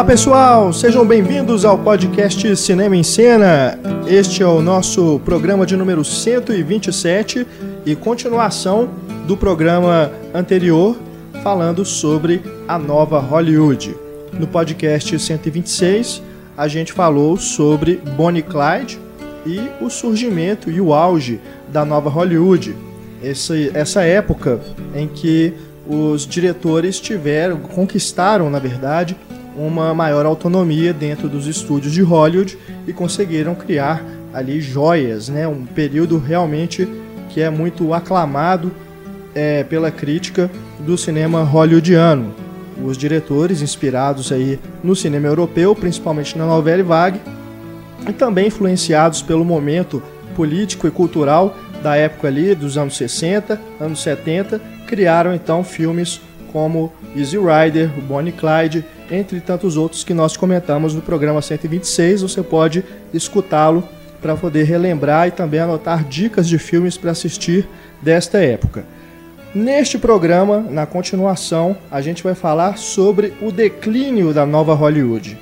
Olá pessoal, sejam bem-vindos ao podcast Cinema em Cena. Este é o nosso programa de número 127 e continuação do programa anterior falando sobre a nova Hollywood. No podcast 126, a gente falou sobre Bonnie Clyde e o surgimento e o auge da nova Hollywood. Essa, essa época em que os diretores tiveram, conquistaram, na verdade, uma maior autonomia dentro dos estúdios de Hollywood e conseguiram criar ali joias, né? Um período realmente que é muito aclamado é, pela crítica do cinema hollywoodiano. Os diretores inspirados aí no cinema europeu, principalmente na novela vague, e também influenciados pelo momento político e cultural da época ali dos anos 60, anos 70, criaram então filmes como Easy Rider, Bonnie Clyde, entre tantos outros que nós comentamos no programa 126. Você pode escutá-lo para poder relembrar e também anotar dicas de filmes para assistir desta época. Neste programa, na continuação, a gente vai falar sobre o declínio da nova Hollywood.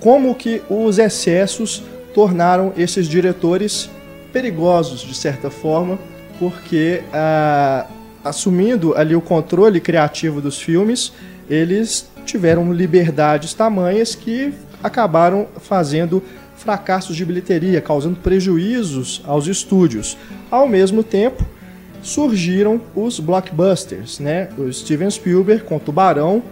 Como que os excessos tornaram esses diretores perigosos, de certa forma, porque ah, assumindo ali o controle criativo dos filmes, eles tiveram liberdades tamanhas que acabaram fazendo fracassos de bilheteria, causando prejuízos aos estúdios. Ao mesmo tempo, surgiram os blockbusters, né? O Steven Spielberg com Tubarão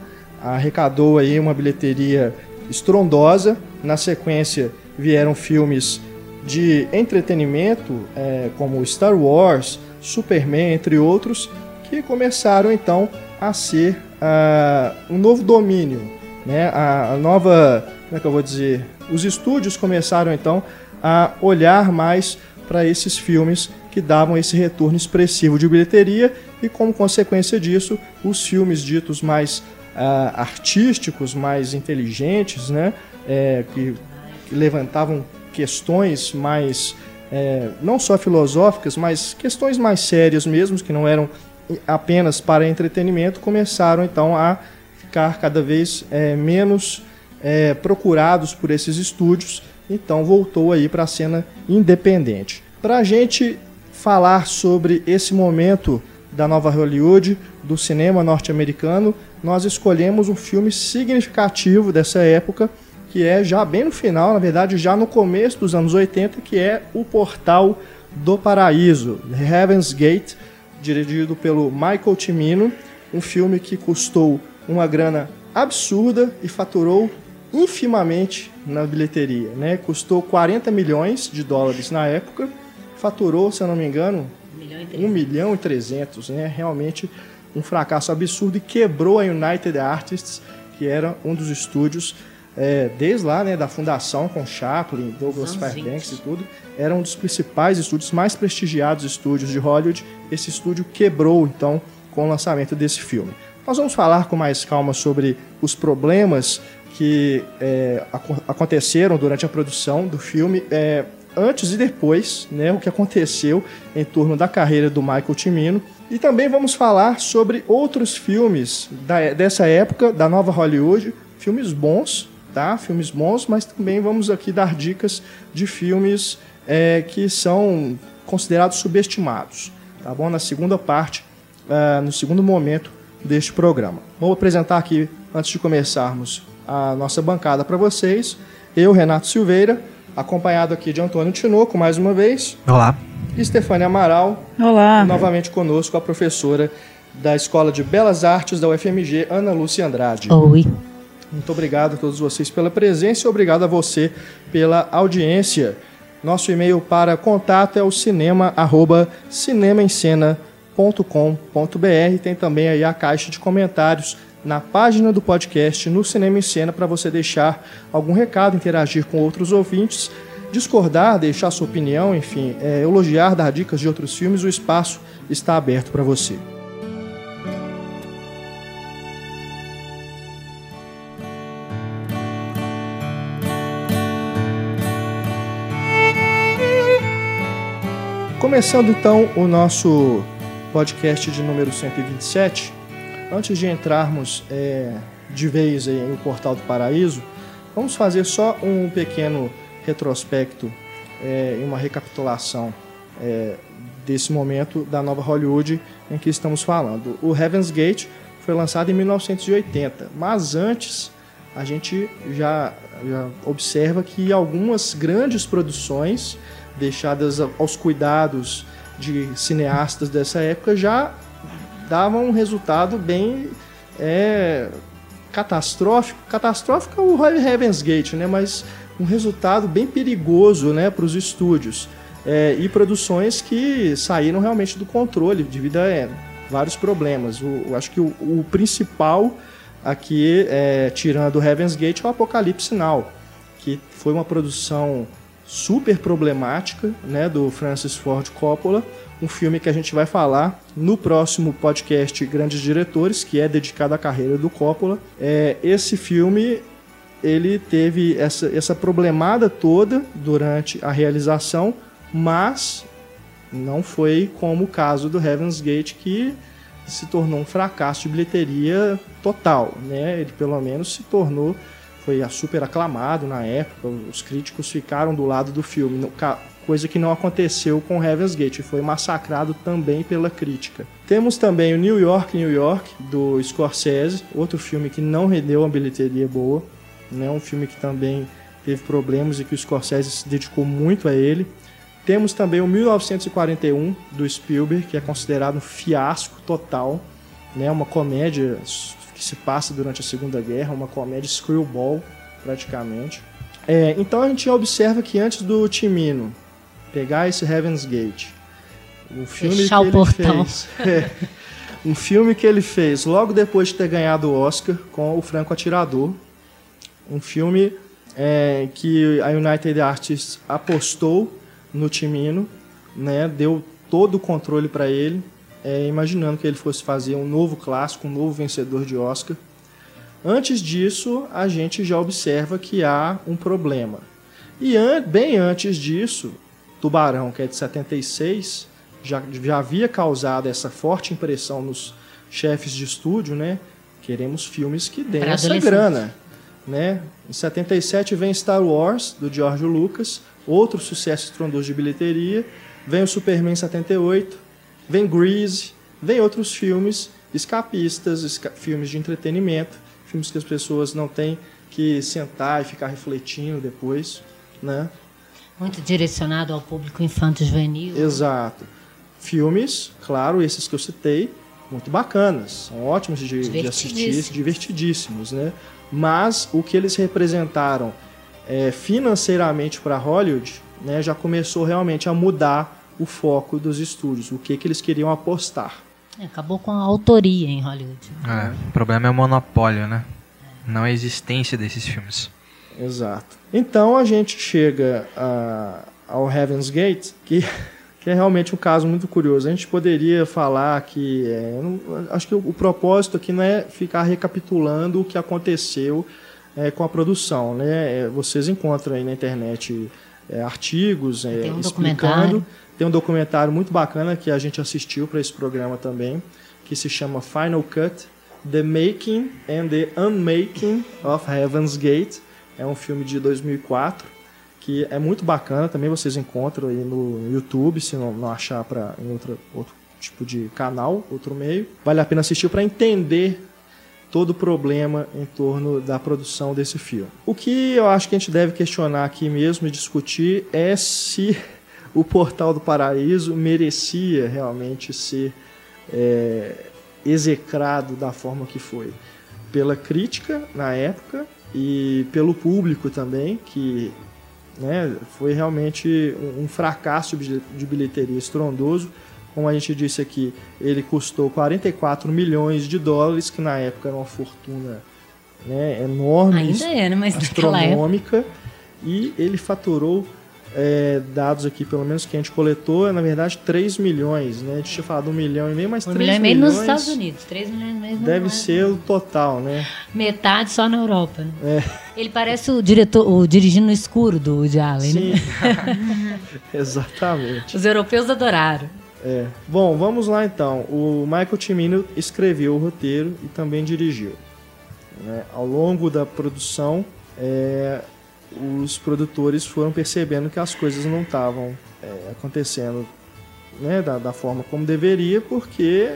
arrecadou aí uma bilheteria estrondosa. Na sequência vieram filmes de entretenimento é, como Star Wars, Superman, entre outros, que começaram então a ser uh, um novo domínio, né? A, a nova, como é que eu vou dizer? Os estúdios começaram então a olhar mais para esses filmes que davam esse retorno expressivo de bilheteria e, como consequência disso, os filmes ditos mais uh, artísticos, mais inteligentes, né, é, que, que, levantavam questões mais é, não só filosóficas, mas questões mais sérias mesmo, que não eram apenas para entretenimento, começaram então a ficar cada vez é, menos é, procurados por esses estúdios. Então voltou aí para a cena independente. Para a gente falar sobre esse momento da nova Hollywood, do cinema norte-americano, nós escolhemos um filme significativo dessa época, que é já bem no final, na verdade, já no começo dos anos 80, que é O Portal do Paraíso, Heaven's Gate, dirigido pelo Michael Cimino, um filme que custou uma grana absurda e faturou infimamente na bilheteria, né? Custou 40 milhões de dólares na época faturou, se eu não me engano, 1 milhão e 300, né? Realmente um fracasso absurdo e quebrou a United Artists, que era um dos estúdios é, desde lá, né, da fundação com Chaplin, Douglas Fairbanks e tudo, era um dos principais estúdios, mais prestigiados estúdios de Hollywood. Esse estúdio quebrou, então, com o lançamento desse filme. Nós vamos falar com mais calma sobre os problemas que é, aconteceram durante a produção do filme. É, antes e depois, né, o que aconteceu em torno da carreira do Michael Cimino. E também vamos falar sobre outros filmes da, dessa época, da nova Hollywood, filmes bons, Filmes bons, mas também vamos aqui dar dicas de filmes é, que são considerados subestimados, tá bom? Na segunda parte, uh, no segundo momento deste programa. Vou apresentar aqui, antes de começarmos, a nossa bancada para vocês. Eu, Renato Silveira, acompanhado aqui de Antônio Tinoco, mais uma vez. Olá. E Stefania Amaral. Olá. Novamente conosco, a professora da Escola de Belas Artes da UFMG, Ana Lúcia Andrade. Oi. Muito obrigado a todos vocês pela presença e obrigado a você pela audiência. Nosso e-mail para contato é o cinema, arroba, cinemaencena.com.br. Tem também aí a caixa de comentários na página do podcast no Cinema em Cena para você deixar algum recado, interagir com outros ouvintes, discordar, deixar sua opinião, enfim, é, elogiar, dar dicas de outros filmes, o espaço está aberto para você. Começando então o nosso podcast de número 127, Antes de entrarmos é, de vez em O Portal do Paraíso, vamos fazer só um pequeno retrospecto é, e uma recapitulação é, desse momento da nova Hollywood em que estamos falando. O Heaven's Gate foi lançado em 1980, mas antes a gente já, já observa que algumas grandes produções deixadas aos cuidados de cineastas dessa época já davam um resultado bem é, catastrófico. Catastrófico é o Heaven's Gate, né? Mas um resultado bem perigoso né, para os estúdios. É, e produções que saíram realmente do controle devido a é, vários problemas. O, eu acho que o, o principal aqui, é, tirando Heaven's Gate, é o Apocalipse Now, que foi uma produção super problemática né, do Francis Ford Coppola, um filme que a gente vai falar no próximo podcast Grandes Diretores, que é dedicado à carreira do Coppola. É, esse filme ele teve essa, essa problemada toda durante a realização, mas não foi como o caso do Heaven's Gate, que se tornou um fracasso de bilheteria total. Né? Ele pelo menos se tornou, foi super aclamado na época, os críticos ficaram do lado do filme, coisa que não aconteceu com Heaven's Gate, foi massacrado também pela crítica. Temos também o New York, New York, do Scorsese, outro filme que não rendeu uma bilheteria boa, né? um filme que também teve problemas e que o Scorsese se dedicou muito a ele. Temos também o 1941 do Spielberg, que é considerado um fiasco total, né? Uma comédia que se passa durante a Segunda Guerra, uma comédia screwball praticamente. É, então a gente observa que antes do Timino pegar esse Heaven's Gate, o filme Fechar que o portão. fez, é, um filme que ele fez logo depois de ter ganhado o Oscar com o Franco Atirador, um filme é, que a United Artists apostou no Timino, né, deu todo o controle para ele, é, imaginando que ele fosse fazer um novo clássico, um novo vencedor de Oscar. Antes disso, a gente já observa que há um problema. E an bem antes disso, Tubarão, que é de 76, já, já havia causado essa forte impressão nos chefes de estúdio, né? Queremos filmes que deem Pra essa grana. Né? Em 77 vem Star Wars, do George Lucas, outro sucesso estrondoso de bilheteria. Vem o Superman em 78, vem Grease, vem outros filmes escapistas, esca- filmes de entretenimento, filmes que as pessoas não têm que sentar e ficar refletindo depois, né? Muito direcionado ao público infanto-juvenil. Exato. Filmes, claro, esses que eu citei, muito bacanas, são ótimos de, de assistir, Divertidíssimos. né? Mas o que eles representaram é, financeiramente para Hollywood, né, já começou realmente a mudar o foco dos estúdios, o que que eles queriam apostar. É, Acabou com a autoria em Hollywood. É, o problema é o monopólio, né? Não a existência desses filmes. Exato. Então a gente chega a- ao Heaven's Gate, que, que é realmente um caso muito curioso. A gente poderia falar que. é, não- acho que o, o propósito aqui não é ficar recapitulando o que aconteceu é, com a produção. Né? É, vocês encontram aí na internet é, artigos é, um explicando. documentário. Tem um documentário muito bacana que a gente assistiu para esse programa também, que se chama Final Cut: The Making and the Unmaking of Heaven's Gate. É um filme de 2004 que é muito bacana. Também vocês encontram aí no YouTube, se não, não achar para em outra, outro tipo de canal, outro meio. Vale a pena assistir para entender todo o problema em torno da produção desse filme. O que eu acho que a gente deve questionar aqui mesmo e discutir é se o Portal do Paraíso merecia realmente ser é, execrado da forma que foi. Pela crítica na época e pelo público também, que né, foi realmente um- fracasso de bilheteria estrondoso. Como a gente disse aqui, ele custou 44 milhões de dólares, que na época era uma fortuna né, enorme, Ainda? Mas naquela época. astronômica, e ele faturou, é, dados aqui pelo menos que a gente coletou, é, na verdade 3 milhões. Né? A gente tinha falado 1 milhão e meio, mas Um 3 milhão e meio milhões nos Estados Unidos. 3 milhões e meio deve Brasil. ser o total, né? Metade só na Europa. Né? É. Ele parece o diretor, o dirigindo no escuro do Woody Allen, Sim, né? exatamente. Os europeus adoraram. É. Bom, vamos lá então. O Michael Cimino escreveu o roteiro e também dirigiu. Né? Ao longo da produção, é, os produtores foram percebendo que as coisas não estavam é, acontecendo né, da, da, forma como deveria, porque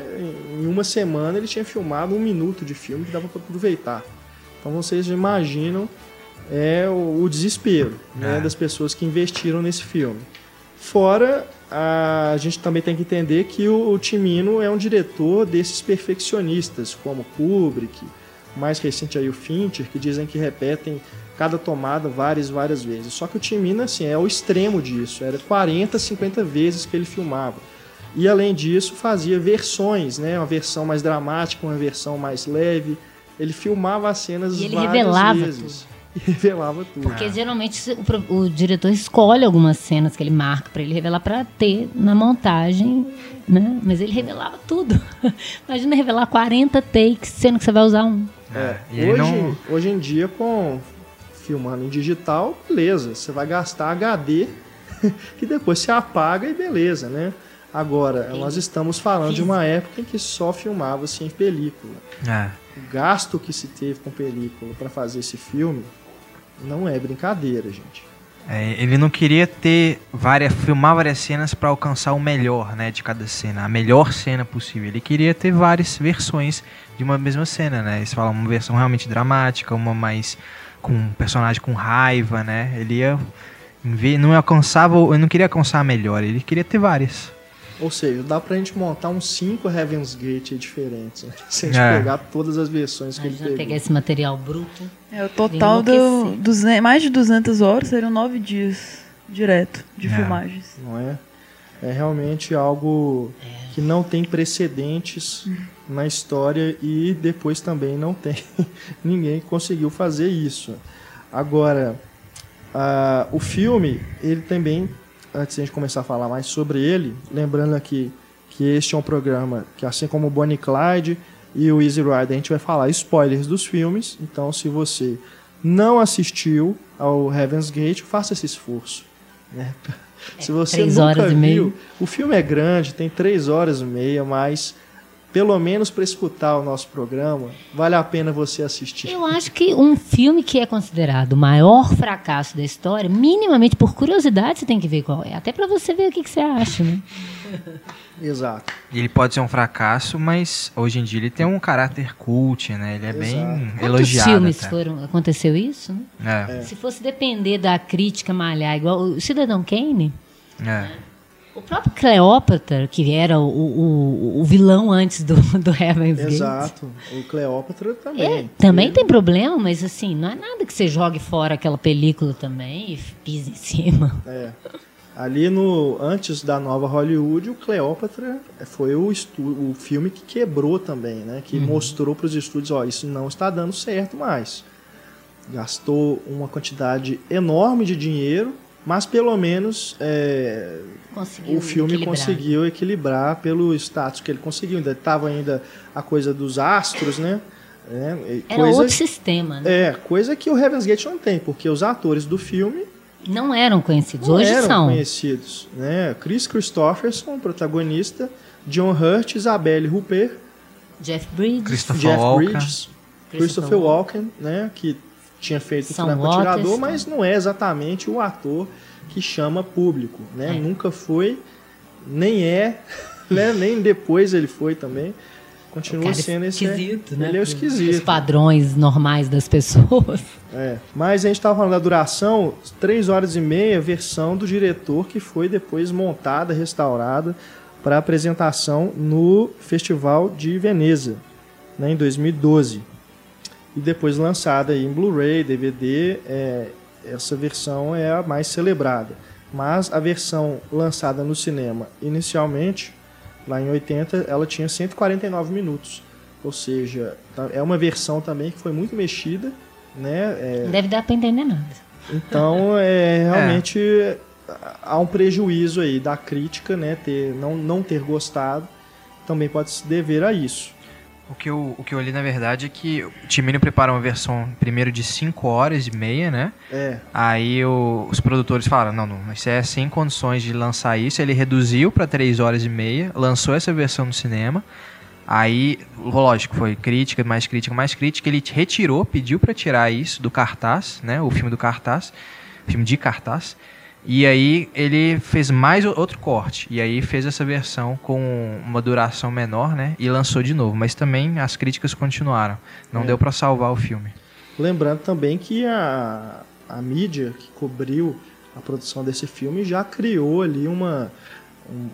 em uma semana ele tinha filmado um minuto de filme que dava para aproveitar. Então vocês imaginam é, o, o desespero né, é. das pessoas que investiram nesse filme. Fora, a, a, gente também tem que entender que o, o Timino é um diretor desses perfeccionistas, como Kubrick, mais recente aí o Fincher, que dizem que repetem cada tomada várias várias vezes. Só que o Timina assim é o extremo disso, era 40, 50 vezes que ele filmava. E além disso, fazia versões, né, uma versão mais dramática, uma versão mais leve. Ele filmava as cenas e ele várias revelava vezes. Tudo. E revelava tudo. Porque ah. geralmente o, o, diretor escolhe algumas cenas que ele marca para ele revelar para ter na montagem, né? Mas ele revelava tudo. Imagina revelar 40 takes, sendo que você vai usar um. É, hoje, não... hoje em dia, com filmando em digital, beleza, você vai gastar HD que depois se apaga e beleza, né? Agora, nós estamos falando de uma época em que só filmava-se em película. É. O gasto que se teve com película para fazer esse filme não é brincadeira, gente. É, ele não queria ter várias, filmar várias cenas para alcançar o melhor, né, de cada cena, a melhor cena possível. Ele queria ter várias versões de uma mesma cena, né? Eles falam uma versão realmente dramática, uma mais com um personagem com raiva, né? Ele ia não alcançava, eu não queria alcançar a melhor, ele queria ter várias. Ou seja, dá pra gente montar uns 5 Heaven's Gate diferentes, né? Se a gente é. pegar todas as versões que ele pegou. pegar esse material bruto. É, o total do, dos mais de 200 horas seriam 9 dias direto de é. filmagens. Não é? É realmente algo é. que não tem precedentes na história e depois também não tem ninguém que conseguiu fazer isso. Agora, uh, o filme, ele também antes de a gente começar a falar mais sobre ele, lembrando aqui que este é um programa que, assim como o Bonnie Clyde e o Easy Rider, a gente vai falar spoilers dos filmes. Então, se você não assistiu ao Heaven's Gate, faça esse esforço. Né? É, se você nunca viu, o filme é grande, tem três horas e meia, mas pelo menos para escutar o nosso programa, vale a pena você assistir. Eu acho que um filme que é considerado o maior fracasso da história, minimamente por curiosidade, você tem que ver qual é. Até para você ver o que, que, você acha, né? Exato. Ele pode ser um fracasso, mas hoje em dia ele tem um caráter cult, né? Ele é Exato. bem Quantos elogiado. filmes até. foram, aconteceu isso? Né? É. Se fosse depender da crítica malhar, igual o Cidadão Kane. É. O próprio Cleópatra, que era o, o, o vilão antes do, do Heaven's Gate. Exato. O Cleópatra também. É, também ele... tem problema, mas assim, não é nada que você jogue fora aquela película também e pise em cima. É. Ali no antes da nova Hollywood, o Cleópatra foi o, estu, o filme que quebrou também, né? Que uhum. mostrou para os estúdios, ó, isso não está dando certo mais. Gastou uma quantidade enorme de dinheiro mas pelo menos é, o filme equilibrar. conseguiu equilibrar pelo status que ele conseguiu. Ainda estava ainda a coisa dos astros, né? É, Era coisa, outro sistema, né? É, coisa que o Heaven's Gate não tem, porque os atores do filme não eram conhecidos. Não Hoje eram são. conhecidos, né? Chris Christopherson, protagonista, John Hurt, Isabelle Huppert, Jeff Bridges, Christopher Jeff Walken. Bridges, Christopher Walken, né? Que tinha feito São o Franco Atirador, mas não é exatamente o ator que chama público, né? É. Nunca foi, nem é, né? nem depois ele foi também. Continua sendo esse. Esquisito, né? Ele é esquisito. Os padrões normais das pessoas. É. Mas a gente estava falando da duração, 3 horas e meia, versão do diretor que foi depois montada, restaurada para apresentação no Festival de Veneza, né, em 2012 e depois lançada em Blu-ray, DVD, é, essa versão é a mais celebrada. Mas a versão lançada no cinema inicialmente, lá em 80, ela tinha 149 minutos. Ou seja, tá, é uma versão também que foi muito mexida. Né? É... Não deve dar para entender nada. Então, é, realmente é. há um prejuízo aí da crítica, né? Ter, não, não ter gostado, também pode se dever a isso. O que, eu, o que eu li, na verdade, é que o Timino preparou uma versão primeiro de 5 horas e meia, né? É. Aí o, os produtores falaram, não, não, isso é sem condições de lançar isso. Ele reduziu para 3 horas e meia, lançou essa versão no cinema. Aí, lógico, foi crítica, mais crítica, mais crítica. Ele retirou, pediu para tirar isso do cartaz, né? O filme do cartaz, filme de cartaz. E aí ele fez mais outro corte. E aí fez essa versão com uma duração menor, né? E lançou de novo. Mas também as críticas continuaram. Não é. deu para salvar o filme. Lembrando também que a, a mídia que cobriu a produção desse filme já criou ali uma, um,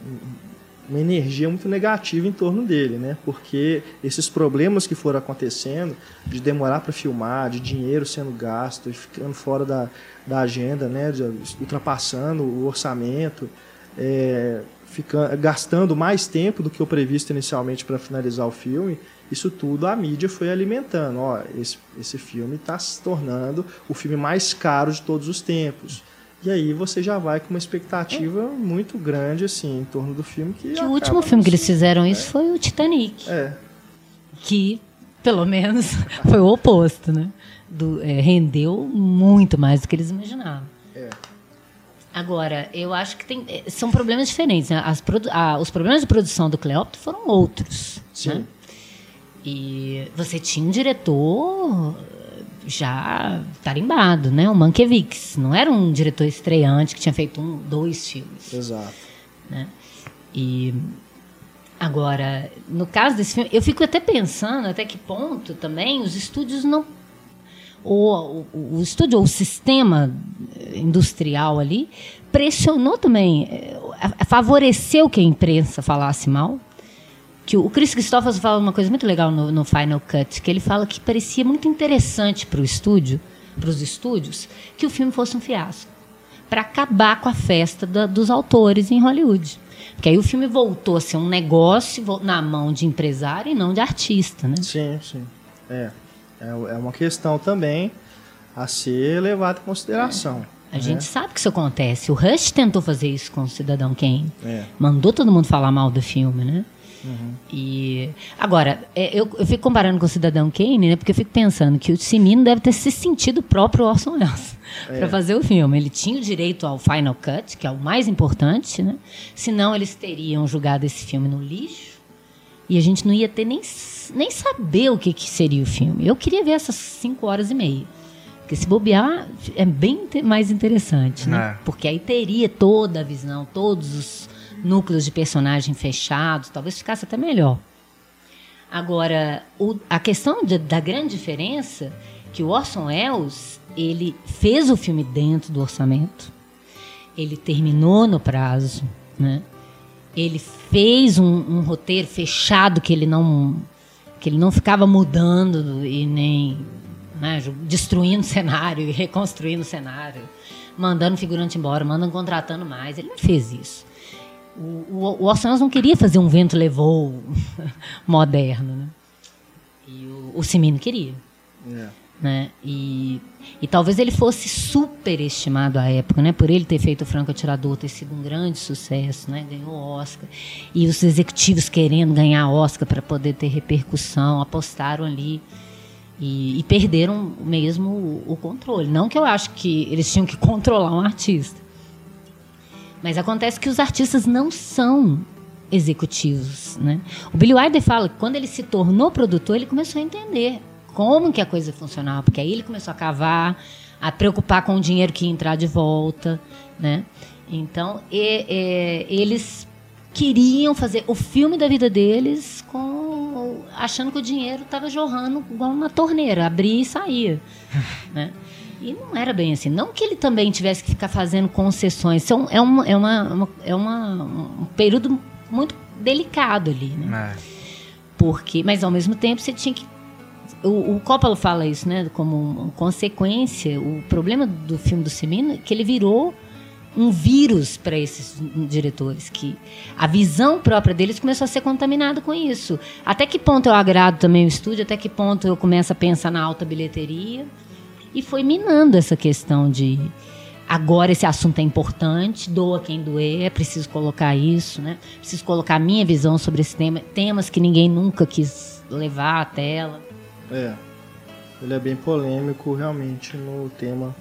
uma energia muito negativa em torno dele, né? Porque esses problemas que foram acontecendo, de demorar para filmar, de dinheiro sendo gasto, ficando fora da, da agenda, né? De, ultrapassando o orçamento, é, ficando, gastando mais tempo do que o previsto inicialmente para finalizar o filme, isso tudo a mídia foi alimentando. Ó, esse, esse filme está se tornando o filme mais caro de todos os tempos e aí você já vai com uma expectativa é. muito grande, assim, em torno do filme. Que, que o último filme que eles fizeram isso é. foi o Titanic. É. Que, pelo menos, foi o oposto, né? Do, é, rendeu muito mais do que eles imaginavam. É. Agora, eu acho que tem, é, são problemas diferentes. Né? As, a, os problemas de produção do Cleópatra foram outros. Sim. Né? E você tinha um diretor já tarimbado, né? O Mankiewicz. Não era um diretor estreante que tinha feito um, dois filmes. Exato. Né? E agora, no caso desse filme, eu fico até pensando até que ponto também os estúdios não o, o, o estúdio ou o sistema industrial ali pressionou também, eh, favoreceu que a imprensa falasse mal que o Chris Christophers fala uma coisa muito legal no, no Final Cut, que ele fala que parecia muito interessante para o estúdio, para os estúdios, que o filme fosse um fiasco, para acabar com a festa da, dos autores em Hollywood. Porque aí o filme voltou a ser um negócio na mão de empresário e não de artista, né? Sim, sim. É, é, é uma questão também a ser levada em consideração. É. A gente né? sabe que isso acontece. O Rush tentou fazer isso com o Cidadão Kane. É. Mandou todo mundo falar mal do filme, né? Uhum. E agora, é, eu, eu fico comparando com o Cidadão Kane, né? Porque eu fico pensando que o Cimino deve ter se sentido o próprio Orson Welles é. para fazer o filme. Ele tinha o direito ao final cut, que é o mais importante, né? Senão eles teriam julgado esse filme no lixo e a gente não ia ter nem, nem saber o que, que seria o filme. Eu queria ver essas cinco horas e meia. Porque se bobear é bem mais interessante, né? É. Porque aí teria toda a visão, todos os núcleos de personagem fechados, talvez ficasse até melhor. Agora, o, a questão de, da grande diferença que o Orson Welles ele fez o filme dentro do orçamento, ele terminou no prazo, né? Ele fez um, um roteiro fechado que ele não que ele não ficava mudando e nem né, destruindo o cenário e reconstruindo o cenário, mandando figurante embora, mandando contratando mais. Ele não fez isso. O, o, o não queria fazer um vento levou moderno, né? E o, o Cimino queria. É. Né? E, e talvez ele fosse superestimado à época, né? Por ele ter feito o Franco Atirador, ter sido um grande sucesso, né? Ganhou Oscar. E os executivos querendo ganhar Oscar para poder ter repercussão, apostaram ali. E, e, perderam mesmo o, o, controle. Não que eu acho que eles tinham que controlar um artista. Mas acontece que os artistas não são executivos, né? O Billy Wilder fala que quando ele se tornou produtor, ele começou a entender como que a coisa funcionava, porque aí ele começou a cavar, a preocupar com o dinheiro que ia entrar de volta, né? Então, e, e, eles queriam fazer o filme da vida deles com achando que o dinheiro estava jorrando igual uma torneira, abria e saía, né? E não era bem assim. Não que ele também tivesse que ficar fazendo concessões. Isso é, uma, é, uma, uma, é uma, um período muito delicado ali, né? É. Porque, mas ao mesmo tempo você tinha que. O, o Coppola fala isso, né? Como consequência. O problema do filme do Semino é que ele virou um vírus para esses diretores que a visão própria deles começou a ser contaminada com isso. Até que ponto eu agrado também o estúdio? Até que ponto eu começo a pensar na alta bilheteria? E foi minando essa questão de agora esse assunto é importante, doa quem doer, é preciso colocar isso, né? Preciso colocar a minha visão sobre esse tema, temas que ninguém nunca quis levar à tela. É, ele é bem polêmico realmente no tema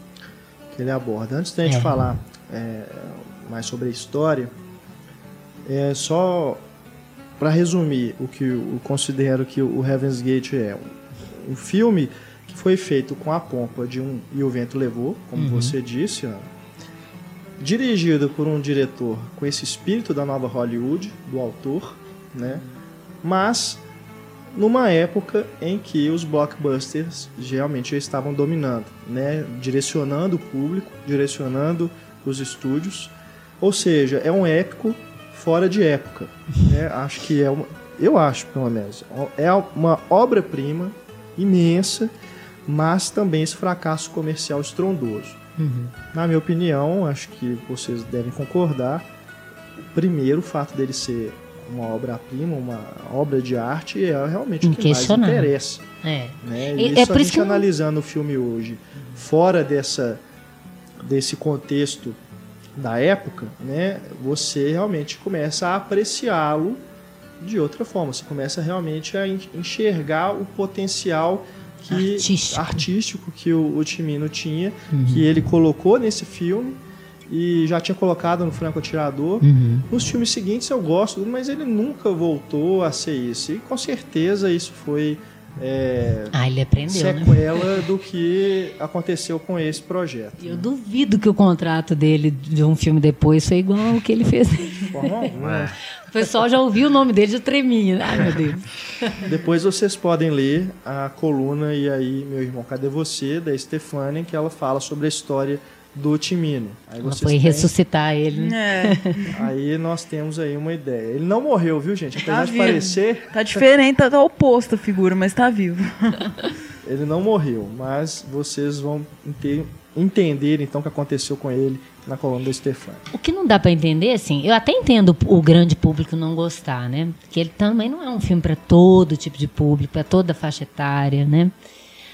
que ele aborda. Antes da gente é. falar é, mais sobre a história, é só para resumir o que eu considero que o Heaven's Gate é um, filme foi feito com a pompa de um e o vento levou, como Uhum. você disse, ó, dirigido por um diretor com esse espírito da nova Hollywood, do autor, né? Mas numa época em que os blockbusters realmente já estavam dominando, né? Direcionando o público, direcionando os estúdios. Ou seja, é um épico fora de época. Né? Acho que é uma, eu acho, pelo menos, é uma obra-prima imensa, mas também esse fracasso comercial estrondoso. Uhum. Na minha opinião, acho que vocês devem concordar. Primeiro, o fato dele ser uma obra-prima, uma obra de arte, é realmente o que mais interessa. É. Né? E- E é isso por a gente que analisando o filme hoje, fora dessa, desse contexto da época, né, você realmente começa a apreciá-lo de outra forma. Você começa realmente a en- enxergar o potencial que, Artístico. artístico que o, o Timino tinha, Uhum. que ele colocou nesse filme e já tinha colocado no Franco Atirador. Uhum. Nos filmes seguintes eu gosto, mas ele nunca voltou a ser isso. E com certeza isso foi é, Ah, ele aprendeu, né? sequela do que aconteceu com esse projeto. Eu duvido que o contrato dele de um filme depois foi igual ao que ele fez. De forma alguma. É. O pessoal já ouviu o nome dele de treminha. Ai, meu Deus. Depois vocês podem ler a coluna E aí, meu irmão, cadê você? Da Stefania, que ela fala sobre a história do Timino. Aí Ela vocês foi têm- ressuscitar ele. né? É, Aí nós temos aí uma ideia. Ele não morreu, viu, gente? Apesar Tá de vivo. parecer, tá diferente, tá, tá oposto a figura, mas tá vivo. ele não morreu. Mas vocês vão ente- entender então o que aconteceu com ele na coluna da Stefania. O que não dá pra entender, assim, eu até entendo o grande público não gostar, né? Porque ele também não é um filme pra todo tipo de público, pra toda faixa etária, né?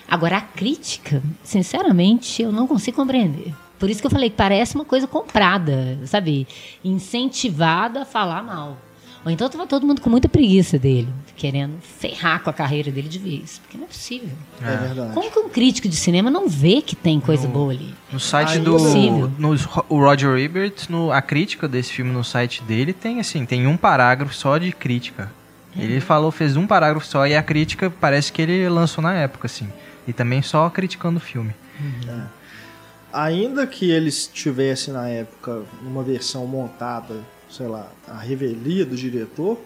Agora, a crítica, sinceramente, eu não consigo compreender. Por isso que eu falei que parece uma coisa comprada, sabe? Incentivada a falar mal. Ou então tava todo mundo com muita preguiça dele, querendo ferrar com a carreira dele de vez. Porque não é possível. É, verdade. Como que um crítico de cinema não vê que tem coisa boa ali? No site Ainda do. possível. No, o Roger Ebert, no, a crítica desse filme no site dele tem assim, tem um parágrafo só de crítica. Ele falou, fez um parágrafo só e a crítica parece que ele lançou na época, assim. E também só criticando o filme. Ainda que ele estivesse na época numa versão montada, sei lá, a revelia do diretor,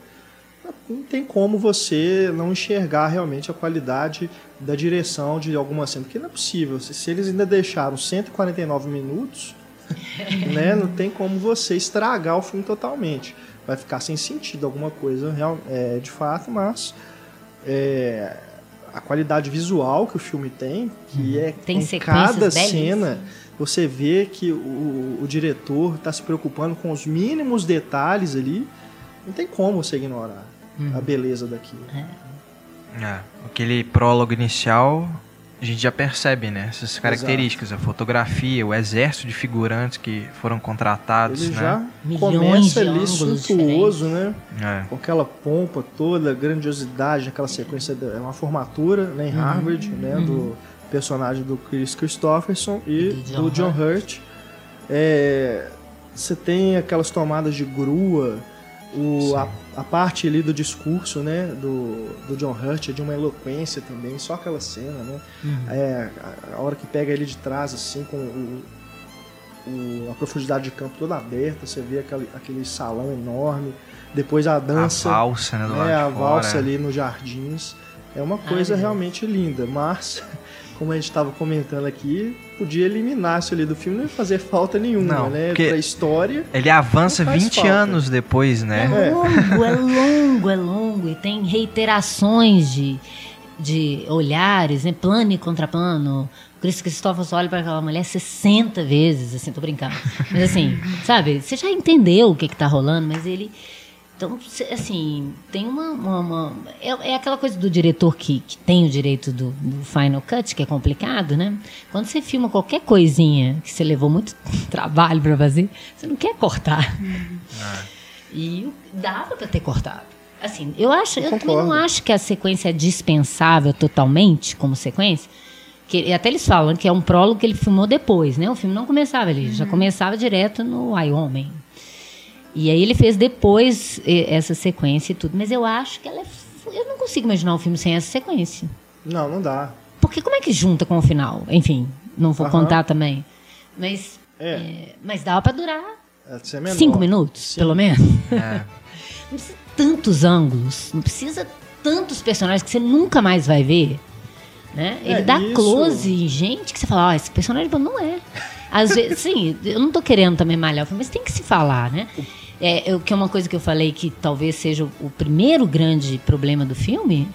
não tem como você não enxergar realmente a qualidade da direção de alguma cena, porque não é possível. Se, se eles ainda deixaram 149 minutos, né, não tem como você estragar o filme totalmente. Vai ficar sem sentido alguma coisa real, é, de fato, mas é, a qualidade visual que o filme tem, que é Tem em cada belíssimas. cena você vê que o, o diretor está se preocupando com os mínimos detalhes ali. Não tem como você ignorar a beleza daquilo. É, aquele prólogo inicial, a gente já percebe, né? Essas características, a fotografia, o exército de figurantes que foram contratados, Ele né? já Milhões começa de ali suntuoso, né? É. Com aquela pompa toda, grandiosidade, aquela sequência. da- É uma formatura né, em Uhum. Harvard, né? Do personagem do Chris Christopherson e do John do John Hurt. É, você tem aquelas tomadas de grua, o, a, a parte ali do discurso, né, do, do John Hurt é de uma eloquência também, só aquela cena, né? É, a, a hora que pega ele de trás, assim, com o, o- a profundidade de campo toda aberta, você vê aquele, aquele salão enorme, depois a A dança, valsa, né? Do lado né, de a fora. valsa ali nos jardins. É uma coisa Maravilhoso. realmente linda, mas, como a gente estava comentando aqui, podia eliminar isso ali do filme, não ia fazer falta nenhuma, Não, né? porque- Pra história. Ele avança Não faz 20 falta. anos depois, né? É longo, é longo, é longo. E tem reiterações de, de olhares, né? plano e contraplano. O Chris Christopherson olha para aquela mulher 60 vezes, assim, tô brincando. Mas assim, sabe, você já entendeu o que que tá rolando, mas ele... Então, assim, tem uma... uma- uma- é, é aquela coisa do diretor que, que tem o direito do, do Final Cut, que é complicado, né? Quando você filma qualquer coisinha que você levou muito trabalho para fazer, você não quer cortar. E dava pra ter cortado. Assim, eu acho, eu, também concordo. não acho que a sequência é dispensável totalmente como sequência. Que até eles falam que é um prólogo que ele filmou depois, né? O filme não começava ali, já começava direto no Wyoming. E aí ele fez depois essa sequência e tudo. Mas eu acho que ela é. Eu não consigo imaginar um filme sem essa sequência. Não, não dá. Porque como é que junta com o final? Enfim, não vou Aham. contar também. Mas, É. é, mas dava pra durar É, cinco minutos, Sim. pelo menos. É. Não precisa tantos ângulos, não precisa tantos personagens que você nunca mais vai ver. Né? Ele É, dá isso- close em gente que você fala, ó, esse personagem bom, não é. Às vezes, sim, eu não tô querendo também malhar o filme, mas tem que se falar, né? É, eu- que é uma coisa que eu falei que talvez seja o, o primeiro grande problema do filme,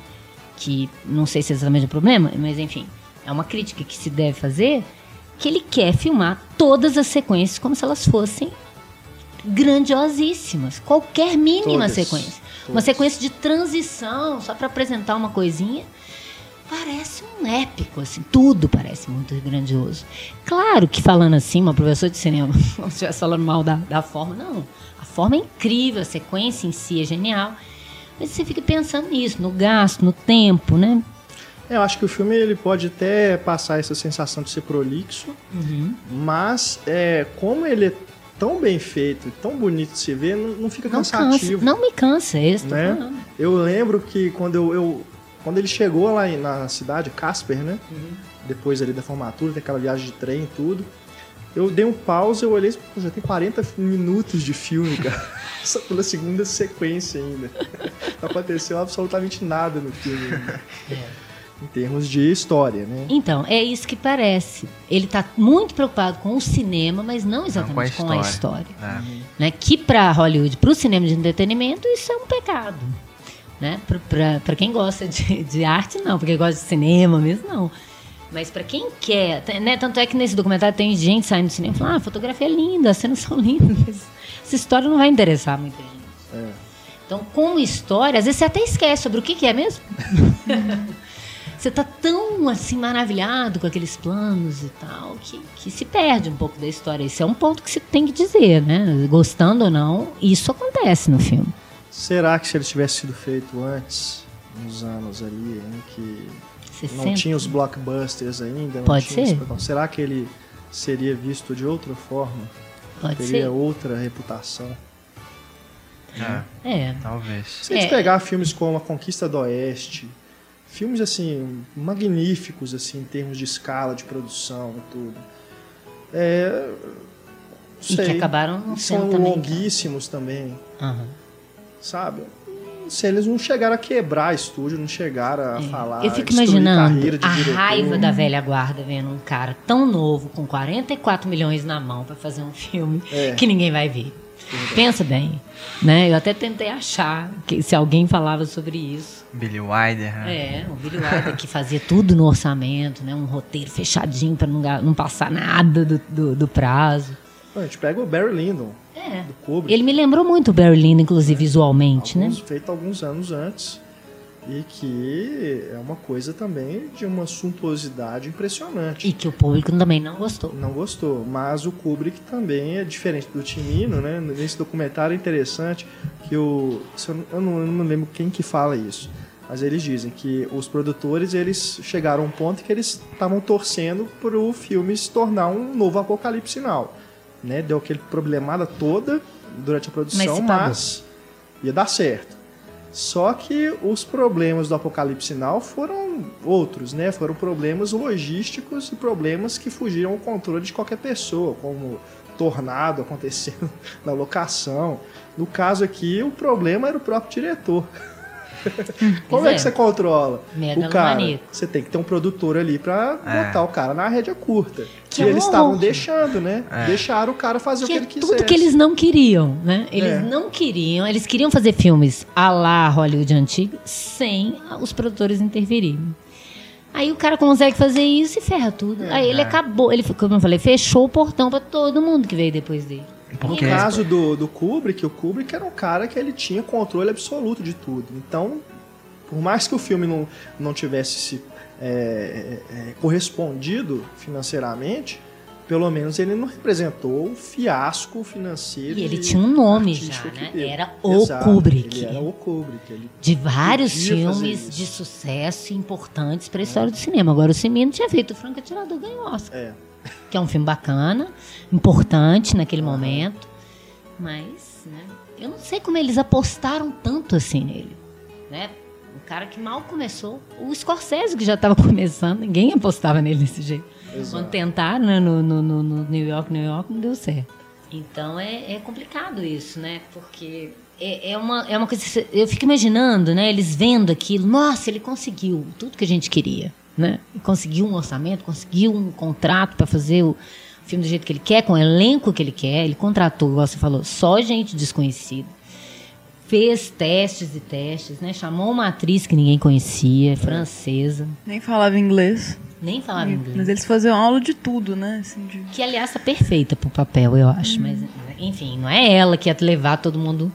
que não sei se é exatamente o problema, mas enfim, é uma crítica que se deve fazer, que ele quer filmar todas as sequências como se elas fossem grandiosíssimas. Qualquer mínima Todas. sequência. Uma Todas. sequência de transição, só para apresentar uma coisinha. Parece um épico, assim, tudo parece muito grandioso. Claro que falando assim, uma professora de cinema, se estivesse falando mal da, da forma, não. Forma é incrível, a sequência em si é genial. Mas você fica pensando nisso, no gasto, no tempo, né? É, Eu acho que o filme ele pode até passar essa sensação de ser prolixo, Uhum. mas é, como ele é tão bem feito, e tão bonito de se ver, não, não fica Não cansa, cansativo. não me cansa, é eu tô né? Eu lembro que quando eu, eu- quando ele chegou lá na cidade, Casper, né? Uhum. Depois ali da formatura, daquela viagem de trem e tudo. Eu dei um pause, eu olhei, e falei, "Pô, já tem 40 minutos de filme, cara. Só pela segunda sequência ainda. Não aconteceu absolutamente nada no filme. ainda. Em termos de história, né? Então, é isso que parece. Ele está muito preocupado com o cinema, mas não exatamente com a com a história. história. É. Né? Que para Hollywood, para o cinema de entretenimento, isso é um pecado. Né? Para quem gosta de, de arte, não. Para quem gosta de cinema mesmo, não. Mas para quem quer, t- né? tanto é que nesse documentário tem gente saindo do cinema e falando: ah, a fotografia é linda, as cenas são lindas. Essa história não vai interessar muita gente. É. Então, como história, às vezes você até esquece sobre o que, que é mesmo. você tá tão assim maravilhado com aqueles planos e tal que, que se perde um pouco da história. Esse é um ponto que você tem que dizer, né? Gostando ou não, isso acontece no filme. Será que se ele tivesse sido feito antes, uns anos ali, em que 60. não tinha os blockbusters ainda? não Pode tinha ser. Será que ele seria visto de outra forma? Pode Teria ser. outra reputação? É, É. talvez. Se a gente É. pegar filmes como A Conquista do Oeste, filmes assim, magníficos assim, em termos de escala, de produção e tudo. É. não E que sei. acabaram não São sendo também. longuíssimos também, Aham. sabe? Se eles não chegaram a quebrar estúdio, não chegaram a É. falar. Eu fico imaginando carreira de a diretor. raiva da velha guarda vendo um cara tão novo, com 44 milhões na mão, pra fazer um filme É. que ninguém vai ver. Pensa bem, né? Eu até tentei achar que se alguém falava sobre isso. Billy Wilder, né? É, o Billy Wilder que fazia tudo no orçamento, né? Um roteiro fechadinho pra não, não passar nada do, do, do prazo. A gente pega o Barry Lyndon, É. do Kubrick. Ele me lembrou muito o Barry Lyndon, inclusive, visualmente, né? alguns, feito alguns anos antes e que é uma coisa também de uma suntuosidade impressionante. E que o público também não gostou. Não gostou, mas o Kubrick também é diferente do Timino, né? Nesse documentário é interessante que o eu, não- eu não, lembro quem que fala isso, mas eles dizem que os produtores eles chegaram a um ponto que eles estavam torcendo para o filme se tornar um novo apocalipse sinal, né? Deu aquele problemada toda durante a Mas produção, pagou. mas ia dar certo. Só que os problemas do Apocalipse Sinal foram outros, né? Foram problemas logísticos e problemas que fugiram ao controle de qualquer pessoa, como tornado acontecendo na locação. No caso aqui, o problema era o próprio diretor. Como é é. que você controla o cara? Você tem que ter um produtor ali pra É. botar o cara na rédea curta. Que e é eles estavam deixando, né? É. Deixaram o cara fazer que o que é ele quisesse. tudo que eles não queriam, né? Eles É. não queriam, eles queriam fazer filmes à la Hollywood antiga sem os produtores intervirem. Aí o cara consegue fazer isso e ferra tudo. Aí ele É. acabou, ele, como eu falei, fechou o portão pra todo mundo que veio depois dele. No caso do, do Kubrick, o Kubrick era um cara que ele tinha controle absoluto de tudo. Então, por mais que o filme não, não tivesse se é, é, é, correspondido financeiramente, pelo menos ele não representou o fiasco financeiro. E ele tinha um nome já, né? Era o Exato, Kubrick. Ele era o Kubrick. De vários filmes de sucesso importantes pra história do cinema. Agora o Cimino tinha feito o Franco Atirador ganhou Oscar. É. que é um filme bacana, importante naquele momento, Mas, né, eu não sei como eles apostaram tanto assim nele, né? Um cara que mal começou, o Scorsese que já estava começando, ninguém apostava nele desse jeito. Exato. Quando tentaram né, no, no, no, no New York, New York, não deu certo. Então é, é complicado isso, né? Porque é, é, uma, é uma coisa. Eu fico imaginando, né? Eles vendo aquilo, nossa, ele conseguiu tudo que a gente queria, né? Conseguiu um orçamento, conseguiu um contrato para fazer o filme do jeito que ele quer, com o elenco que ele quer. Ele contratou, igual você falou, só gente desconhecida. Fez testes e testes, né? Chamou uma atriz que ninguém conhecia, francesa, Nem falava inglês. nem falava inglês. Mas eles faziam aula de tudo, né? Assim, de... Que, aliás, tá perfeita pro papel, eu acho. Mas, enfim, não é ela que ia levar todo mundo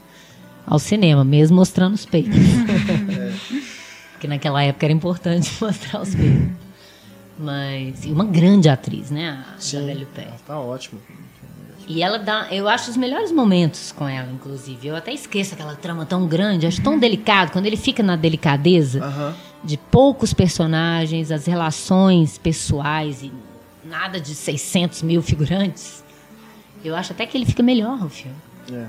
ao cinema, mesmo mostrando os peitos. Porque naquela época era importante mostrar os peitos. Mas, e uma grande atriz, né? A Sim. Isabelle Huppert. Tá ótimo. E ela dá, eu acho os melhores momentos com ela, inclusive. Eu até esqueço aquela trama tão grande, acho tão delicado. Quando ele fica na delicadeza Aham. de poucos personagens, as relações pessoais e nada de 600 mil figurantes, eu acho até que ele fica melhor o filme. É.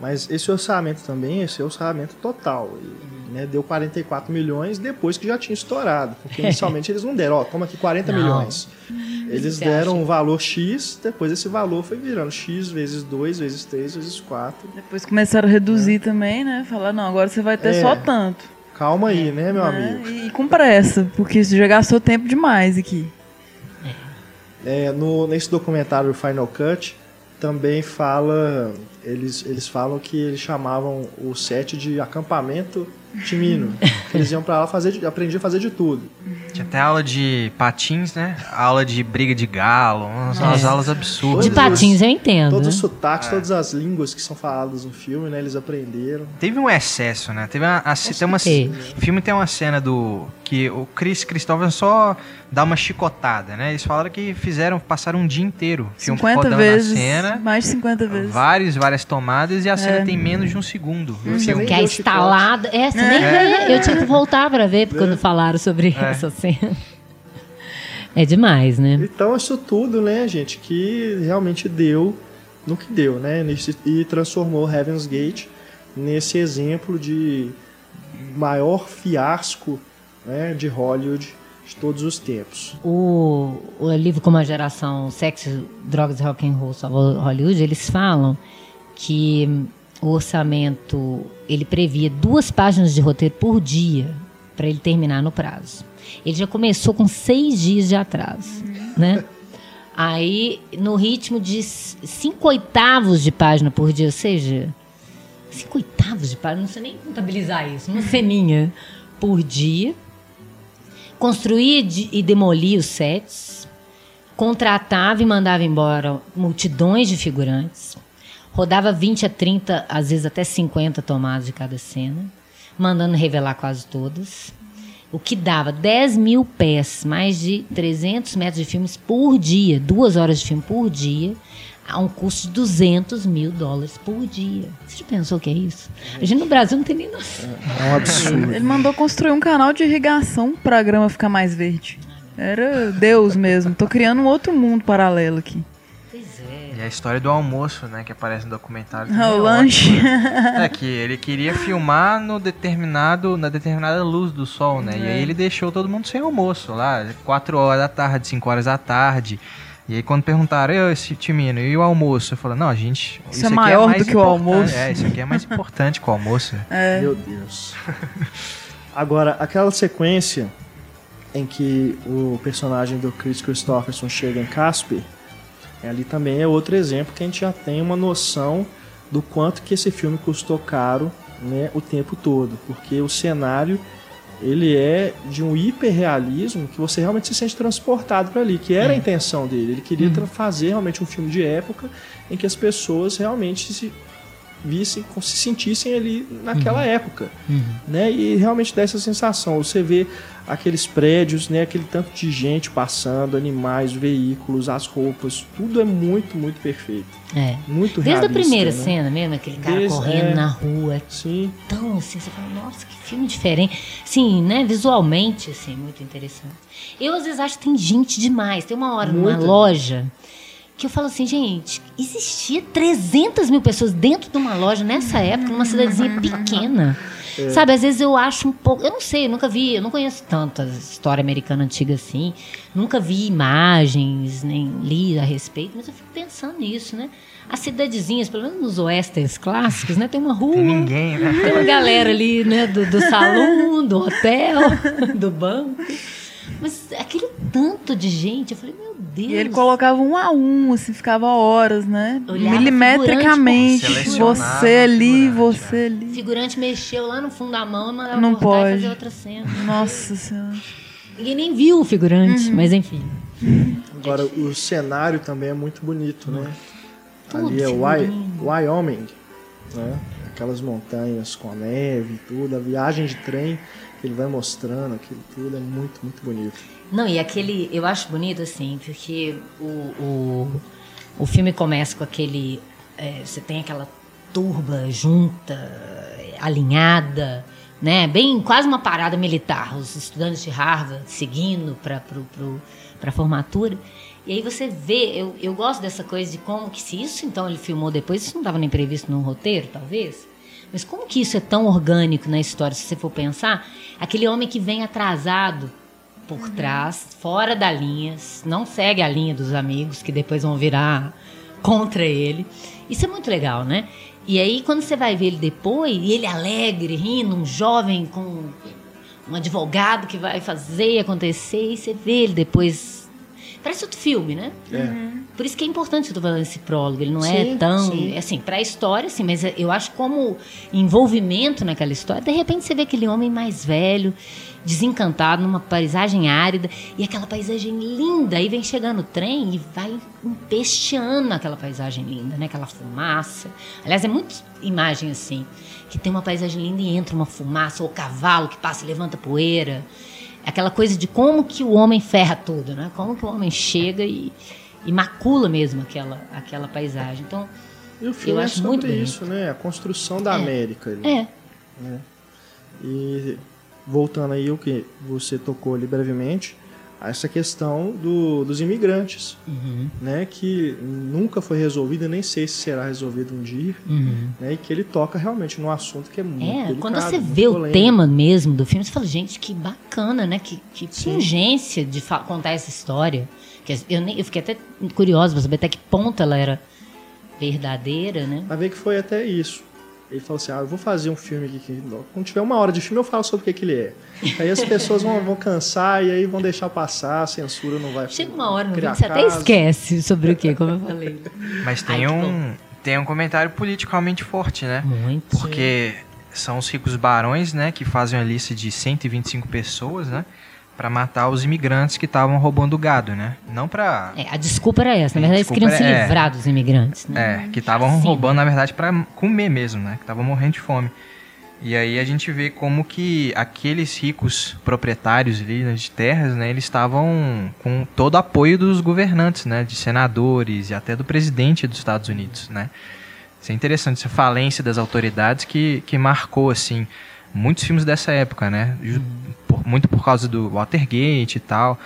Mas esse orçamento também, esse é orçamento total. E, né, deu 44 milhões depois que já tinha estourado. Porque inicialmente eles não deram, ó, toma aqui 40 Não. milhões. Eles Você deram acha? um valor X, depois esse valor foi virando X vezes 2, vezes 3, vezes 4. Depois começaram a reduzir também, né? Falar, não, agora você vai ter É. só tanto. Calma aí, né, meu né? amigo? E, com pressa, porque você já gastou tempo demais aqui. É, no, nesse documentário Final Cut também fala. Eles, eles falam que eles chamavam o set de acampamento timino. eles iam pra lá fazer, aprender a fazer de tudo. Tinha até aula de patins, né? Aula de briga de galo, umas, umas É. aulas absurdas. De patins eu entendo. Todos os sotaques, todas as línguas que são faladas no filme, né? Eles aprenderam. Teve um excesso, né? Teve uma, a, tem uma, o filme tem uma cena do que o Chris Christopher só dá uma chicotada, né? Eles falaram que fizeram, passaram um dia inteiro filme 50 rodando vezes. a cena, Mais de 50 vezes. várias, várias tomadas e a cena É. tem menos de um segundo. Nem Que é instalada. É, você nem vê. Eu tive que voltar pra ver quando falaram sobre É. essa cena. É demais, né? Então, isso tudo, né, gente, que realmente deu no que deu, né? E transformou Heaven's Gate nesse exemplo de maior fiasco né, de Hollywood de todos os tempos. O, o livro como a geração Sexo, Drogas e Rock and Roll salvou Hollywood, eles falam que o orçamento ele previa duas páginas de roteiro por dia para ele terminar no prazo. Ele já começou com seis dias de atraso, né? Aí, no ritmo de cinco oitavos de página por dia, ou seja, cinco oitavos de página, não sei nem contabilizar isso, uma ceninha por dia. Construía e demolia os sets, contratava e mandava embora multidões de figurantes, rodava 20 a 30, às vezes até 50 tomadas de cada cena, mandando revelar quase todas, o que dava 10 mil pés, mais de 300 metros de filmes por dia, duas horas de filme por dia, a um custo de 200 mil dólares por dia. Você já pensou o que é isso? A gente no Brasil não tem nem noção. É um absurdo. Ele mandou construir um canal de irrigação pra grama ficar mais verde. Era Deus mesmo. Tô criando um outro mundo paralelo aqui. É. E a história do almoço, né, que aparece no documentário. Ah, também o é lanche. É que ele queria filmar no determinado, na determinada luz do sol, né? E É. aí ele deixou todo mundo sem almoço lá, 4 horas da tarde, 5 horas da tarde. E aí quando perguntaram, "E esse Timino, e o almoço? Eu falei, não, gente, Isso é aqui maior mais do que o importante." almoço. É, isso aqui é mais importante que o almoço. É. Meu Deus. Agora, aquela sequência em que o personagem do Chris Christopherson chega em Casper, ali também é outro exemplo que a gente já tem uma noção do quanto que esse filme custou caro né, o tempo todo. Porque o cenário ele é de um hiperrealismo que você realmente se sente transportado para ali, que era a intenção dele. Ele queria tra- fazer realmente um filme de época em que as pessoas realmente se vissem, se sentissem ali naquela época, né? E realmente dá essa sensação. Você vê aqueles prédios, né? Aquele tanto de gente passando, animais, veículos, as roupas, tudo é muito, muito perfeito, É. muito Desde a primeira né? cena mesmo, aquele cara Desde- correndo é. na rua, Sim, tão assim, você fala, nossa, que filme diferente. Sim, né, visualmente, assim, muito interessante. Eu às vezes acho que tem gente demais. Tem uma hora numa Muita. loja que eu falo assim, gente, existia 300 mil pessoas dentro de uma loja nessa época, numa cidadezinha pequena. Sabe, às vezes eu acho um pouco. Eu não sei, eu nunca vi, eu não conheço tanta história americana antiga assim. Nunca vi imagens, nem li a respeito, mas eu fico pensando nisso, né? As cidadezinhas, pelo menos nos westerns clássicos, né? Tem uma rua. Tem ninguém, né? Tem uma galera ali, né? Do, do salão, do hotel, do banco. Mas aquele tanto de gente, eu falei, meu Deus. E ele colocava um a um, assim, ficava horas, né? Olhava Milimetricamente. Você ali, você O ali. figurante mexeu lá no fundo da mão e mandava Não e pode. fazer outra cena. Nossa senhora. Ninguém nem viu o figurante, mas enfim. Agora, o cenário também é muito bonito, né? Tudo Ali é. Wyoming, né? Aquelas montanhas com a neve e tudo, a viagem de trem ele vai mostrando, aquilo tudo é muito, muito bonito. Não, e aquele. Eu acho bonito, assim, porque o, o, o filme começa com aquele. é, você tem aquela turba junta, alinhada, né? Bem, quase uma parada militar. Os estudantes de Harvard seguindo para a formatura. E aí você vê, eu, eu gosto dessa coisa de como que se isso então ele filmou depois, isso não estava nem previsto no roteiro, talvez. Mas como que isso é tão orgânico na história, se você for pensar? Aquele homem que vem atrasado por trás, fora da linha, não segue a linha dos amigos que depois vão virar contra ele. Isso é muito legal, né? E aí quando você vai ver ele depois, e ele alegre, rindo, um jovem com um advogado que vai fazer acontecer, e você vê ele depois. Parece outro filme, né? É. Por isso que é importante eu tô falando esse prólogo. Ele não Sim, é tão. sim. é Assim, pra história, sim, mas eu acho como envolvimento naquela história. De repente você vê aquele homem mais velho, desencantado, numa paisagem árida, e aquela paisagem linda. Aí vem chegando o trem e vai empesteando aquela paisagem linda, né? Aquela fumaça. Aliás, é muita imagem assim, que tem uma paisagem linda e entra uma fumaça, ou o cavalo que passa e levanta poeira. Aquela coisa de como que o homem ferra tudo, né? Como que o homem chega e, e macula mesmo aquela, aquela paisagem. Então, E o filme Eu é acho sobre muito isso, né? A construção da É. América. ali. é. E voltando aí o que você tocou ali brevemente, a essa questão do- dos imigrantes, Uhum, né? Que nunca foi resolvida, nem sei se será resolvido um dia, uhum. né? E que ele toca realmente num assunto que é muito É, delicado, quando você vê o polêmico. tema mesmo do filme, você fala, gente, que bacana, né? Que, que pungência de contar essa história. Que eu, nem, eu fiquei até curiosa pra saber até que ponto ela era verdadeira, né? Vai ver que foi até isso. Ele falou assim: ah, eu vou fazer um filme aqui. que Quando tiver uma hora de filme, eu falo sobre o que, que ele é. Aí as pessoas vão, vão cansar e aí vão deixar passar, a censura não vai Chega uma hora no criar você até esquece sobre o que, como eu falei. Mas Ai, tem que um, tem um comentário politicamente forte, né? Muito. Porque são os ricos barões, né, que fazem uma lista de 125 pessoas, né, para matar os imigrantes que estavam roubando gado, né? Não para É, a desculpa era essa. Na verdade, eles queriam se desculpa é- livrar dos imigrantes, né? É, que estavam Sim. roubando, na verdade, pra comer mesmo, né? Que estavam morrendo de fome. E aí a gente vê como que aqueles ricos proprietários ali né, de terras, né? Eles estavam com todo o apoio dos governantes, né? De senadores e até do presidente dos Estados Unidos, né? Isso é interessante, essa falência das autoridades que, que marcou, assim, muitos filmes dessa época, né? Ju- por- muito por causa do Watergate e tal.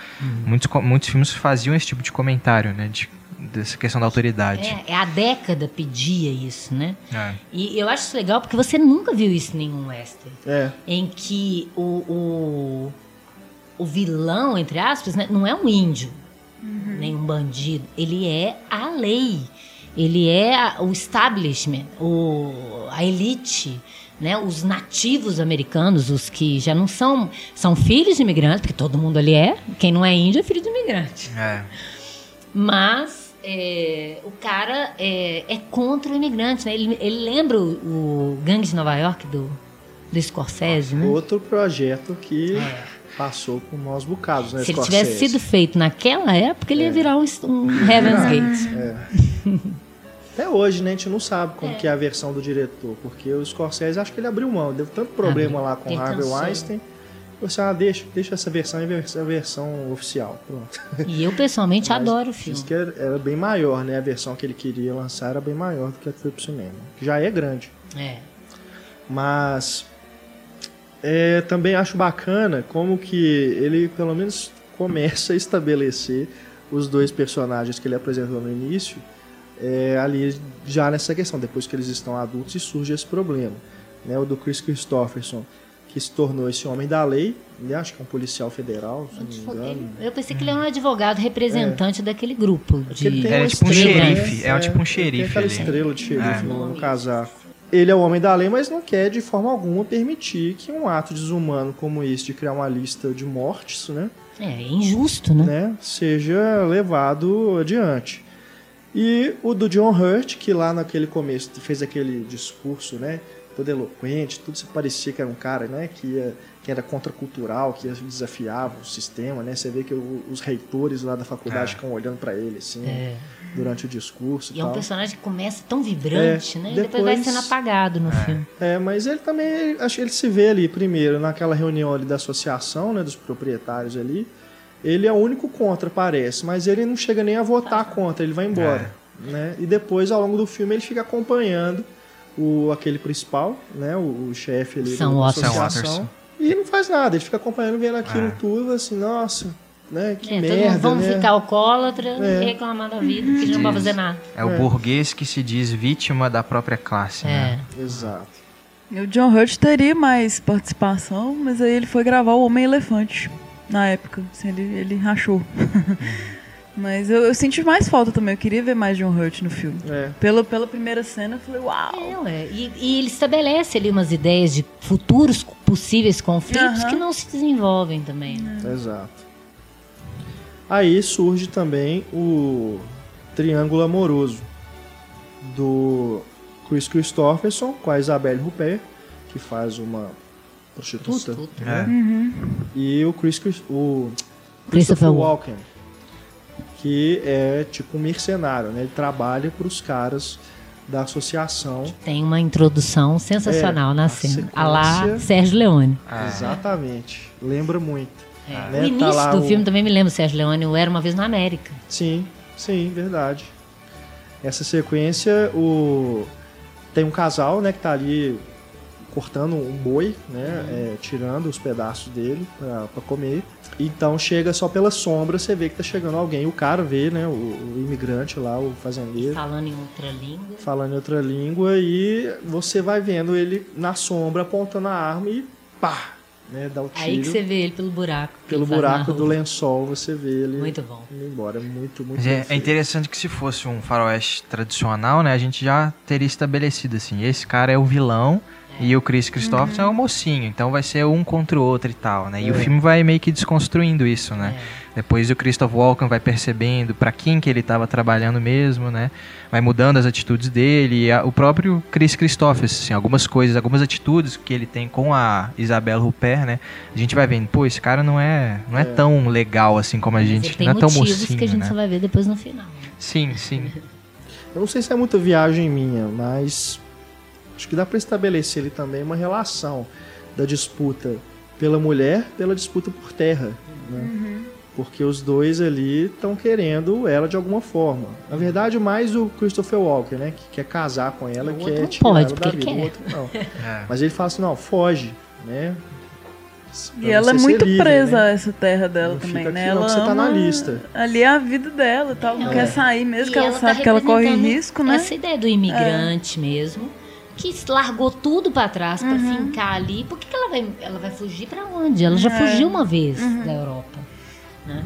Muitos, co- muitos filmes faziam esse tipo de comentário, né? De, dessa questão da autoridade. É, é a década pedia isso, né? É. E eu acho isso legal porque você nunca viu isso em nenhum western. É, Em que o, o, o vilão, entre aspas, né, não é um índio, nem um bandido. Ele é a lei. Ele é a- o establishment, o, a elite, né? Os nativos americanos, os que já não são... São filhos de imigrantes, porque todo mundo ali é. Quem não é índio é filho de imigrante. É. Mas é, o cara é, é contra o imigrante, né? Ele, ele lembra o, o Gangue de Nova York do, do Scorsese, né? outro projeto que passou por maus bocados, né? Se ele Scorsese. tivesse sido feito naquela época, ele ia virar um, um Heaven's Gate. Até hoje, né, a gente não sabe como que é a versão do diretor, porque o Scorsese, acho que ele abriu mão, deu tanto problema lá com Harvey. Weinstein. Você, ah, deixa, deixa essa versão e essa versão oficial. Pronto. E eu, pessoalmente, Mas adoro o Diz filme. que era, era bem maior, né? A versão que ele queria lançar era bem maior do que a que foi pro cinema. que Já é grande. É. Mas é, também acho bacana como que ele pelo menos começa a estabelecer os dois personagens que ele apresentou no início, é, ali já nessa questão, depois que eles estão adultos e surge esse problema. Né? O do Chris Christopherson, que se tornou esse homem da lei, ele acho que é um policial federal, se não me engano. Eu pensei que ele era um advogado representante daquele grupo. Ele De... Era uma tipo um xerife, né? é tipo um ele xerife Tem aquela ali. estrela de xerife É. no, no casaco. Ele é o homem da lei, mas não quer de forma alguma permitir que um ato desumano como esse de criar uma lista de mortes, né, É, é injusto, né? né, seja levado adiante. E o do John Hurt, que lá naquele começo fez aquele discurso, né, todo eloquente, tudo se parecia que era um cara, né, que, ia, que era contracultural, que desafiava o sistema, né, você vê que o- os reitores lá da faculdade É. ficam olhando para ele, assim, É. durante o discurso e, E é um personagem que começa tão vibrante, É, né? E depois vai sendo apagado no filme. É, mas ele também, acho que ele se vê ali primeiro naquela reunião ali da associação, né, dos proprietários ali. Ele é o único contra, parece, mas ele não chega nem a votar contra, ele vai embora, né? E depois ao longo do filme ele fica acompanhando o aquele principal, né, o, o chefe ali Sam da associação. E não faz nada, ele fica acompanhando, vendo aquilo É. tudo, assim, nossa, né, que É, todo merda, mundo vamos né? ficar alcoólatra É. e reclamar da vida, que não vai fazer nada. É o burguês que se diz vítima da própria classe, né? É. Exato. E o John Hurt teria mais participação, mas aí ele foi gravar o Homem-Elefante na época. Assim, ele, ele rachou. mas eu, eu senti mais falta também. Eu queria ver mais John Hurt no filme. É. Pela, pela primeira cena, eu falei, uau! É. E, e ele estabelece ali umas ideias de futuros possíveis conflitos Aham. que não se desenvolvem também. né? Exato. Aí surge também o triângulo amoroso do Chris Christopherson com a Isabelle Huppert, que faz uma prostituta, Prostituta. né? Uhum. e o Chris o Christopher Christopher Walken, que é tipo um mercenário, né? Ele trabalha para os caras da associação. Tem uma introdução sensacional É, na cena. A lá Sérgio Leone. Ah, Exatamente. Lembra muito. É. né? O início Tá do o- filme também me lembra o Sérgio Leone, o Era Uma Vez na América. Sim, sim, verdade. Essa sequência, o tem um casal, né, que tá ali cortando um boi, né, é, tirando os pedaços dele pra, pra comer. Então chega só pela sombra, você vê que tá chegando alguém. O cara vê, né, o, o imigrante lá, o fazendeiro, Falando em outra língua. falando em outra língua e você vai vendo ele na sombra apontando a arma e pá, né, dá o tiro. Aí que você vê ele pelo buraco. Pelo buraco do lençol, você vê ele Muito bom. indo embora. Muito, muito é, é interessante que se fosse um faroeste tradicional, né, a gente já teria estabelecido assim, esse cara é o vilão e o Chris Christopherson é o mocinho, então vai ser um contra o outro e tal, né? E o É. filme vai meio que desconstruindo isso, né? Depois o Christopher Walken vai percebendo pra quem que ele estava trabalhando mesmo, né? Vai mudando as atitudes dele, e a- o próprio Chris Christopherson, assim, algumas coisas, algumas atitudes que ele tem com a Isabelle Huppert, né? A gente vai vendo, pô, esse cara não é, não é, É. tão legal assim como a Mas gente, não é tão motivos mocinho, que a gente né? só vai ver depois no final. Sim, sim. Eu não sei se é muita viagem minha, mas acho que dá para estabelecer ali também uma relação da disputa pela mulher, pela disputa por terra, né? Porque os dois ali estão querendo ela de alguma forma. Na verdade, mais o Christopher Walker, né? Que quer casar com ela, O quer outro não tirar pode, ela da vida. O quer. outro não. É. Mas ele fala assim, não, foge, né? E Pra ela é muito livre, presa a né? essa terra dela Não também, fica né? não, Ela você tá na lista. Ali é a vida dela e tal. Não É. quer sair mesmo, que E ela, tá sabe que ela corre risco, né? Essa ideia do imigrante mesmo, que largou tudo pra trás Uhum. fincar ali. Por que, que ela, vai, ela vai fugir pra onde? Ela já É. fugiu uma vez Uhum. da Europa. Né?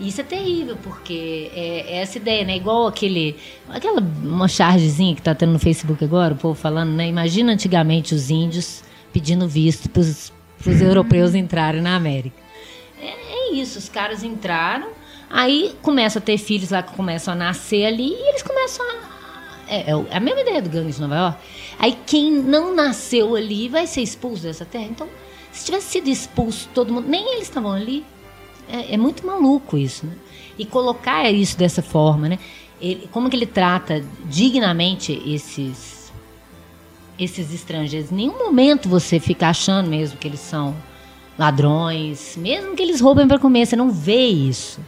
Isso é terrível, porque é, é essa ideia, né? Igual aquele. Aquela uma chargezinha que tá tendo no Facebook agora, o povo falando, né? Imagina antigamente os índios pedindo visto pros, pros europeus entrarem na América. É, é isso, os caras entraram, aí começam a ter filhos lá que começam a nascer ali e eles começam a. É, é é a mesma ideia do gangue de Nova York. Aí quem não nasceu ali vai ser expulso dessa terra. Então, se tivesse sido expulso todo mundo, nem eles estavam ali. É, é muito maluco isso, né? E colocar isso dessa forma, né? Ele- como que ele trata dignamente esses esses estrangeiros? Em nenhum momento você fica achando mesmo que eles são ladrões, mesmo que eles roubem para comer, você não vê isso,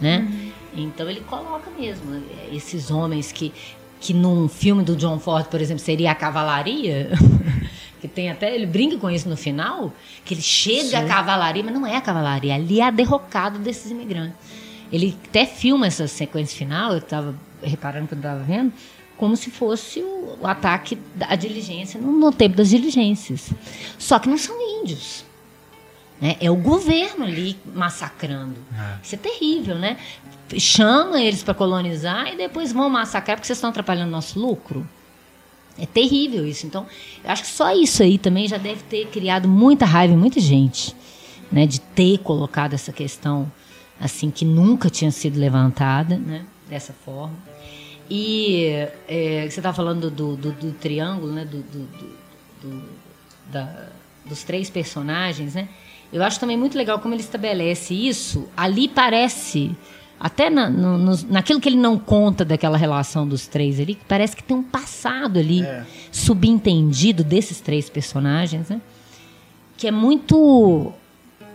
né? Então ele coloca mesmo é, esses homens que que num filme do John Ford, por exemplo, seria a cavalaria, que tem até ele brinca com isso no final, que ele chega à cavalaria, mas não é a cavalaria, ali é a derrocada desses imigrantes. Ele até filma essa sequência final, eu estava reparando quando estava vendo, como se fosse o, o ataque da diligência no, no, tempo das diligências. Só que não são índios. Né? É o governo ali massacrando. É. Isso é terrível, né? Chama eles para colonizar e depois vão massacrar porque vocês estão atrapalhando nosso lucro. É terrível isso. Então, eu acho que só isso aí também já deve ter criado muita raiva em muita gente, né? De ter colocado essa questão assim que nunca tinha sido levantada, né? Dessa forma. E é, você estava falando do, do, do, triângulo, né? Do, do da, dos três personagens, né? Eu acho também muito legal como ele estabelece isso. Ali parece até na, no, no, naquilo que ele não conta daquela relação dos três ali, parece que tem um passado ali é. subentendido desses três personagens, né? Que é muito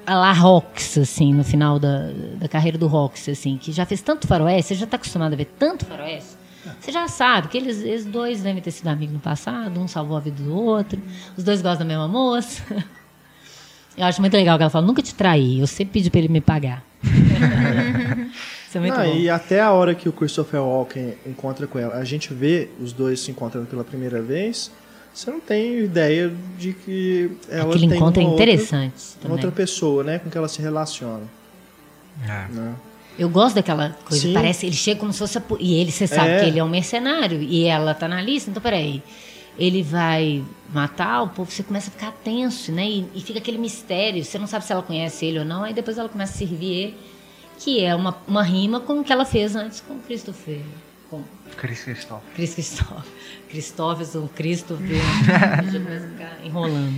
a la Rox, assim, no final da, da carreira do Rox, assim, que já fez tanto faroeste, você já está acostumado a ver tanto faroeste, você já sabe que eles, eles dois devem ter sido amigos no passado, um salvou a vida do outro, os dois gostam da mesma moça. Eu acho muito legal que ela fala, nunca te traí, eu sempre pedi para ele me pagar. Isso é muito Não, bom. E até a hora que o Christopher Walken encontra com ela, a gente vê os dois se encontrando pela primeira vez, você não tem ideia de que ela Aquele tem encontro uma é interessante outra, outra pessoa, né, com que ela se relaciona. É. Né? Eu gosto daquela coisa, Sim. parece ele chega como se fosse a, e ele você sabe é. que ele é um mercenário e ela tá na lista, então peraí ele vai matar, o povo você começa a ficar tenso, né? E, e, fica aquele mistério, você não sabe se ela conhece ele ou não, aí depois ela começa a servir ele, que é uma, uma rima com o que ela fez antes com Christopher. Com Chris Christopher. Chris Christopher. Christopherson, Christopher. Deixa eu ficar enrolando.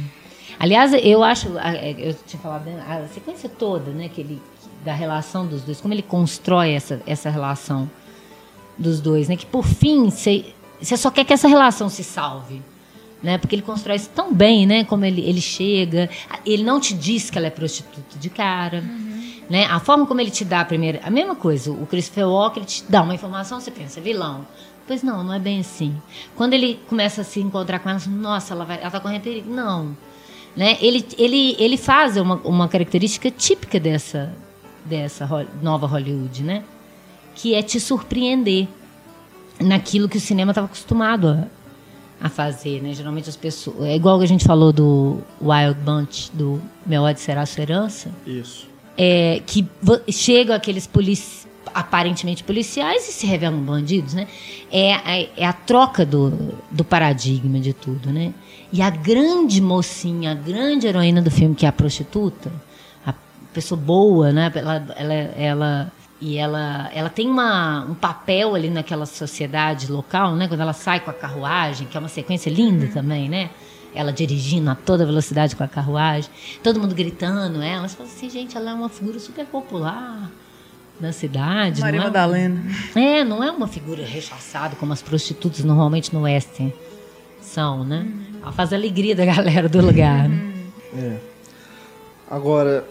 Aliás, eu acho, é, eu tinha falado, né, a sequência toda, né, que ele, da relação dos dois, como ele constrói essa, essa relação dos dois, né, que por fim você você só quer que essa relação se salve. Né? Porque ele constrói isso tão bem, né? Como ele, ele chega. Ele não te diz que ela é prostituta de cara. Uhum. Né? A forma como ele te dá a primeira. A mesma coisa. O Christopher Walker ele te dá uma informação, você pensa, vilão. Pois não, não é bem assim. Quando ele começa a se encontrar com ela, nossa, ela, vai, ela tá correndo perigo. Não. Né? Ele, ele, ele faz uma, uma característica típica dessa, dessa nova Hollywood, né? Que é te surpreender naquilo que o cinema estava acostumado a, a, fazer, né? Geralmente as pessoas... É igual que a gente falou do Wild Bunch, do Meu Ódio Será Sua Herança. Isso. É, que chegam aqueles aparentemente policiais e se revelam bandidos, né? É, é, é, a troca do, do paradigma de tudo, né? E a grande mocinha, a grande heroína do filme, que é a prostituta, a pessoa boa, né? Ela, ela, ela e ela, ela tem uma, um papel ali naquela sociedade local, né? Quando ela sai com a carruagem, que é uma sequência linda também, né? Ela dirigindo a toda velocidade com a carruagem, todo mundo gritando ela. Você fala assim, gente, ela é uma figura super popular na cidade. Maria não é Madalena. É, não é uma figura rechaçada como as prostitutas normalmente no Western são, né? Ela faz a alegria da galera do lugar. Né? É. Agora,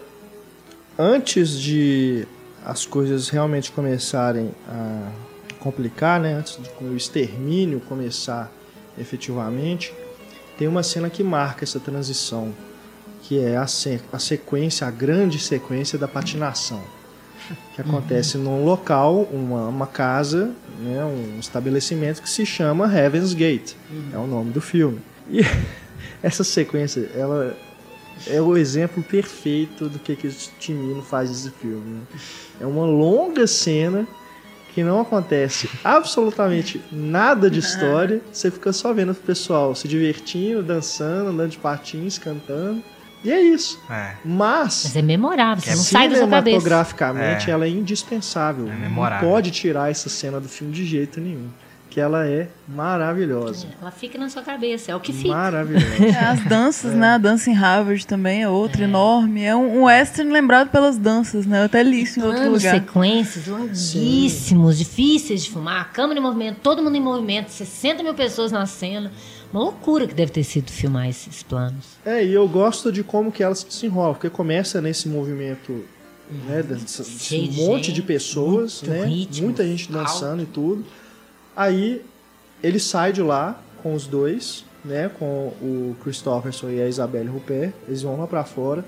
antes de as coisas realmente começarem a complicar, né, antes de o extermínio começar efetivamente, tem uma cena que marca essa transição, que é a, se a sequência, a grande sequência da patinação, que acontece uhum. num local, uma, uma casa, né, um estabelecimento que se chama Heaven's Gate, uhum. é o nome do filme. E essa sequência, ela é o exemplo perfeito do que, que o Timino faz nesse filme. Né? É uma longa cena que não acontece absolutamente nada de história. Você fica só vendo o pessoal se divertindo, dançando, andando de patins, cantando. E é isso. É. Mas, Mas é memorável, você não sai da sua cabeça. Cinematograficamente, é. ela é indispensável. É não pode tirar essa cena do filme de jeito nenhum que ela é maravilhosa. Ela fica na sua cabeça, é o que fica. Maravilhosa. É, as danças, é. né? A dança em Harvard também é outra, é. enorme. É um, um western lembrado pelas danças, né? Eu até li isso em outro lugar. sequências longuíssimos, Sim. difíceis de filmar. A câmera em movimento, todo mundo em movimento, 60 mil pessoas na cena. Uma loucura que deve ter sido filmar esses planos. É, e eu gosto de como que ela se desenrola, porque começa nesse movimento né, desse, desse um monte de pessoas, né? Ritmo, muita gente dançando alto. e tudo. Aí ele sai de lá com os dois, né, com o Christopherson e a Isabelle Rupert, eles vão lá para fora.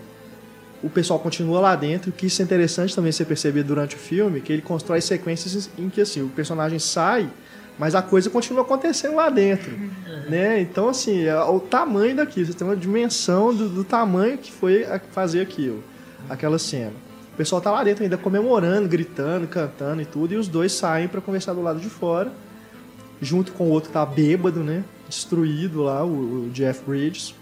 O pessoal continua lá dentro, que isso é interessante também ser percebido durante o filme, que ele constrói sequências em que assim, o personagem sai, mas a coisa continua acontecendo lá dentro, né? Então assim, é o tamanho daquilo, você tem uma dimensão do, do tamanho que foi fazer aquilo, aquela cena. O pessoal tá lá dentro ainda comemorando, gritando, cantando e tudo, e os dois saem para conversar do lado de fora, junto com o outro que tá bêbado, né? Destruído lá, o, o Jeff Bridges.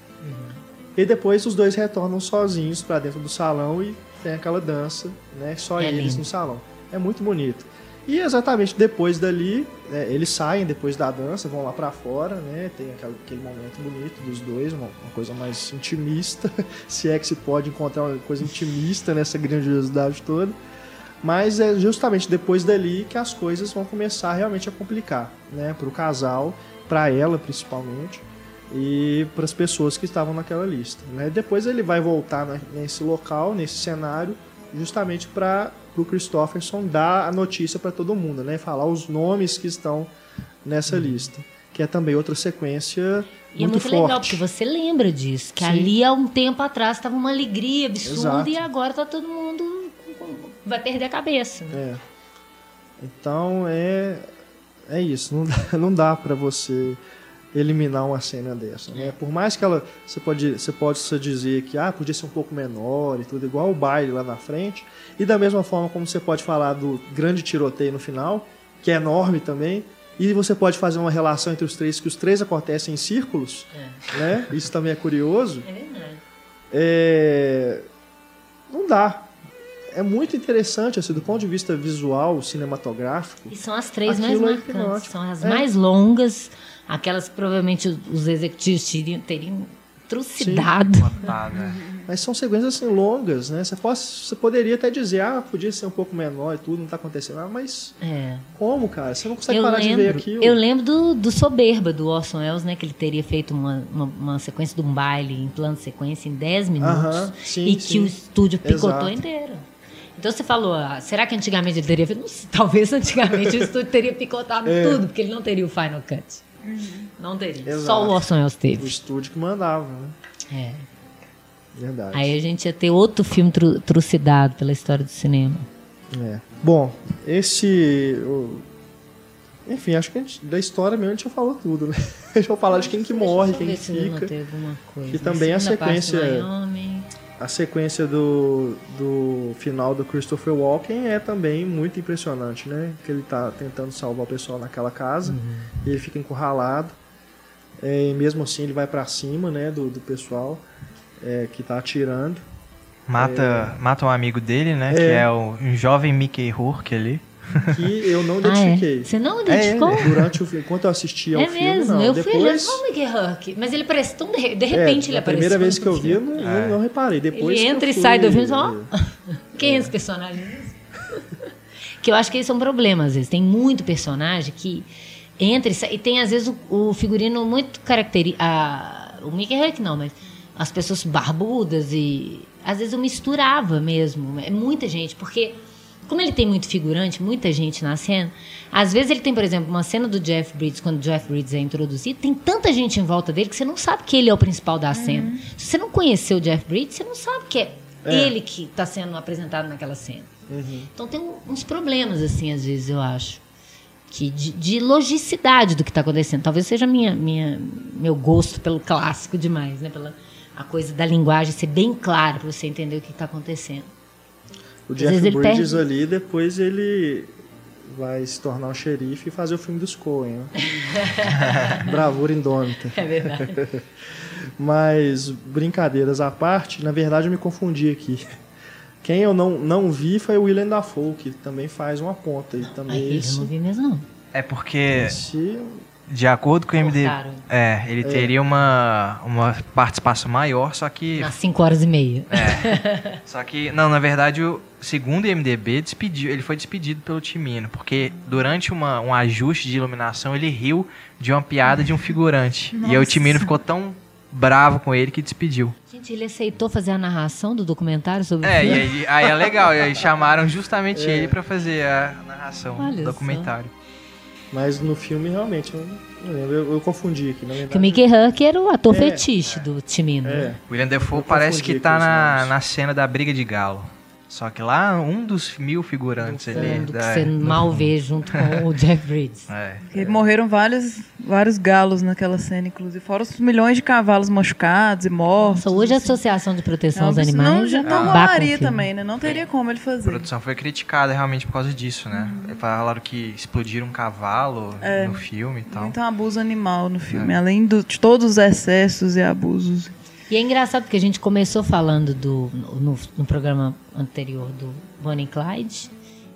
E depois os dois retornam sozinhos para dentro do salão e tem aquela dança, né? Só É eles lindo. no salão. É muito bonito. E exatamente depois dali, né, eles saem depois da dança, vão lá para fora, né? Tem aquele, aquele momento bonito dos dois, uma, uma coisa mais intimista, se é que se pode encontrar uma coisa intimista nessa grandiosidade toda. Mas é justamente depois dali que as coisas vão começar realmente a complicar, né? Para o casal, para ela principalmente e para as pessoas que estavam naquela lista. Né? Depois ele vai voltar na- nesse local, nesse cenário, justamente para o Christopherson dar a notícia para todo mundo, né? Falar os nomes que estão nessa lista, que é também outra sequência E é muito, muito forte. legal, porque você lembra disso. Que Sim. ali há um tempo atrás estava uma alegria absurda Exato. e agora tá todo mundo. Vai perder a cabeça. né? É. Então é é isso, não dá, não dá para você eliminar uma cena dessa, né? Por mais que ela você pode você pode dizer que ah, podia ser um pouco menor e tudo igual o baile lá na frente, e da mesma forma como você pode falar do grande tiroteio no final, que é enorme também, e você pode fazer uma relação entre os três que os três acontecem em círculos, né? Isso também é curioso. É verdade. É, Não dá. É muito interessante, assim, do ponto de vista visual, cinematográfico. E são as três mais é marcantes. hipnótico. São as É. mais longas, aquelas que provavelmente os- os executivos teriam, teriam trucidado. Mas são sequências assim longas, né? Você, pode, você poderia até dizer, ah, podia ser um pouco menor e tudo, não tá acontecendo. Ah, mas É. como, cara? Você não consegue Eu parar de ver lembro, aquilo. eu lembro do, do Soberba, do Orson Welles, né? Que ele teria feito uma, uma, uma sequência de um baile em plano de sequência em 10 minutos. Aham, sim, e sim. que o estúdio picotou Exato. inteiro. Então você falou, ah, será que antigamente ele teria feito? Sei, talvez antigamente o estúdio teria picotado É. tudo, porque ele não teria o Final Cut. Não teria. Exato. Só o Orson Welles O teve. estúdio que mandava, né? É. Verdade. Aí a gente ia ter outro filme tru- trucidado pela história do cinema. É. Bom, esse. o- Enfim, acho que a gente- da história mesmo a gente já falou tudo, né? A gente vai falar de quem que morre, quem eu fica. anotei alguma coisa. Que também é a parte sequência- Wyoming. A sequência do, do final do Christopher Walken é também muito impressionante, né? Que ele tá tentando salvar o pessoal naquela casa Uhum. e ele fica encurralado. É, e mesmo assim ele vai pra cima, né, do, do pessoal é, que tá atirando. Mata, mata um amigo dele, né? É. Que é o, um jovem Mickey Rourke ali. Que eu não Ah, é? identifiquei. Você não É, identificou? durante o filme, enquanto eu assistia ao É filme, mesmo, não. eu fui olhando, Depois, oh, Mickey Huck. Mas ele parece tão de, de é, repente ele a apareceu. primeira vez que eu vi, eu não, não- não reparei. Depois Ele que eu entra e fui- sai do filme só. Quem é esse personagem? que eu acho que esse é um problema, às vezes. Tem muito personagem que entra e sai. E tem, às vezes, o, o figurino muito característico. O Mickey Huck não, mas as pessoas barbudas e. Às vezes eu misturava mesmo. É muita gente, porque. Como ele tem muito figurante, muita gente na cena, às vezes ele tem, por exemplo, uma cena do Jeff Bridges, quando o Jeff Bridges é introduzido, tem tanta gente em volta dele que você não sabe que ele é o principal da cena. Se você não conheceu o Jeff Bridges, você não sabe que é, É. ele que está sendo apresentado naquela cena. Uhum. Então tem uns problemas, assim, às vezes, eu acho. Que de, de logicidade do que está acontecendo. Talvez seja minha, minha, meu gosto pelo clássico demais, né? Pela a coisa da linguagem ser bem clara para você entender o que está acontecendo. O Às Jeff Bridges perde. ali, depois ele vai se tornar um xerife e fazer o filme dos Coen. Né? Bravura indômita. É verdade. Mas, brincadeiras à parte, na verdade eu me confundi aqui. Quem eu não, não vi foi o Willem Dafoe, que também faz uma ponta. E também ele eu esse, não vi mesmo, não. É porque, esse- de acordo com o MD, é, ele teria uma, uma participação maior, só que Nas 5 horas e meia. Só que, não, na verdade, o segundo IMDB despediu, ele foi despedido pelo Timino, porque durante uma, um ajuste de iluminação ele riu de uma piada de um figurante. E aí o Nossa. Timino ficou tão bravo com ele que despediu. Gente, ele aceitou fazer a narração do documentário sobre o É, e filme? aí, aí é legal, e aí chamaram justamente ele pra fazer a narração Olha do só. Mas no filme, realmente, eu não lembro. Eu, eu confundi aqui, na verdade. Que o Mickey Huck era o ator É, fetiche do Timino. É, William Defoe Eu parece que tá na, na cena da briga de galo. Só que lá, um dos mil figurantes ali. Que da- você no mal vê junto com o Jeff Bridges. É. Porque morreram vários, vários galos naquela cena, inclusive. Fora os milhões de cavalos machucados e mortos. Nossa, hoje a. Associação de Proteção aos Animais Não, já não o rolaria também, né? Não teria como ele A fazer. produção foi criticada realmente por causa disso, né? Uhum. Falaram que explodiram um cavalo É. no filme e tal. Muito abuso animal no filme, além do- de todos os excessos e abusos. E é engraçado porque a gente começou falando do, no, no programa anterior do Bonnie e Clyde.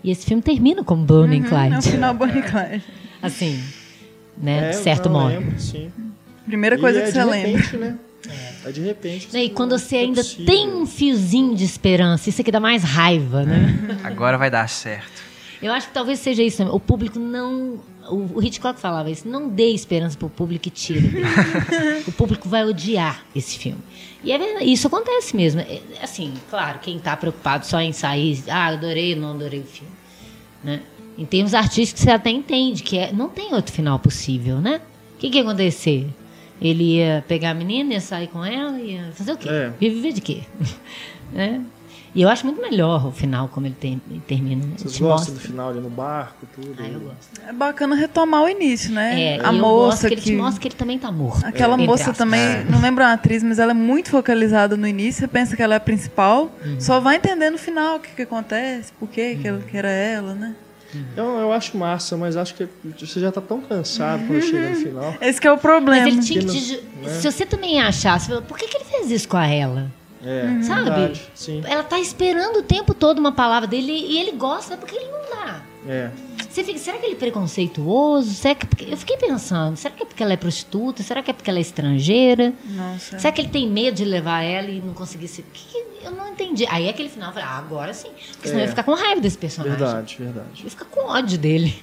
E esse filme termina como Bonnie e É o Clyde. final Bonnie e Clyde. Assim, né? é, de certo eu modo. lembro, sim. Primeira E coisa é que de você lembra. repente, né? É de repente. E quando você é ainda possível. tem um fiozinho de esperança, isso aqui dá mais raiva, né? Agora vai dar certo. Eu acho que talvez seja isso. O público não. O Hitchcock falava isso. Não dê esperança pro público e tira o público vai odiar esse filme. E é verdade, isso acontece mesmo. É, Assim, claro, quem tá preocupado só em sair, ah, adorei não adorei o filme. Né? Em termos artísticos, você até entende que é- não tem outro final possível, né? O que, que ia acontecer? Ele ia pegar a menina, ia sair com ela, ia fazer o quê? É. Ia viver de quê? né? E eu acho muito melhor o final, como ele, tem- ele termina. né? Vocês Te gostam do mostra. final ali no barco, tudo? Ah, eu gosto. É bacana retomar o início, né? É, a moça que ele te mostra que ele também tá morto. Aquela entre moça também, É. não lembro a atriz, mas ela é muito focalizada no início. Você pensa que ela é a principal, Uhum. só vai entender no final o que, que acontece, por que, que, ela- que era ela, né? Eu, eu acho massa, mas acho que você já tá tão cansado quando chega no final. Esse que é o problema. Mas ele tinha que Que te- né? Se você também achasse, por que, que ele fez isso com a ela? É, Sabe? verdade. Sim. Ela tá esperando o tempo todo uma palavra dele e ele gosta, porque ele não dá. É. Você fica, será que ele é preconceituoso? Será que, porque- eu fiquei pensando, será que é porque ela é prostituta? Será que é porque ela é estrangeira? Nossa. Será que ele tem medo de levar ela e não conseguir se. Que- eu não entendi. Aí aquele final eu falei, ah, agora sim. Porque senão É. eu ia ficar com raiva desse personagem. Verdade, verdade. Eu fica com ódio dele.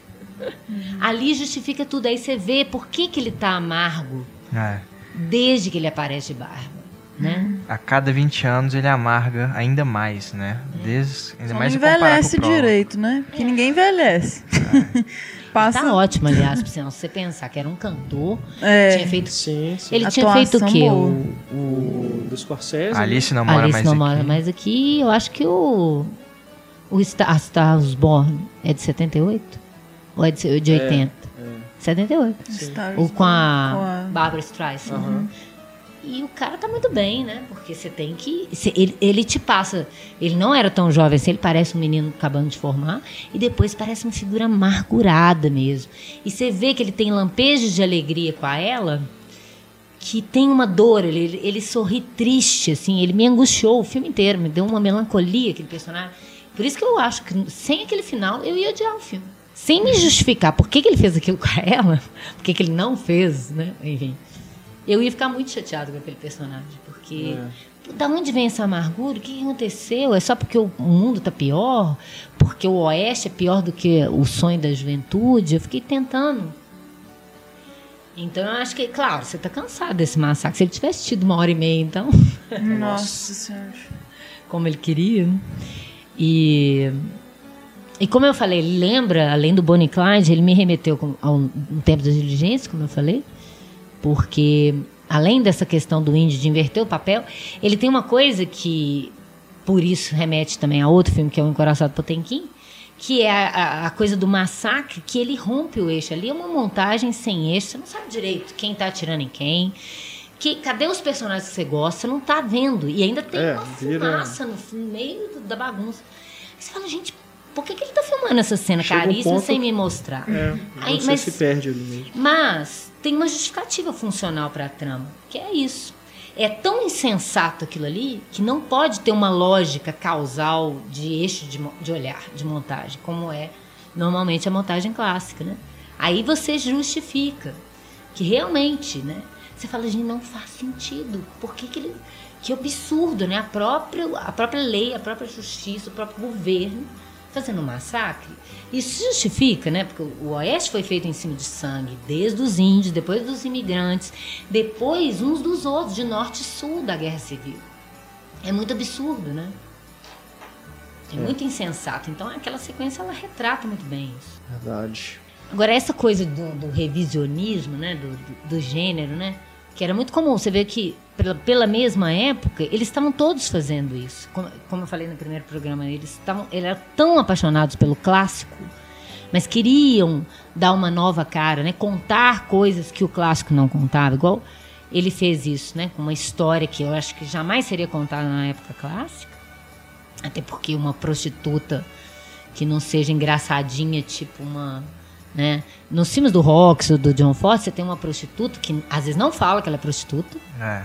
Ali justifica tudo. Aí você vê por que, que ele tá amargo É. desde que ele aparece de barba. Né? A cada 20 anos ele amarga ainda mais, né? Desde, ainda Só mais não envelhece o direito, né? Porque ninguém envelhece. Passa. Tá ótimo, aliás, se você pensar que era um cantor, É. tinha feito. Sim, sim. Ele tinha Atuação feito o quê? O, O do Scorsese. Alice não mora Alice mais não aqui. mora mais aqui. Eu acho que o. O Star, a Stars Born é de 78? Ou é de, de 80? 78. Stars Ou com a, com a- Barbara Streisand. Aham. E o cara tá muito bem, né? Porque você tem que. ele, ele te passa. Ele não era tão jovem assim, ele parece um menino acabando de formar. E depois parece uma figura amargurada mesmo. E você vê que ele tem lampejos de alegria com ela, que tem uma dor. Ele, ele, ele sorri triste, assim. Ele me angustiou o filme inteiro, me deu uma melancolia aquele personagem. Por isso que eu acho que sem aquele final eu ia odiar o filme. Sem me justificar por que, que ele fez aquilo com ela, por que, que ele não fez, né? Enfim. Eu ia ficar muito chateado com aquele personagem, porque da onde vem essa amargura? O que aconteceu? É só porque o mundo tá pior? Porque o Oeste é pior do que o sonho da juventude? Eu fiquei tentando. Então eu acho que, claro, você tá cansado desse massacre. Se ele tivesse tido uma hora e meia, então, Nossa senhora. como ele queria. E e como eu falei, ele lembra, além do Bonnie Clyde, ele me remeteu com- a um, um tempo das diligências, como eu falei, porque além dessa questão do índio de inverter o papel, ele tem uma coisa que, por isso, remete também a outro filme que é o Encoraçado Potemkin, que é a, a- coisa do massacre, que ele rompe o eixo. Ali é uma montagem sem eixo, você não sabe direito quem está atirando em quem. Que, cadê os personagens que você gosta? Você não está vendo. E ainda tem É, uma fumaça no, no meio da bagunça. Aí você fala, gente, por que, que ele está filmando essa cena Chega um caríssima ponto- sem me mostrar? É, Aí, você mas- se perde ali mesmo. Mas tem uma justificativa funcional para a trama, que é isso. É tão insensato aquilo ali que não pode ter uma lógica causal de eixo de, de olhar, de montagem, como é normalmente a montagem clássica, né? Aí você justifica que realmente, né? Você fala, gente, não faz sentido. Por que, que ele. Que absurdo, né? A própria, a própria lei, a própria justiça, o próprio governo fazendo um massacre. Isso se justifica, né? Porque o Oeste foi feito em cima de sangue, desde os índios, depois dos imigrantes, depois uns dos outros, de norte e sul da Guerra Civil. É muito absurdo, né? É muito insensato. Então aquela sequência ela retrata muito bem isso. Verdade. Agora, essa coisa do, do revisionismo, né? Do, do, do gênero, né? Que era muito comum. Você vê que, pela, pela mesma época, eles estavam todos fazendo isso. Como, como eu falei no primeiro programa, eles, estavam, eles eram tão apaixonados pelo clássico, mas queriam dar uma nova cara, né? Contar coisas que o clássico não contava. Igual ele fez isso, né? Com uma história que eu acho que jamais seria contada na época clássica. Até porque uma prostituta que não seja engraçadinha, tipo uma. Né? Nos filmes do Rox do John Ford, você tem uma prostituta que às vezes não fala que ela é prostituta. É.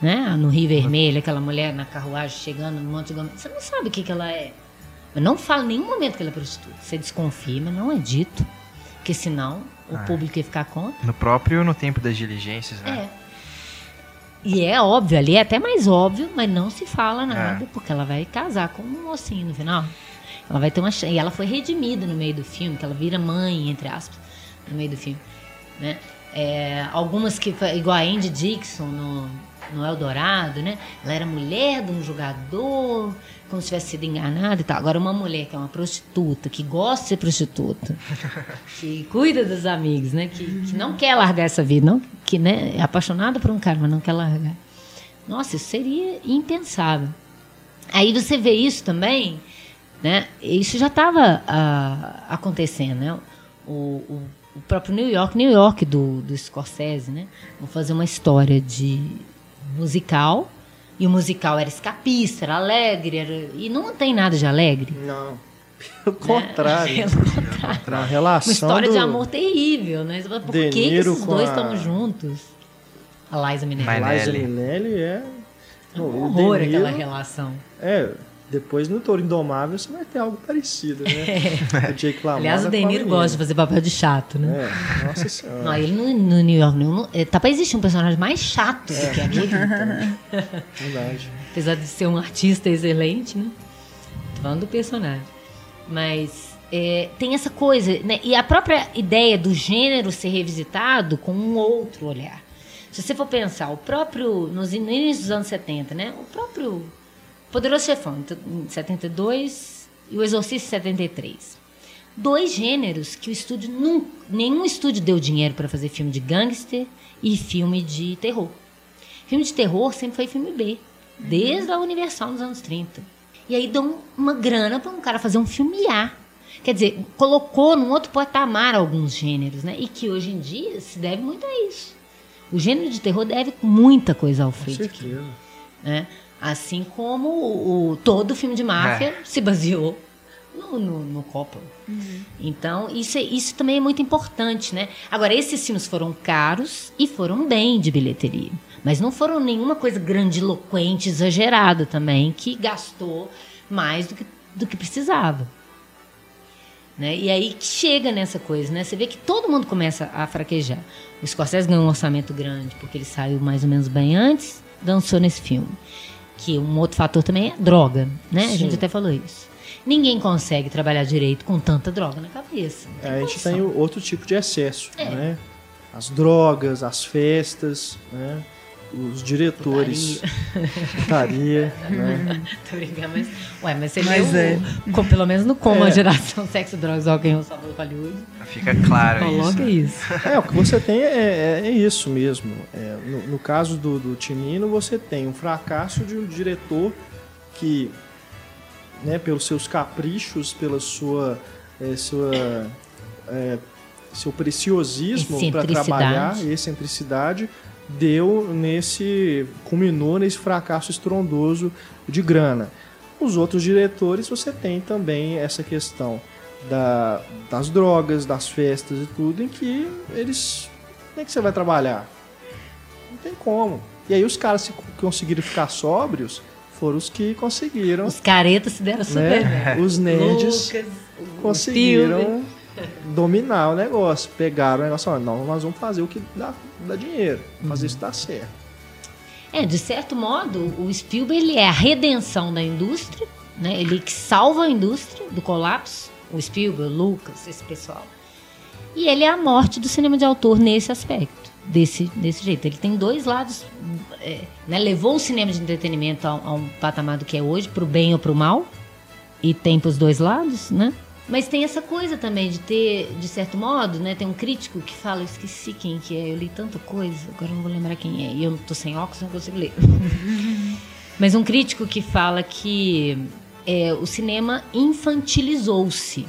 Né? No Rio Vermelho, aquela mulher na carruagem chegando no Monte Gomes. Você não sabe o que, que ela é. Mas não fala em nenhum momento que ela é prostituta. Você desconfia, mas não é dito. Porque senão o Ah. público ia ficar contra. No próprio No Tempo das Diligências, né? É. E é óbvio, ali é até mais óbvio, mas não se fala nada, porque ela vai casar com um mocinho no final. Ela vai ter uma chance. E ela foi redimida no meio do filme, que ela vira mãe, entre aspas, no meio do filme. Né? É, algumas que, igual a Andy Dixon no, no Eldorado, né? Ela era mulher de um jogador, como se tivesse sido enganada e tal. Agora, uma mulher que é uma prostituta, que gosta de ser prostituta, que cuida dos amigos, né? Que, que não quer largar essa vida, não, que né, é apaixonada por um cara, mas não quer largar. Nossa, isso seria impensável. Aí você vê isso também, né? Isso já estava acontecendo, né? O, o, o próprio New York, New York do, do Scorsese, né? Vou fazer uma história de musical e o musical era escapista, era alegre, era, e não tem nada de alegre. Não. Pelo contrário. Né? Pelo contrário. Na relação Uma história do... de amor terrível, né? Por De que, que Niro esses dois a- estão juntos? A Liza Minnelli. Mas- Liza Minelli. Minelli é... É um horror aquela relação. É, depois no Touro Indomável você vai ter algo parecido, né? O Jake LaMotta Aliás, o De com a Niro menina. gosta de fazer papel de chato, né? É, nossa senhora. Não, ele no, no New York não, não- é, tá pra existir um personagem mais chato É. do que aquele. Verdade. Apesar de ser um artista excelente, né? Tô falando do personagem. Mas é, tem essa coisa, né? E a própria ideia do gênero ser revisitado com um outro olhar. Se você for pensar, o próprio. Nos in- no início dos anos 70, né? O próprio Poderoso Chefão, em 72, e o Exorcista em 73. Dois gêneros que o estúdio nunca. Nenhum estúdio deu dinheiro para fazer filme de gangster e filme de terror. Filme de terror sempre foi filme B, desde a Universal nos anos 30. E aí dão uma grana para um cara fazer um filme A. Quer dizer, colocou num outro patamar alguns gêneros, né? E que hoje em dia se deve muito a isso. O gênero de terror deve muita coisa ao Com Friedkin certeza. né? Assim como o, o- todo filme de máfia se baseou no, no, no Coppola. Então, isso, é- isso também é muito importante, né? Agora, esses filmes foram caros e foram bem de bilheteria. Mas não foram nenhuma coisa grandiloquente, exagerada também, que gastou mais do que, do que precisava. Né? E aí que chega nessa coisa, né? Você vê que todo mundo começa a fraquejar. O Scorsese ganhou um orçamento grande porque ele saiu mais ou menos bem antes, dançou nesse filme. Que um outro fator também é droga, né? A Sim. gente até falou isso. Ninguém consegue trabalhar direito com tanta droga na cabeça. É, a gente tem outro tipo de excesso, É. né? As drogas, as festas, né? Os diretores. Putaria, né? Tô brincando, mas. Ué, mas você Mas leu é. o- com, pelo menos no como a É. geração sexo, drogas, rock and roll salvou Hollywood. Fica claro Coloca isso. isso. É, o que você tem é, é- é isso mesmo. É, no, no caso do, do Tinino, você tem um fracasso de um diretor que, né, pelos seus caprichos, pela sua, é, sua é, seu preciosismo para Excentricidade. trabalhar, excentricidade, deu nesse, culminou nesse fracasso estrondoso de grana. Os outros diretores, você tem também essa questão da- das drogas, das festas e tudo, em que eles. Como é que você vai trabalhar? Não tem como. E aí os caras que conseguiram ficar sóbrios foram os que conseguiram. Os caretas se deram super Né? bem. Os nerds Lucas, conseguiram. Dominar o negócio. Pegaram o negócio, ó, não, nós vamos fazer o que dá, dá dinheiro, fazer isso dar certo. É, de certo modo, o Spielberg ele é a redenção da indústria, né? Ele que salva a indústria do colapso. O Spielberg, o Lucas, esse pessoal. E ele é a morte do cinema de autor nesse aspecto, desse, desse jeito. Ele tem dois lados, é, né? Levou o cinema de entretenimento a, a um patamar do que é hoje, pro bem ou pro mal. E tem pros dois lados, né? Mas tem essa coisa também de ter, de certo modo, né? Tem um crítico que fala, eu esqueci quem que é, eu li tanta coisa, agora não vou lembrar quem é. E eu tô sem óculos, não consigo ler. Mas um crítico que fala que é, o cinema infantilizou-se,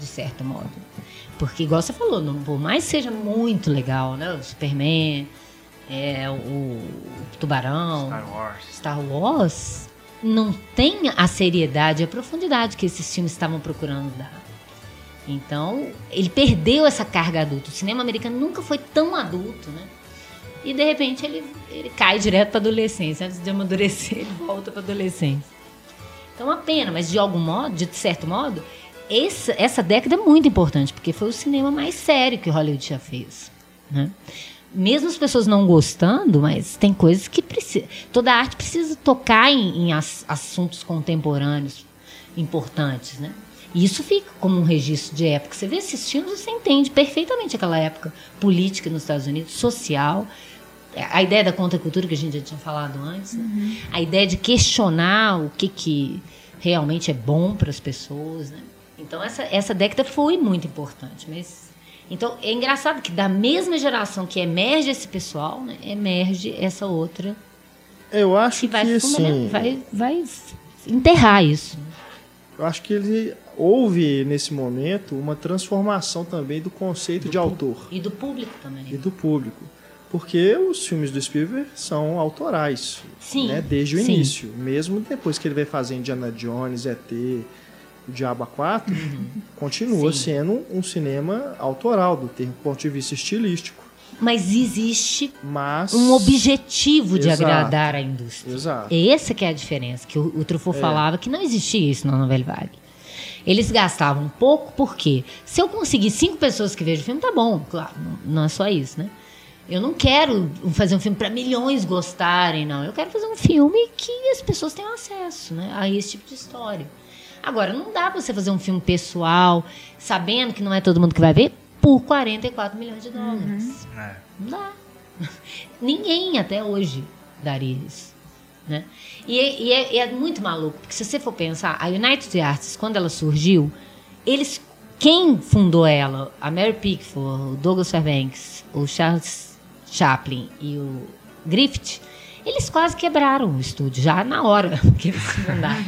de certo modo. Porque, igual você falou, não, por mais seja muito legal, né? O Superman, é, o, o Tubarão, Star Wars. Star Wars, não tem a seriedade e a profundidade que esses filmes estavam procurando dar. Então, ele perdeu essa carga adulta. O cinema americano nunca foi tão adulto, né? E de repente ele, ele cai direto para adolescência. Antes de amadurecer, ele volta para adolescência. Então, uma pena, mas de algum modo, de certo modo, essa, essa década é muito importante, porque foi o cinema mais sério que Hollywood já fez. Né? Mesmo as pessoas não gostando, mas tem coisas que precisa. Toda arte precisa tocar em, em as, assuntos contemporâneos importantes, né? E isso fica como um registro de época. Você vê esses filmes, você entende perfeitamente aquela época política nos Estados Unidos, social. A ideia da contracultura que a gente já tinha falado antes, né? a ideia de questionar o que, que realmente é bom para as pessoas. Né? Então, essa, essa década foi muito importante. Mas, então, é engraçado que da mesma geração que emerge esse pessoal, né, emerge essa outra Eu acho que que, vai, assim, vai, vai enterrar isso. eu acho que ele houve nesse momento uma transformação também do conceito de autor E do público também. e do público. Porque os filmes do Spielberg são autorais, Sim, né, desde o sim. início. Mesmo depois que ele vai fazer Indiana Jones, ET, o Diabo 4, continua Uhum. Sim. sendo um cinema autoral, do termo ponto de vista estilístico. Mas existe Mas... um objetivo de Exato. agradar a indústria. Exato. Essa que é a diferença, que o, o Truffaut É. falava que não existia isso na Nouvelle Vague. Eles gastavam pouco porque se eu conseguir cinco pessoas que vejam o filme, tá bom, claro, não, é só isso, né? Eu não quero fazer um filme para milhões gostarem, não. Eu quero fazer um filme que as pessoas tenham acesso né, a esse tipo de história. Agora, não dá pra você fazer um filme pessoal, sabendo que não é todo mundo que vai ver, por 44 milhões de dólares. É. Não dá. Ninguém até hoje daria isso. Né? E, é- e é, e é muito maluco, porque se você for pensar, a United Artists, quando ela surgiu, eles. Quem fundou ela? A Mary Pickford, o Douglas Fairbanks, o Charles Chaplin e o Griffith, eles quase quebraram o estúdio, já na hora que eles fundaram.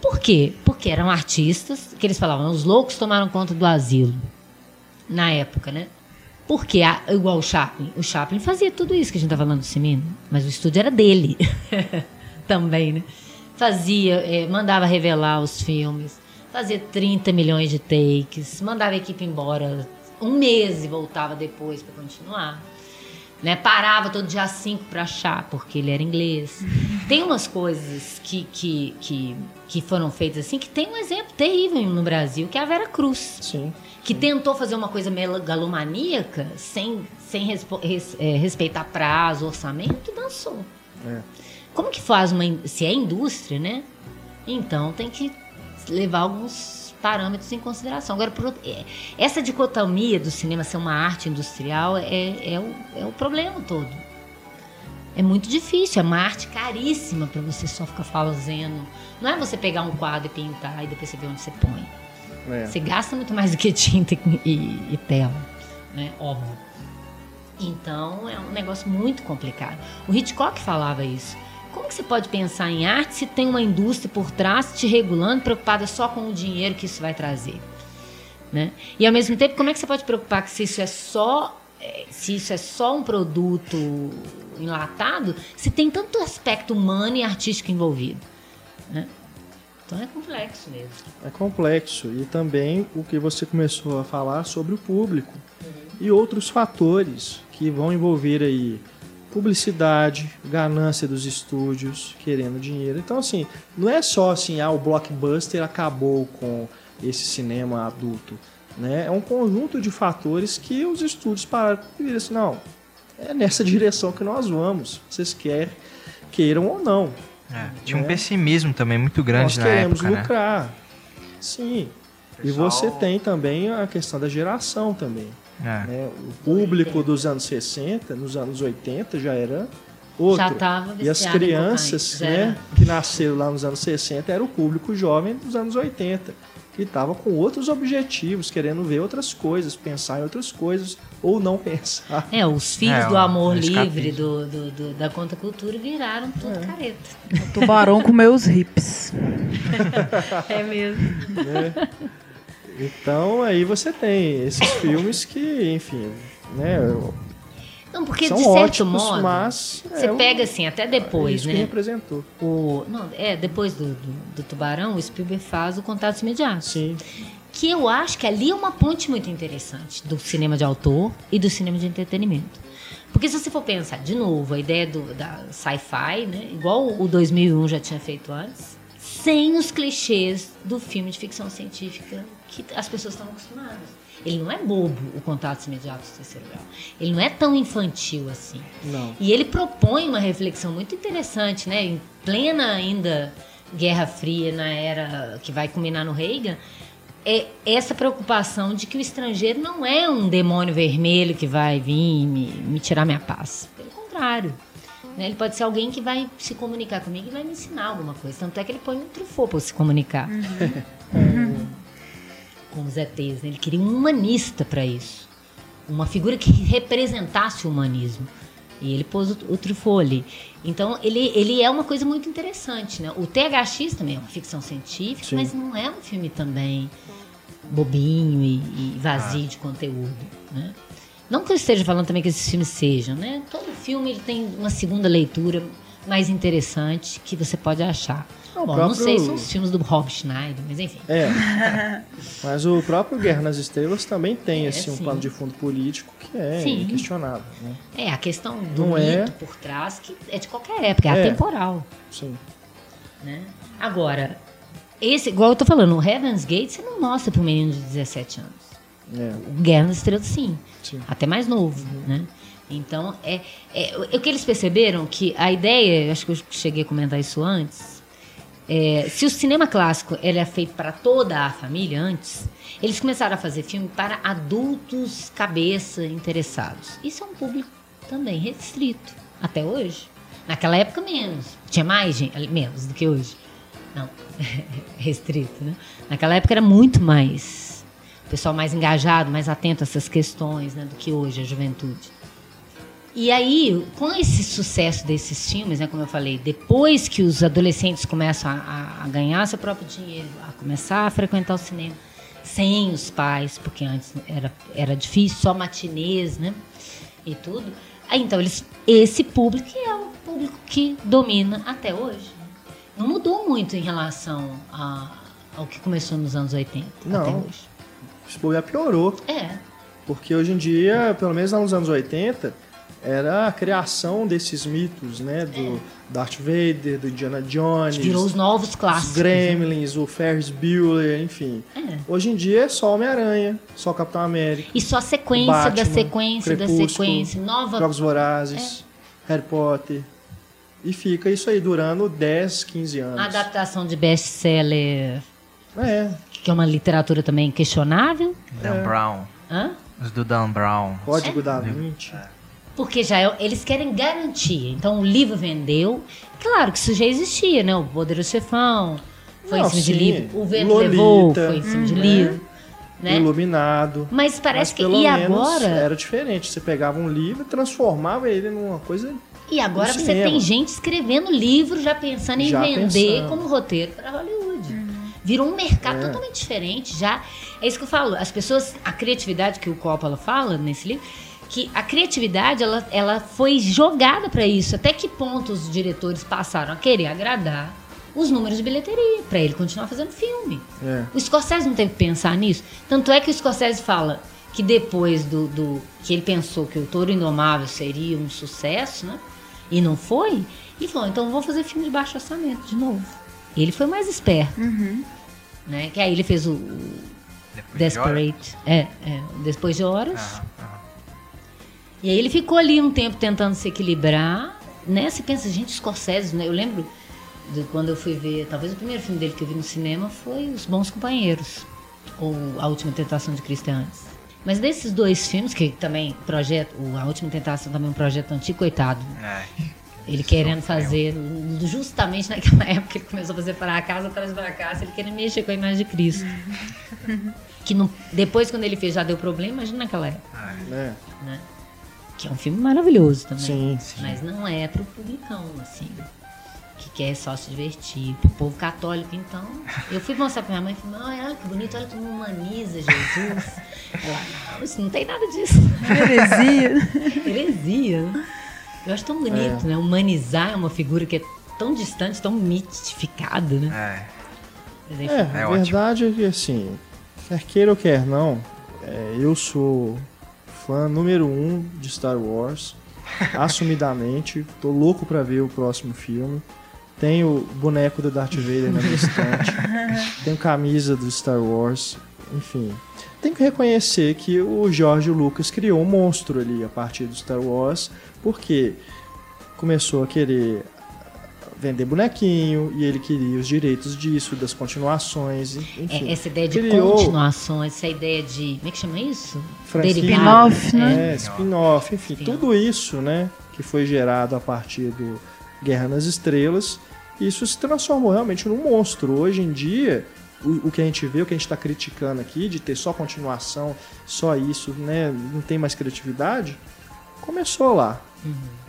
Por quê? Porque eram artistas que eles falavam, os loucos tomaram conta do asilo na época, né? Porque, a- igual o Chaplin, o Chaplin fazia tudo isso que a gente tá falando do Cimino, mas o estúdio era dele também, né? Fazia, eh, mandava revelar os filmes, fazia 30 milhões de takes, mandava a equipe embora um mês e voltava depois para continuar. Né? Parava todo dia 5 para achar, porque ele era inglês. Tem umas coisas que, que, que, que foram feitas assim, que tem um exemplo terrível no Brasil, que é a Vera Cruz Sim. Que tentou fazer uma coisa megalomaníaca sem, sem respo- res- é, respeitar prazo, orçamento, dançou. É. Como que faz uma. Se é indústria, né? Então tem que levar alguns parâmetros em consideração. Agora, por é, essa dicotomia do cinema ser uma arte industrial é, é, o, é o problema todo. É muito difícil, é uma arte caríssima para você só ficar fazendo. Não é você pegar um quadro e pintar e depois você ver onde você põe. É. Você gasta muito mais do que tinta e, e tela, né? Óbvio. Então é um negócio muito complicado. O Hitchcock falava isso. Como que você pode pensar em arte se tem uma indústria por trás te regulando, preocupada só com o dinheiro que isso vai trazer? Né? E ao mesmo tempo, como é que você pode preocupar que se isso é só eh, se isso é só um produto enlatado, se tem tanto aspecto humano e artístico envolvido? Né? Então é complexo mesmo. É complexo. E também o que você começou a falar sobre o público e outros fatores que vão envolver aí publicidade, ganância dos estúdios, querendo dinheiro. Então, assim, não é só assim, ah, o blockbuster acabou com esse cinema adulto. Né? É um conjunto de fatores que os estúdios pararam e viram assim, não, é nessa direção que nós vamos. Vocês querem, queiram ou não. É, Tinha um É. pessimismo também muito grande Nós na queremos época, né? lucrar. Sim. E você tem também a questão da geração também. É. né? O público dos anos 60, nos anos 80 já era Outro, Já tava e as crianças, né, que nasceram lá nos anos 60, era o público jovem dos anos 80, que estava com outros objetivos, querendo ver outras coisas, pensar em outras coisas, ou não pensar. É, os filhos É, do amor escapismo. livre do, do- do- da conta cultura viraram tudo É. careta. O tubarão comeu os hips. É mesmo. né? Então aí você tem esses filmes que, enfim, né, Não, porque são de certo ótimos, modo, mas você é pega assim, até é depois, isso que né? representou. O, não, é, depois do, do, do Tubarão, o Spielberg faz o Contatos Imediatos. Sim, Que eu acho que ali é uma ponte muito interessante do cinema de autor e do cinema de entretenimento. Porque se você for pensar, de novo, a ideia do, da sci-fi, né? Igual o 2001 já tinha feito antes, sem os clichês do filme de ficção científica que as pessoas estão acostumadas. Ele não é bobo, o Contatos Imediatos do Terceiro Grau. Ele não é tão infantil assim. não. E ele propõe uma reflexão muito interessante, né? Em plena ainda Guerra Fria, na era que vai culminar no Reagan, é essa preocupação de que o estrangeiro não é um demônio vermelho que vai vir me, me tirar minha paz. Pelo contrário. né? Ele pode ser alguém que vai se comunicar comigo e vai me ensinar alguma coisa. Tanto é que ele põe um truffaut para se comunicar com, com os ETs. né? Ele queria um humanista para isso. Uma figura que representasse o humanismo. E ele pôs o, o Truffaut ali. Então, ele, ele é uma coisa muito interessante, né? O THX também é uma ficção científica, Sim. mas não é um filme também bobinho e, e vazio de conteúdo, né? Não que eu esteja falando também que esses filmes sejam, né? Todo filme ele tem uma segunda leitura mais interessante que você pode achar. Não, Bom, não próprio- sei se os filmes do Rob Schneider, mas enfim. É. Mas o próprio Guerra nas Estrelas também tem É, assim, um sim. plano de fundo político que é Sim. inquestionável. Né? É, a questão do Não é? por trás, que é de qualquer época, é, É. atemporal. Sim. né? Agora, esse, igual eu tô falando, o Heaven's Gate você não mostra para um menino de 17 anos. É, O Guerra nas Estrelas, sim. sim. Até mais novo, né? Então, é, é, o que eles perceberam que a ideia, acho que eu cheguei a comentar isso antes, é, se o cinema clássico ele é feito para toda a família antes, eles começaram a fazer filme para adultos cabeça interessados. Isso é um público também restrito, até hoje. Naquela época, menos. Tinha mais gente, menos do que hoje. Não, restrito, né? Naquela época era muito mais. O pessoal mais engajado, mais atento a essas questões, né? Do que hoje, a juventude. E aí, com esse sucesso desses filmes, né, como eu falei, depois que os adolescentes começam a, a- ganhar seu próprio dinheiro, a começar a frequentar o cinema, sem os pais, porque antes era, era difícil, só matinês, né? E tudo. Aí, então, eles, esse público é o público que domina até hoje. né? Não mudou muito em relação a- ao que começou nos anos 80 até Não. hoje. Isso já piorou. É. Porque hoje em dia, pelo menos nos anos 80, era a criação desses mitos, né? Do Darth Vader, do Indiana Jones, Virou os novos os clássicos. né? Gremlins, o Ferris Bueller, enfim. É. Hoje em dia é só Homem-Aranha, só Capitão América, E só sequência Batman, da sequência da sequência. Nova. Jogos Vorazes, Harry Potter. E fica isso aí durando 10, 15 anos. adaptação de best-seller, É, que é uma literatura também questionável. Dan Brown. Hã? Os do Dan Brown. Código da Vinci. Porque já é- eles querem garantia. Então o livro vendeu. Claro que isso já existia, né? O Poderoso Chefão foi Não, em cima de sim. livro. O Vento Lolita. Levou foi em cima de livro. Né? Iluminado. Mas parece Mas que. pelo E menos agora. era diferente. Você pegava um livro e transformava ele numa coisa. E agora você cinema. tem gente escrevendo livro já pensando em Já vender pensando. como roteiro para Hollywood. Virou um mercado É. totalmente diferente já. É isso que eu falo. As pessoas, a criatividade que o Coppola fala nesse livro, que a criatividade ela, ela foi jogada para isso. Até que ponto os diretores passaram a querer agradar os números de bilheteria para ele continuar fazendo filme. É. O Scorsese não teve que pensar nisso. Tanto é que o Scorsese fala que depois do, do- que ele pensou que o Touro Indomável seria um sucesso, né? E não foi, ele falou, então vou fazer filme de baixo orçamento de novo. Ele foi mais esperto, né? Que aí ele fez o, o Depois de. Desperate, é, é, depois de horas. Aham. E aí ele ficou ali um tempo tentando se equilibrar, né? Você pensa, gente, Scorsese, né? Eu lembro de quando eu fui ver, talvez o primeiro filme dele que eu vi no cinema foi Os Bons Companheiros, ou A Última Tentação de Cristo é antes. Mas desses dois filmes, que também projeto, o A Última Tentação também é um projeto antigo, coitado. É. Ele querendo fazer, justamente naquela época que ele começou a fazer para a casa atrás da casa, ele querendo mexer com a imagem de Cristo. que não, depois, quando ele fez, já deu problema, imagina naquela época. É. Né? Que é um filme maravilhoso também. Sim, sim. Mas não é pro publicão, assim. Que quer só se divertir. Pro povo católico, então. Eu fui mostrar pra minha mãe e falei, olha que bonito, olha como humaniza Jesus. Ela, não, isso não tem nada disso. Heresia. Heresia. Eu acho tão bonito, né? Humanizar uma figura que é tão distante, tão mitificada, né? É. Mas, É, enfim, É a ótimo. verdade é que assim, quer queira ou quer não, é, eu sou fã número um de Star Wars, assumidamente, tô louco pra ver o próximo filme. Tenho o boneco do Darth Vader na minha estante, tenho camisa do Star Wars, enfim. Tem que reconhecer que o George Lucas criou um monstro ali a partir do Star Wars, porque começou a querer vender bonequinho e ele queria os direitos disso, das continuações, enfim. é, essa ideia de criou- continuação, essa ideia de. Como é que chama isso? Spin-off, né? É, spin-off, enfim, Spin-off. tudo isso, né, que foi gerado a partir do Guerra nas Estrelas, isso se transformou realmente num monstro. Hoje em dia, o, o que a gente vê, o que a gente está criticando aqui, de ter só continuação, só isso, né, não tem mais criatividade, começou lá.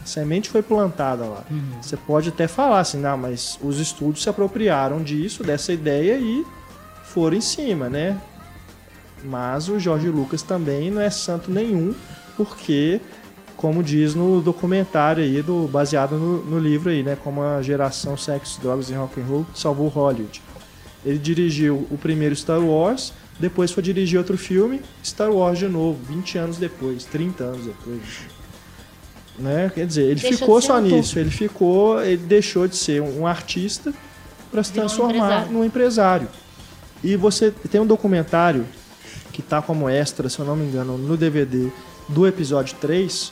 A semente foi plantada lá. Você pode até falar assim, não, mas os estúdios se apropriaram disso, dessa ideia e foram em cima, né? Mas o Jorge Lucas também não é santo nenhum, porque, como diz no documentário aí, do, baseado no, no livro aí, né? Como a geração Sex, Drogas e Rock and Roll salvou Hollywood. Ele dirigiu o primeiro Star Wars, depois foi dirigir outro filme, Star Wars de novo, 20 anos depois, 30 anos depois. Né? Quer dizer, ele ficou só um nisso, ele ficou, ele deixou de ser um artista para se Virou um transformar empresário. num empresário. E você tem um documentário que tá como extra, se eu não me engano, no DVD do episódio 3,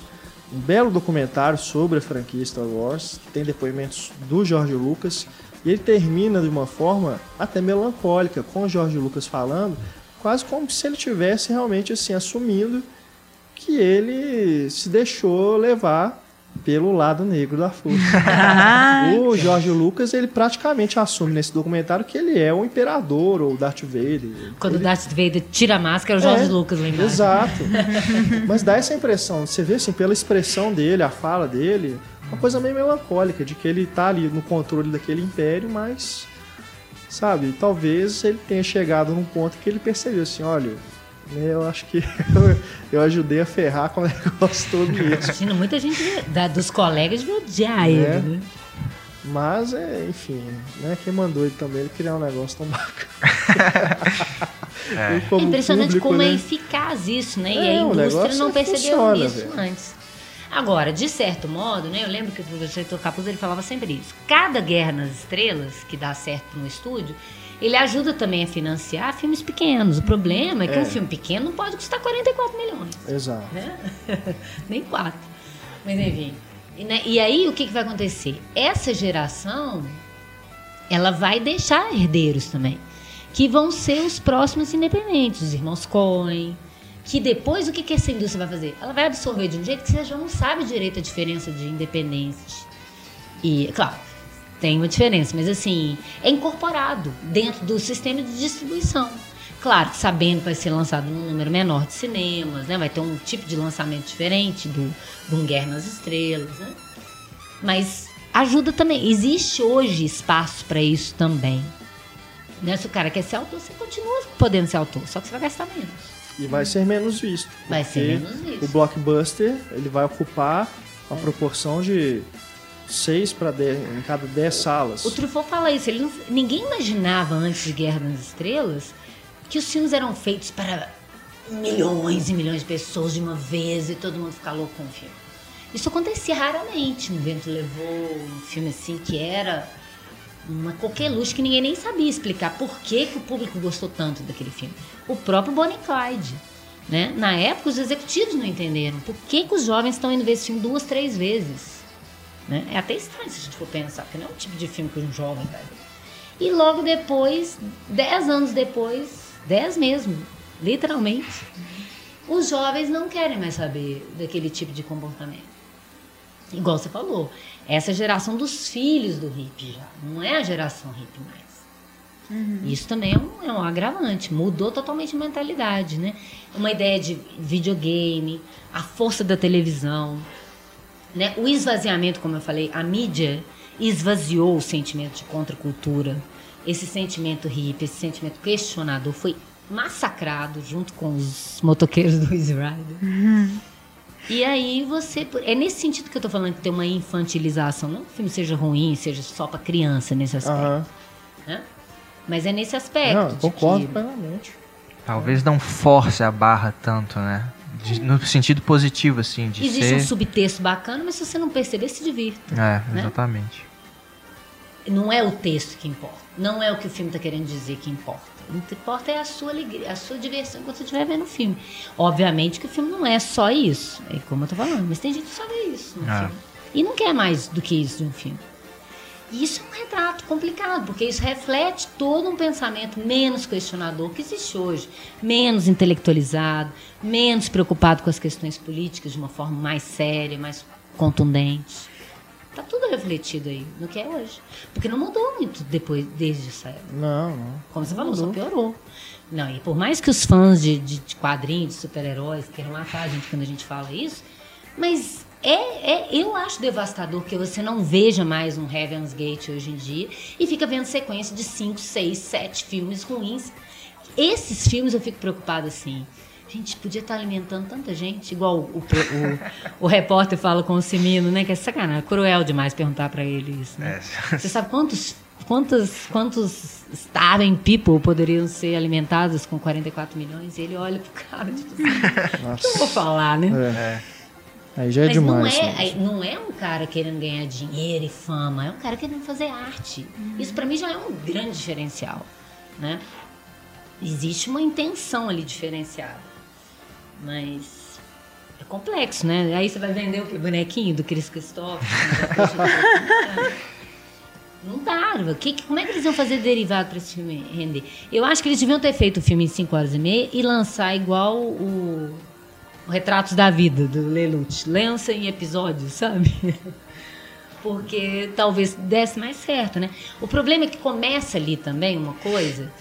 um belo documentário sobre a franquia Star Wars, que tem depoimentos do George Lucas, e ele termina de uma forma até melancólica, com o George Lucas falando, quase como se ele tivesse realmente assim assumindo que ele se deixou levar pelo lado negro da força. o George Lucas, ele praticamente assume nesse documentário que ele é o imperador ou o Darth Vader. Quando o ele Darth Vader tira a máscara, é o Jorge É, Lucas embaixo. Exato. Mas dá essa impressão, você vê assim, pela expressão dele, a fala dele, uma coisa meio melancólica, de que ele tá ali no controle daquele império, mas, sabe, talvez ele tenha chegado num ponto que ele percebeu assim, olha, eu acho que eu ajudei a ferrar com o negócio todo mesmo. Imagina, muita gente da- dos colegas de odiar É. ele, né? Mas, é, enfim, né, quem mandou ele também ele criar um negócio tão bacana. É. Como é impressionante público, como né, é eficaz isso, né? É, e a indústria negócio não percebeu funciona, isso velho. antes. Agora, de certo modo, né? Eu lembro que o professor Heitor Capuz ele falava sempre isso. Cada Guerra nas Estrelas, que dá certo no estúdio, ele ajuda também a financiar filmes pequenos. O problema é que É. um filme pequeno não pode custar 44 milhões Exato. né? Nem quatro. Mas enfim. E, né, e aí o que, que vai acontecer? Essa geração, ela vai deixar herdeiros também, que vão ser os próximos independentes, os irmãos Coen. Que depois o que, que essa indústria vai fazer? Ela vai absorver de um jeito que você já não sabe direito a diferença de independente. E, claro, tem uma diferença, mas assim, é incorporado dentro do sistema de distribuição. Claro, que sabendo que vai ser lançado num número menor de cinemas, né? Vai ter um tipo de lançamento diferente do, do Um Guerra nas Estrelas, né? Mas ajuda também. Existe hoje espaço para isso também. Né? Se o cara quer ser autor, você continua podendo ser autor, só que você vai gastar menos. E vai ser menos visto. Vai ser menos visto. O blockbuster ele vai ocupar uma proporção de 6 para 10 em cada 10 salas. O Truffaut fala isso. Ele não- ninguém imaginava antes de Guerra nas Estrelas que os filmes eram feitos para milhões e milhões de pessoas de uma vez e todo mundo ficar louco com o filme. Isso acontecia raramente. Um vento levou um filme assim que era uma coqueluche que ninguém nem sabia explicar por que, que o público gostou tanto daquele filme. O próprio Bonnie Clyde. Né? Na época, os executivos não entenderam por que, que os jovens estão indo ver esse filme duas, três vezes. Né? É até estranho se a gente for pensar, porque não é um tipo de filme que um jovem vai ver. E logo depois, dez anos depois, dez mesmo, literalmente, os jovens não querem mais saber daquele tipo de comportamento. igual você falou, essa é a geração dos filhos do hippie já, não é a geração hippie mais. Isso também é um, é um agravante, mudou totalmente a mentalidade, né? Uma ideia de videogame, a força da televisão, né? O esvaziamento, como eu falei, a mídia esvaziou o sentimento de contracultura. Esse sentimento hippie, esse sentimento questionador foi massacrado junto com os motoqueiros do Easy Rider. E aí você. É nesse sentido que eu tô falando que tem uma infantilização. Não que o filme seja ruim, seja só pra criança nesse aspecto. Aham. né? Mas é nesse aspecto. Não, concordo que- plenamente. Talvez não force a barra tanto, né? De- no sentido positivo, assim, de Existe um ser. subtexto bacana, mas se você não perceber, se divirta. É, né? exatamente. Não é o texto que importa. Não é o que o filme está querendo dizer que importa. O que importa é a sua alegria, a sua diversão quando você estiver vendo o filme. Obviamente que o filme não é só isso. É como eu tô falando, mas tem gente que só vê isso no Ah. filme. E não quer mais do que isso de um filme. E isso é um retrato complicado, porque isso reflete todo um pensamento menos questionador que existe hoje, menos intelectualizado, menos preocupado com as questões políticas de uma forma mais séria, mais contundente. Tá tudo refletido aí no que é hoje. Porque não mudou muito depois, desde essa época. Não, não. Como você falou, só piorou. Não, e por mais que os fãs de, de, de quadrinhos, de super-heróis, queiram matar a gente quando a gente fala isso, mas é, é, eu acho devastador que você não veja mais um Heaven's Gate hoje em dia e fica vendo sequência de 5, 6, 7 filmes ruins. Esses filmes eu fico preocupada assim. Gente, podia estar alimentando tanta gente, igual o, o, o repórter fala com o Simino, né? Que é sacanagem, cruel demais perguntar pra ele isso, né? É. Você sabe quantos, quantos, quantos starving people poderiam ser alimentados com 44 milhões? E ele olha pro cara tipo assim, o que eu vou falar, né? É. Aí já é Mas demais. não é, não é um cara querendo ganhar dinheiro e fama, é um cara querendo fazer arte. Isso pra mim já é um grande diferencial, né? Existe uma intenção ali diferenciada. Mas é complexo, né? Aí você vai vender o quê? Bonequinho do Chris Christopher? Não dá. O que, como é que eles iam fazer derivado para esse filme render? Eu acho que eles deviam ter feito o filme em 5 horas e meia e lançar igual o Retratos da Vida, do Lelouch. Lança em episódios, sabe? Porque talvez desse mais certo, né? O problema é que começa ali também uma coisa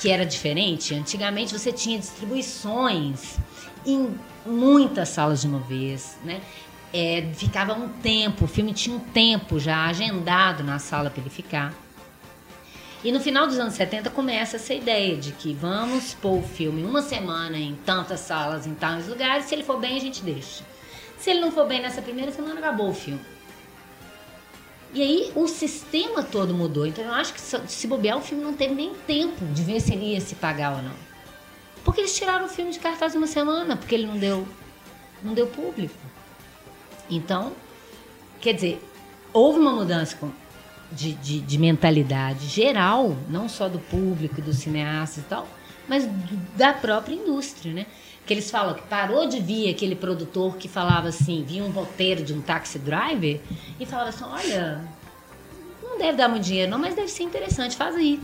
que era diferente. Antigamente você tinha distribuições em muitas salas de uma vez, né? É, ficava um tempo, o filme tinha um tempo já agendado na sala para ele ficar. E no final dos anos 70 começa essa ideia de que vamos pôr o filme uma semana em tantas salas, em tais lugares, se ele for bem a gente deixa. Se ele não for bem nessa primeira semana, acabou o filme. E aí o sistema todo mudou. Então eu acho que se bobear, o filme não teve nem tempo de ver se ele ia se pagar ou não. Porque eles tiraram o filme de cartaz uma semana, porque ele não deu, não deu público. Então, quer dizer, houve uma mudança de, de, de mentalidade geral, não só do público dos cineastas e tal, mas do- da própria indústria, né? Que eles falam que parou de vir aquele produtor que falava assim, via um roteiro de um taxi driver e falava assim, olha, não deve dar muito dinheiro não, mas deve ser interessante, faz aí.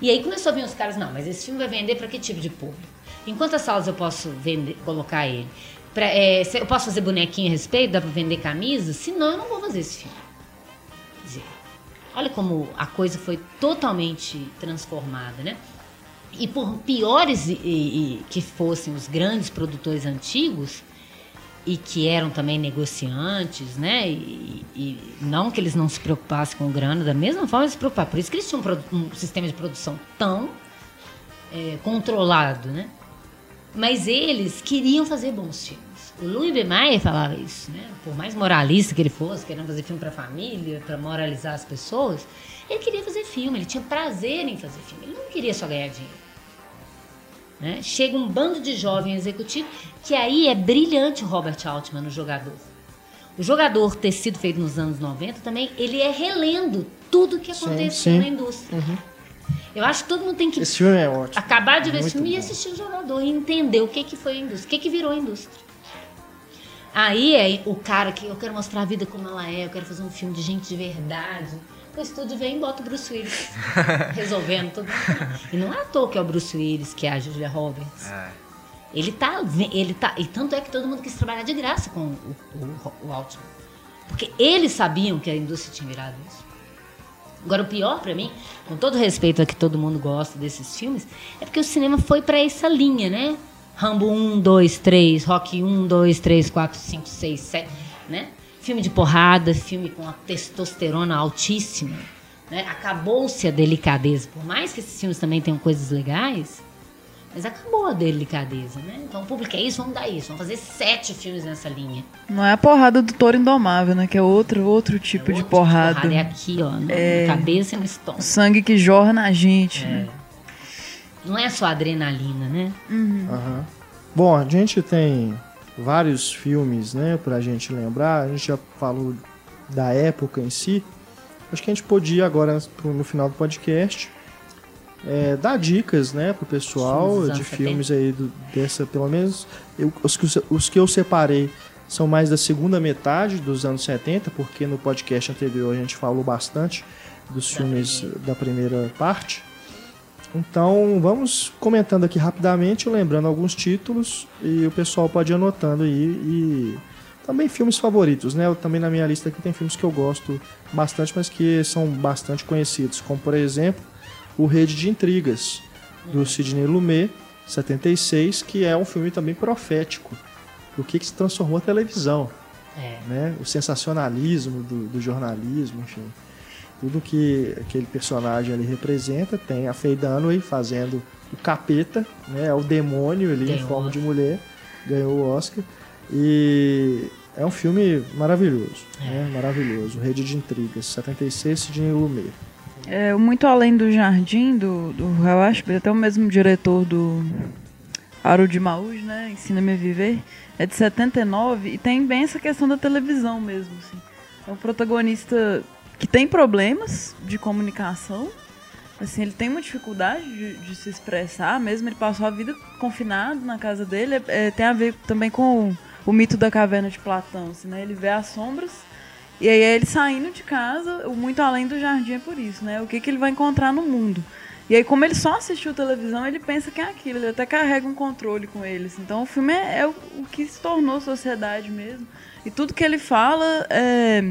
E aí começou a vir os caras, não, mas esse filme vai vender para que tipo de público? Em quantas salas eu posso vender, colocar ele? Pra, é, eu posso fazer bonequinho a respeito? Dá para vender camisa? Se não, eu não vou fazer esse filme. Olha como a coisa foi totalmente transformada, né? E por piores e- e- que fossem os grandes produtores antigos, e que eram também negociantes, né? E, e não que eles não se preocupassem com grana, da mesma forma eles se preocupavam. Por isso que eles tinham um um sistema de produção tão é, controlado, né? Mas eles queriam fazer bons filmes. O Louis B. Mayer falava isso, né? Por mais moralista que ele fosse, querendo fazer filme para família, para moralizar as pessoas, ele queria fazer filme, ele tinha prazer em fazer filme. Ele não queria só ganhar dinheiro. né? Chega um bando de jovem executivo que aí é brilhante o Robert Altman no jogador. O jogador ter sido feito nos anos 90 também, ele é relendo tudo que Sim, aconteceu sim. na indústria. Eu acho que todo mundo tem que Esse filme é ótimo. acabar de ver esse filme e bom. assistir o jogador e entender o que, que foi a indústria, o que, que virou a indústria. Aí é o cara que eu quero mostrar a vida como ela é, eu quero fazer um filme de gente de verdade. O estúdio vem e bota o Bruce Willis resolvendo tudo. E não é à toa que é o Bruce Willis, que é a Julia Roberts. É. Ele tá, ele tá, e tanto é que todo mundo quis trabalhar de graça com o, o, o Altman. Porque eles sabiam que a indústria tinha virado isso. Agora, o pior pra mim, com todo respeito a que todo mundo gosta desses filmes, é porque o cinema foi pra essa linha, né? Rambo 1, 2, 3, Rock 1, 2, 3, 4, 5, 6, 7, né? Filme de porrada, filme com a testosterona altíssima. Né? Acabou-se a delicadeza. Por mais que esses filmes também tenham coisas legais, mas acabou a delicadeza, né? Então o público é isso, vamos dar isso. Vamos fazer sete filmes nessa linha. Não é a porrada do touro indomável, né? Que é outro, outro tipo É de outro porrada. É aqui, ó, na, É. cabeça e no estômago. Sangue que jorra na gente. É. né? Não é só adrenalina, né? Aham. Bom, a gente tem vários filmes, né, pra gente lembrar. A gente já falou da época em si. Acho que a gente podia agora, no final do podcast, é, dar dicas, né, pro pessoal Filmes de filmes aí do- dessa, pelo menos eu- os, que, eu- os que eu separei são mais da segunda metade dos anos 70, porque no podcast anterior a gente falou bastante dos Da filmes primeira. da primeira parte. Então vamos comentando aqui rapidamente, lembrando alguns títulos e o pessoal pode ir anotando aí e também filmes favoritos, né? Eu, também na minha lista aqui tem filmes que eu gosto bastante, mas que são bastante conhecidos, como por exemplo o Rede de Intrigas do Sidney Lumet, 76, que é um filme também profético do que, que se transformou a televisão É. né? O sensacionalismo do, do jornalismo, enfim. Tudo que aquele personagem ali representa. Tem a Faye Dunaway fazendo o capeta, né? O demônio ali em Ganhou forma o de mulher. Ganhou o Oscar. E é um filme maravilhoso, né? Maravilhoso. Rede de Intrigas, 76, Sidney Lumet. É, Muito Além do Jardim, do, do Ashby, até o mesmo diretor do Aro de Maús, né? Ensina-me a Viver. É de 79 e tem bem essa questão da televisão mesmo. Assim. É um protagonista que tem problemas de comunicação. Assim, ele tem uma dificuldade de, de se expressar, mesmo ele passou a vida confinado na casa dele. É, tem a ver também com o, o mito da caverna de Platão, assim, né? Ele vê as sombras e aí é ele saindo de casa, muito além do jardim é por isso, né? O que, que ele vai encontrar no mundo. E aí, como ele só assistiu televisão, ele pensa que é aquilo, ele até carrega um controle com eles. Então o filme é, é o, o que se tornou sociedade mesmo. E tudo que ele fala, é...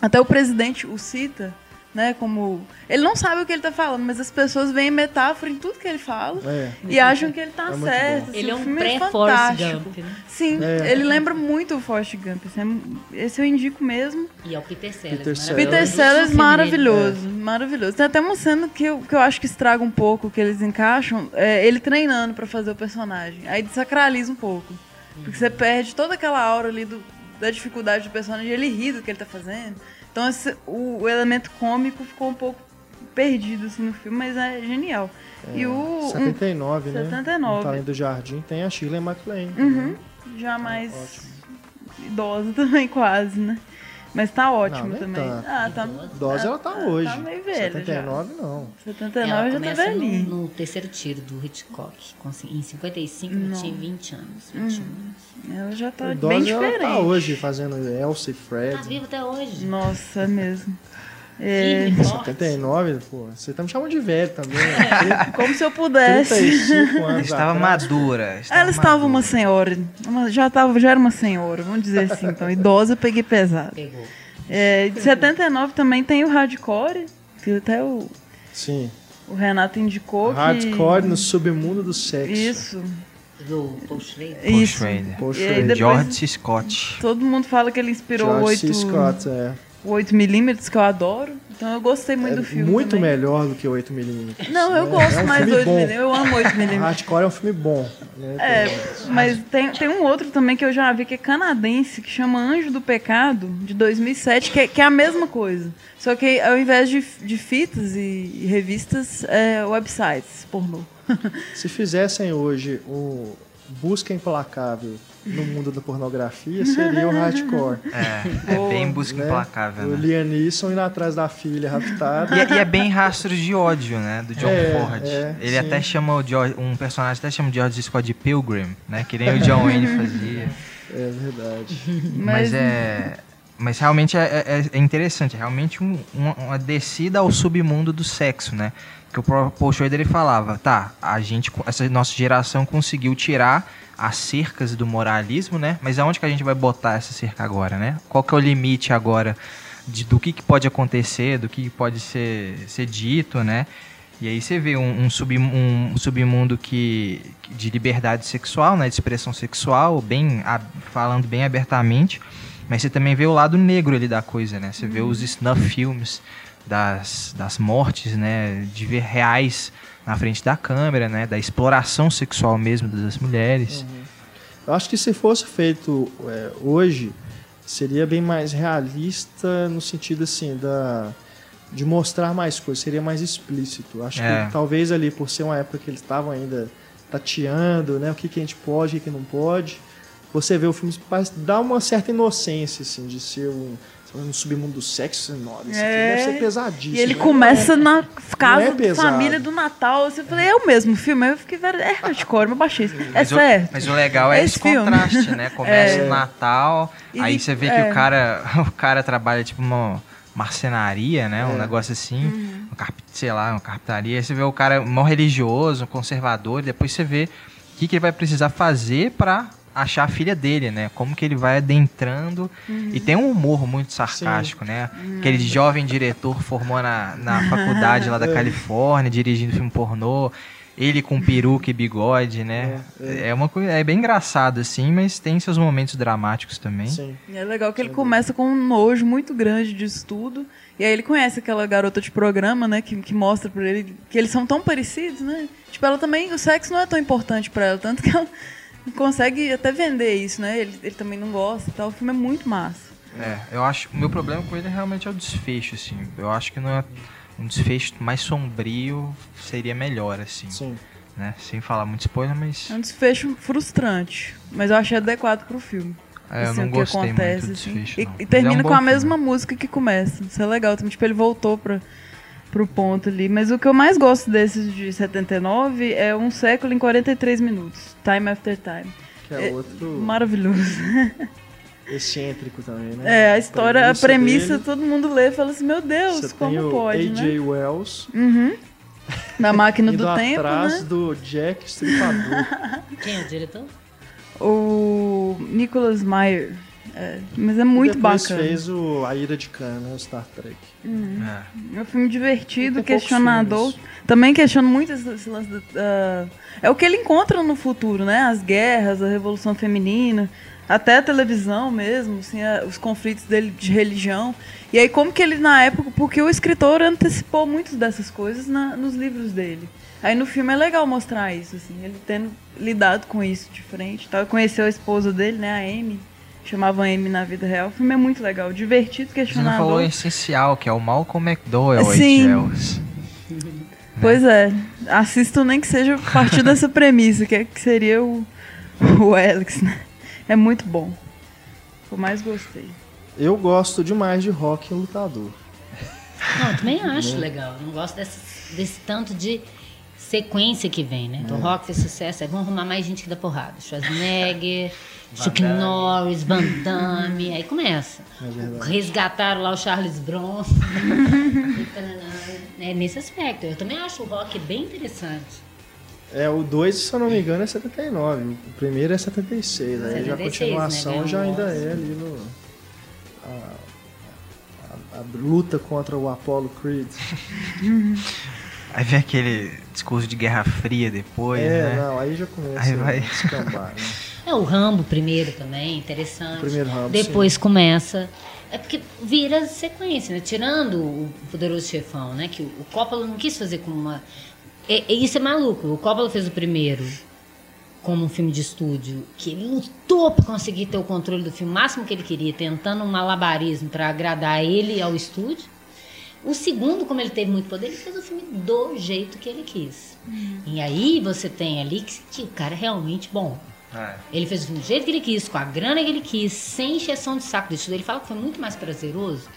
até o presidente o cita, né? Como. Ele não sabe o que ele tá falando, mas as pessoas veem metáfora em tudo que ele fala. É, E acham que ele tá É certo. assim, Ele é o um filme pré-Forrest fantástico. Gump, né? Sim, É. ele lembra muito o Forrest Gump. Esse, é- esse eu indico mesmo. E é o Peter Sellers. Peter maravilhoso. Peter Sellers. Dele. maravilhoso, maravilhoso. Tem até uma cena que eu, que eu acho que estraga um pouco, que eles encaixam, é ele treinando pra fazer o personagem. Aí desacraliza um pouco. Porque você perde toda aquela aura ali do- da dificuldade do personagem, ele ri do que ele tá fazendo. Então esse- o, o elemento cômico ficou um pouco perdido assim, no filme, mas é genial. e o. um- 79, né? 79. No Talento do Jardim tem a Shirley MacLaine. Uhum. Já mais idosa também, quase, né? Mas tá ótimo nem também. tanto. Ah, tá. Dose ela tá hoje. Tá meio velha 79 não. já. Ela 79 já tá começa no, velhinho. no terceiro tiro do Hitchcock. Em 55 ele tinha 20 anos. 21 anos. Ela já tá O bem Dose ela diferente. tá hoje fazendo Elsa e Tá Fred. vivo até hoje. Nossa, é mesmo. É, Firme, forte. 79, pô, você tá me chamando de velho também. né? como se eu pudesse. 35 anos Estava atrás. madura. Ela estava madura. uma senhora. uma- já, tava, já era uma senhora, vamos dizer assim. Então, idosa, eu peguei pesado. Pegou. É, de 79 também tem o Hardcore, que até o, Sim. o Renato indicou. que- Hardcore no submundo do sexo. Isso. Do Paul Schrader. Paul. Schrader. Depois- George. Scott. Todo mundo fala que ele inspirou George 8, C. Scott, é. O 8mm, que eu adoro. Então eu gostei muito do é filme. muito também. melhor do que 8mm. Não, eu É, gosto é um mais do filme bom. 8mm. Eu amo 8mm. Hardcore é um filme bom. Né? É, mas tem, tem um outro também que eu já vi que é canadense, que chama Anjo do Pecado, de 2007, que é, que é a mesma coisa. Só que ao invés de, de fitas e, e revistas, é websites pornô. Se fizessem hoje o Busca Implacável no mundo da pornografia, seria o Hardcore. É, é bem busca né? implacável, O né? Liam Neeson indo atrás da filha raptada. E, é- e é bem rastro de ódio, né? Do John É, Ford. é, Ele sim. até chama o George, um personagem até chama o George Scott de Pilgrim, né? Que nem o John Wayne fazia. É verdade. Mas Mas, é. mas realmente é, é- é interessante, é realmente um- uma, uma descida ao submundo do sexo, né? Que o Paul Schrader ele falava, tá, a gente, essa nossa geração conseguiu tirar as cercas do moralismo, né? Mas aonde que a gente vai botar essa cerca agora, né? Qual que é o limite agora de, do que, que pode acontecer, do que que pode ser, ser dito, né? E aí você vê um, um, sub, um submundo que, de liberdade sexual, né, de expressão sexual, bem a- falando bem abertamente, mas você também vê o lado negro ali da coisa, né? Você vê os snuff filmes das, das mortes, né, de ver reais na frente da câmera, né, da exploração sexual mesmo das mulheres. Eu acho que se fosse feito é, hoje, seria bem mais realista no sentido assim da de mostrar mais coisas, seria mais explícito. Acho É. que talvez ali por ser uma época que eles estavam ainda tateando, né, o que, que a gente pode, o que, que não pode. Você vê o filme dá uma certa inocência assim de ser um, um submundo do sexo, nossa, isso aqui É. deve ser pesadíssimo. E ele né? começa na casa é família do Natal. Assim, Eu falei, é o mesmo filme? Aí eu fiquei, velho, é hardcore, eu baixei isso. É Mas o, certo. mas o legal é É esse esse filme. contraste, né? Começa É. o Natal, E aí ele- você vê que é. o cara, o cara trabalha tipo uma marcenaria, né? Um É. negócio assim, Uhum. um carp- sei lá, uma carpintaria. Aí você vê o cara mó religioso, conservador, e depois você vê o que, que ele vai precisar fazer pra achar a filha dele, né? Como que ele vai adentrando. Uhum. E tem um humor muito sarcástico, né? Aquele jovem diretor formou na, na faculdade lá da Califórnia, dirigindo filme pornô. Ele com peruca e bigode, né? É, uma coisa, é bem engraçado assim, mas tem seus momentos dramáticos também. Sim. E é legal que ele começa com um nojo muito grande disso tudo. E aí ele conhece aquela garota de programa, né? Que, que mostra pra ele que eles são tão parecidos, né? Tipo, ela também. O sexo não é tão importante pra ela. Tanto que ela consegue até vender isso, né? Ele, ele também não gosta e tal. O filme é muito massa. É, eu acho. O meu problema com ele realmente é o desfecho, assim. Eu acho que não é um desfecho mais sombrio seria melhor, assim. Sim. Né? Sem falar muito spoiler, mas É um desfecho frustrante. Mas eu achei adequado pro filme. é, eu assim, não o que gostei acontece, muito do assim. desfecho. E, não. e Mas é um termina com a filme. mesma música que começa. Isso é legal. Também, tipo, ele voltou pra, pro ponto ali. Mas o que eu mais gosto desses de 79 é Um Século em 43 Minutos. Time After Time. Que é É, outro Maravilhoso. excêntrico também, né? É, a história, a premissa, dele, todo mundo lê e fala assim, meu Deus, você como tem o pode, A.J. né? Wells Uhum. Da máquina do tempo, atrás né? do Jack Stripador. Quem é o diretor? O Nicholas Meyer. É, mas é muito Depois bacana. fez o A Ira de Khan, né? O Star Trek. É. É um filme divertido, questionador. Também questiono muito esse, esse lance da- da- É o que ele encontra no futuro, né? As guerras, a revolução feminina, até a televisão mesmo, assim, a- os conflitos dele de religião. E aí, como que ele, na época, porque o escritor antecipou muitas dessas coisas na- nos livros dele. Aí no filme é legal mostrar isso, assim, ele tendo lidado com isso de frente. Tal. Conheceu a esposa dele, né, a Amy. Chamavam Amy na vida real. O filme é muito legal, divertido, Você não questionador. falou o essencial, que é o Malcolm McDowell, Sim. Sim. Wells. Pois é, assistam nem que seja a partir dessa premissa, que, é, que seria o, o Alex, né? É muito bom. Eu mais gostei. Eu gosto demais de rock e lutador. Não, eu também acho legal. Eu não gosto desse, desse tanto de sequência que vem, né? Então, rock fez sucesso, aí vamos arrumar mais gente que dá porrada. Schwarzenegger, Chuck Norris, Van Damme, aí começa. Resgataram lá o Charles Bronson. é nesse aspecto. Eu também acho o rock bem interessante. É, o 2, se eu não me engano, é 79. O primeiro é 76. Aí já a 76, continuação né, já ainda é ali no. A, a- a luta contra o Apollo Creed. Aí vem aquele discurso de Guerra Fria depois, é, né? não, aí já começa Aí vai. a descambar. Né? É o Rambo primeiro também, interessante. O primeiro Rambo, Depois começa. É porque vira sequência, né? Tirando o Poderoso Chefão, né? Que o Coppola não quis fazer como uma. É, é- isso é maluco. O Coppola fez o primeiro como um filme de estúdio, que ele lutou para conseguir ter o controle do filme, o máximo que ele queria, tentando um malabarismo para agradar ele ao estúdio. O segundo, como ele teve muito poder, ele fez o filme do jeito que ele quis. E aí você tem ali que, que o cara é realmente bom. É. Ele fez o filme do jeito que ele quis, com a grana que ele quis, sem encheção de saco disso. Ele fala que foi muito mais prazeroso,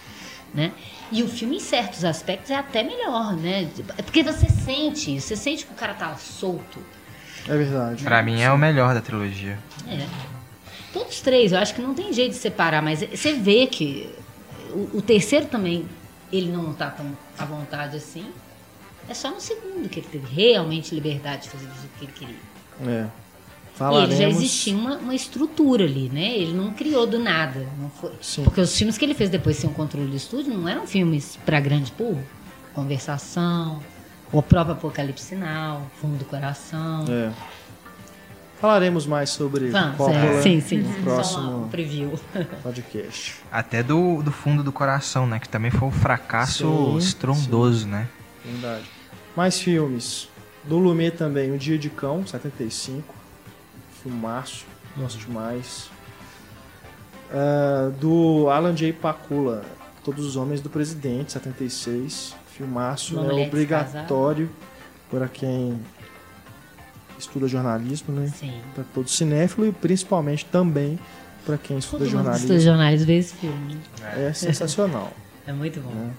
né? E o filme, em certos aspectos, é até melhor, né? É porque você sente, você sente que o cara tá solto. É verdade. Pra mim é o melhor da trilogia. É. Todos os três, eu acho que não tem jeito de separar, mas você vê que o, o terceiro também, ele não tá tão à vontade assim. É só no segundo que ele teve realmente liberdade de fazer do jeito que ele queria. É. E Falaremos... ele já existia uma, uma estrutura ali, né? Ele não criou do nada. Não foi. Sim. Porque os filmes que ele fez depois sem o controle do estúdio não eram filmes para grande público. Conversação, o próprio Apocalipse Sinal, Fundo do Coração. É. Falaremos mais sobre Vamos, Coppola é, sim, sim. no Só próximo preview. podcast. Até do, do fundo do coração, né? Que também foi um fracasso Sim, estrondoso, né? Verdade. Mais filmes. Do Lumet também, O Dia de Cão, 75. Filmaço. Gosto demais. Ah, do Alan J. Pakula, Todos os Homens do Presidente, 76. Filmaço, Uma né? Obrigatório para quem estuda jornalismo, né? Sim. Para todo cinéfilo e principalmente também para quem estuda Todo mundo jornalismo. estuda jornalismo vê esse filme. É sensacional. É muito bom.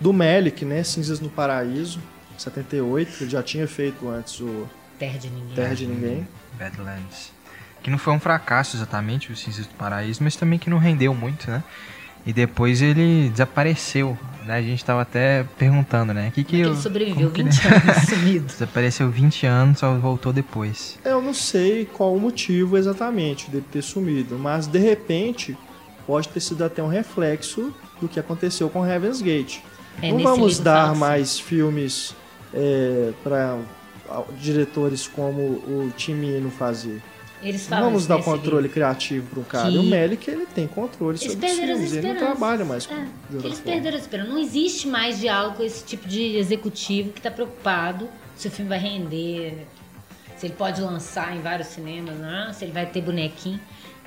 Do Melick, né? Cinzas no Paraíso, 78. Ele já tinha feito antes o Terra de Ninguém. Terra de Ninguém. Badlands. Que não foi um fracasso exatamente, o Cinzas do Paraíso, mas também que não rendeu muito, né? E depois ele desapareceu, né? A gente tava até perguntando, né? Que que Como é que eu- ele sobreviveu como que 20 anos sumido. Desapareceu 20 anos, só voltou depois. Eu não sei qual o motivo exatamente dele ter sumido, mas de repente pode ter sido até um reflexo do que aconteceu com Heaven's Gate. É, não vamos dar fala mais filmes para diretores como o Timino fazer. assim. Eles Não falam vamos dar controle livro. criativo para um cara. Que- E o Melick, ele tem controle Eles sobre os filmes. Ele não trabalha mais com É, Eles forma. perderam a esperança. Não existe mais diálogo com esse tipo de executivo que está preocupado se o filme vai render, se ele pode lançar em vários cinemas, né? se ele vai ter bonequinho.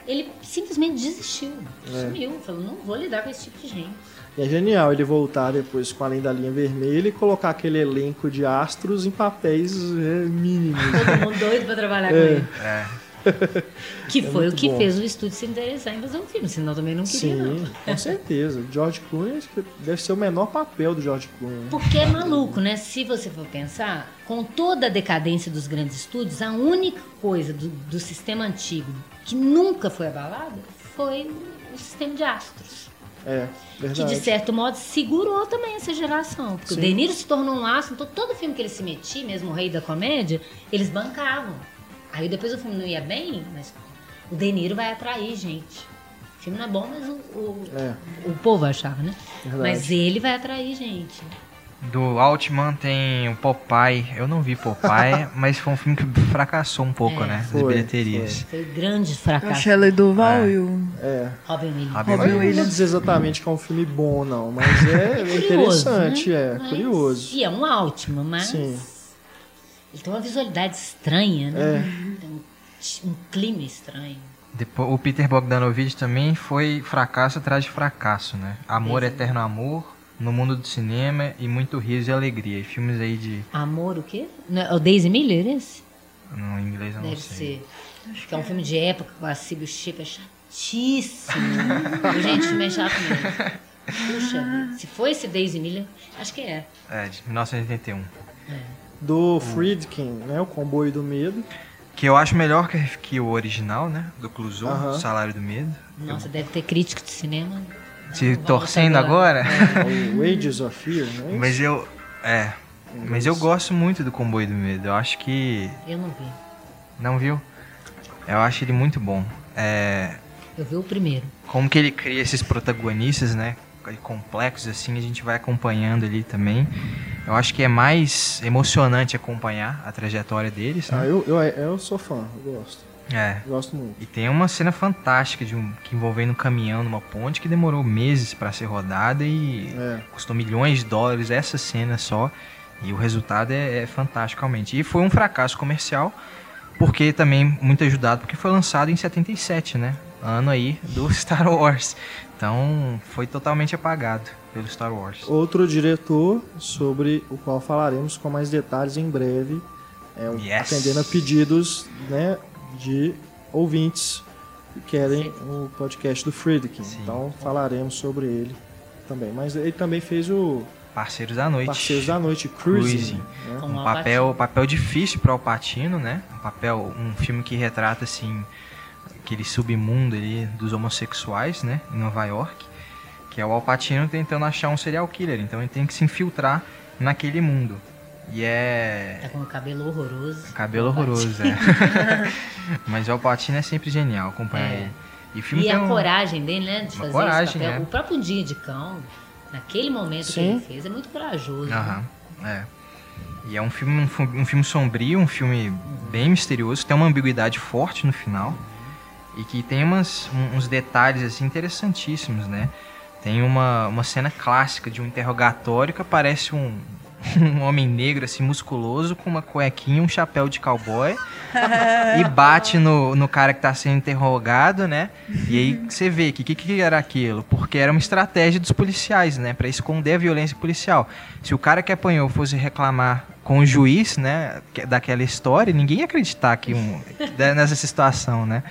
Ele simplesmente desistiu, É. sumiu, falou, não vou lidar com esse tipo de gente. E é genial ele voltar depois com Além da Linha Vermelha e colocar aquele elenco de astros em papéis é, mínimos. Todo mundo doido pra trabalhar com É. ele. É. Que foi o que bom. fez o estúdio se interessar em fazer um filme, senão também não queria, Sim, não. com certeza. George Clooney deve ser o menor papel do George Clooney. Porque é maluco, né? Se você for pensar, com toda a decadência dos grandes estúdios, a única coisa do, do sistema antigo que nunca foi abalada foi o sistema de astros. É, Que, verdade. de certo modo, segurou também essa geração. Porque Sim. o De Niro se tornou um astro, então todo filme que ele se metia, mesmo o rei da comédia, eles bancavam. Aí depois o filme não ia bem, mas o De Niro vai atrair gente. O filme não é bom, mas o, o, É. o povo achava, né? Verdade. Mas ele vai atrair gente. Do Altman tem o Popeye. Eu não vi Popeye, mas foi um filme que fracassou um pouco, É. né? Das Foi, bilheterias. Foi o grande A fracasso. Shelley Duval É. e o. É. Robin Williams. Robin Eu não Williams. dizer exatamente que é um filme bom, não, mas é, curioso, interessante, né? é, Mas- curioso. E é um ótimo, mas Sim. ele tem uma visualidade estranha, né? É. Tem um, um clima estranho. Depois, o Peter Bogdanovich também foi fracasso atrás de fracasso, né? Amor, é. Eterno Amor, No Mundo do Cinema e Muito Riso e Alegria. E filmes aí de... Amor o quê? Não é o Daisy Miller esse? No inglês eu não Deve sei. ser. Que é um filme de época com a Sibyl Chip, é chatíssimo. Gente, filme é chato mesmo. Puxa, se foi esse Daisy Miller, acho que é. É, de 1981. Do Friedkin, né, o Comboio do Medo. Que eu acho melhor que, que o original, né? Do Clouseau, Aham. Salário do Medo. Nossa, deve ter crítico de cinema. Se Vamos torcendo agora. o Wages of Fear, né? Mas eu. É. Mas eu gosto muito do Comboio do Medo. Eu acho que. Eu não vi. Não viu? Eu acho ele muito bom. É. Eu vi o primeiro. Como que ele cria esses protagonistas, né? Complexos assim, a gente vai acompanhando ali também. Eu acho que é mais emocionante acompanhar a trajetória deles. Ah, Né? eu, eu, eu sou fã, eu gosto. É. Gosto muito. E tem uma cena fantástica de um que envolvendo um caminhão numa ponte que demorou meses para ser rodada e É. custou milhões de dólares essa cena só. E o resultado é, é fantástico, realmente. E foi um fracasso comercial, porque também muito ajudado, porque foi lançado em 77, né? Ano aí do Star Wars. Então foi totalmente apagado pelo Star Wars. Outro diretor sobre o qual falaremos com mais detalhes em breve, é, um- Yes. atendendo a pedidos né, de ouvintes que querem o podcast do Friedkin. Sim. Então falaremos sobre ele também. Mas ele também fez o Parceiros da Noite. Parceiros da Noite, Cruising. Cruising. né? Um papel, papel difícil para o Patino, né? Um papel, um filme que retrata assim aquele submundo ali dos homossexuais, né, em Nova York, que é o Al Pacino tentando achar um serial killer, então ele tem que se infiltrar naquele mundo. E é. Tá com o cabelo horroroso. Cabelo horroroso, é. Mas o Al Pacino é sempre genial acompanhar É. ele. E, o filme E a um- coragem dele, né? De Uma fazer coragem, esse papel. né? O próprio Dia de Cão, naquele momento que Sim. ele fez, é muito corajoso. né? Aham, é. E é um filme, um, um filme sombrio, um filme bem misterioso, tem uma ambiguidade forte no final. E que tem umas, um- uns detalhes assim interessantíssimos, né? Tem uma, uma cena clássica de um interrogatório que aparece um, um homem negro assim musculoso com uma cuequinha, um chapéu de cowboy e bate no, no cara que tá sendo interrogado, né? E aí você vê que o que, que era aquilo? Porque era uma estratégia dos policiais, né? Pra esconder a violência policial. Se o cara que apanhou fosse reclamar com o juiz, né? que- Daquela história, ninguém ia acreditar que um, nessa situação, né?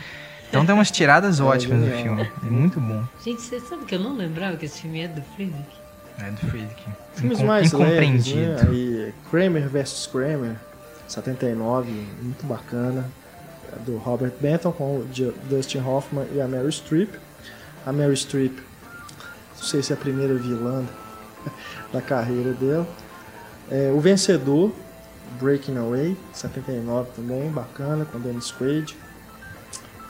Então tem umas tiradas ótimas no genial. filme. É muito bom. Gente, você sabe que eu não lembrava que esse filme é do Friedrich? É do Friedrich. Filmes mais leves, incompreendido. né? Aí, Kramer vs. Kramer, 79, muito bacana. Do Robert Benton com o Dustin Hoffman e a Meryl Streep. A Meryl Streep, não sei se é a primeira vilã da carreira dela. É, o Vencedor, Breaking Away, 79 também, bacana, com Dennis Quaid.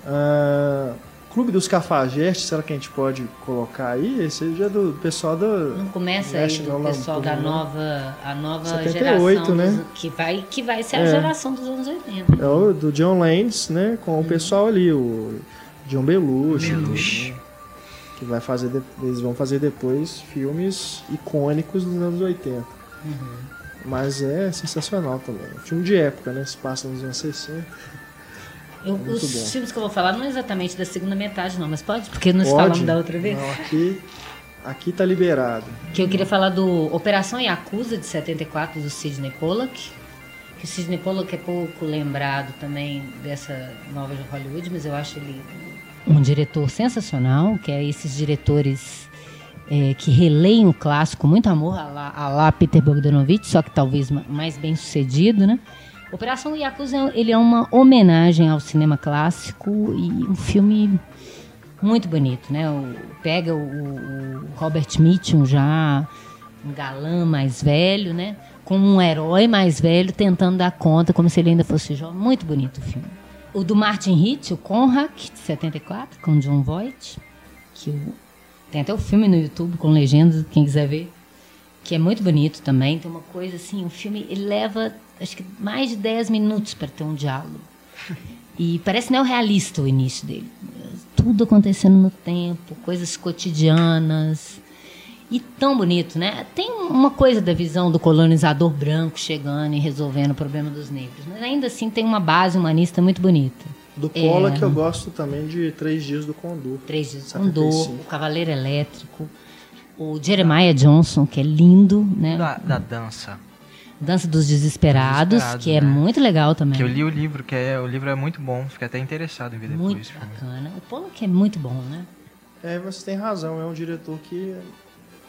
Ah, Clube dos Cafajestes, será que a gente pode colocar aí? Esse já é do pessoal do Não começa aí do pessoal da né? nova, a nova 78, geração né? dos- que, vai, que vai ser a É. geração dos anos 80. É o do John Landis, né? Com o pessoal ali, o John Belushi. Belushi. né, Que vai fazer, de- eles vão fazer depois filmes icônicos dos anos 80. Mas é sensacional também. Filme de época, né? Se passa nos anos 60. Eu- os bom. filmes que eu vou falar não é exatamente da segunda metade, não, mas pode? Porque nós Pode? falamos da outra vez. Não, aqui, aqui tá liberado. Que eu queria falar do Operação Yakuza de 74 do Sidney Pollack. Que o Sidney Pollack é pouco lembrado também dessa nova de Hollywood, mas eu acho ele um diretor sensacional, que é esses diretores é, que releem o clássico com muito amor, a lá, a lá Peter Bogdanovich, só que talvez ma- mais bem sucedido, né? Operação Yakuza ele é uma homenagem ao cinema clássico e um filme muito bonito, né? O- pega o, o Robert Mitchum já um galã mais velho, né? Com um herói mais velho tentando dar conta como se ele ainda fosse jovem. Muito bonito o filme. O do Martin Hitch, o Conrack, de 74, com John Voight, que tem até o filme no YouTube com legendas, quem quiser ver, que é muito bonito também. Tem uma coisa assim, o filme leva acho que mais de 10 minutos para ter um diálogo. E parece neorrealista o início dele. Tudo acontecendo no tempo, coisas cotidianas. E tão bonito, né? Tem uma coisa da visão do colonizador branco chegando e resolvendo o problema dos negros. Mas ainda assim tem uma base humanista muito bonita. Do É. Pola que eu gosto também de Três Dias do Condor. Três Dias 75. Condor, o Cavaleiro Elétrico, o Jeremiah Johnson, que é lindo, né? Da, da dança. Dança dos Desesperados, Desesperados, que é né? muito legal também. Que eu li o livro, que é, o livro é muito bom. Fiquei até interessado em ver depois. Muito bacana. O Pollock é muito bom, né? É, você tem razão, é um diretor que,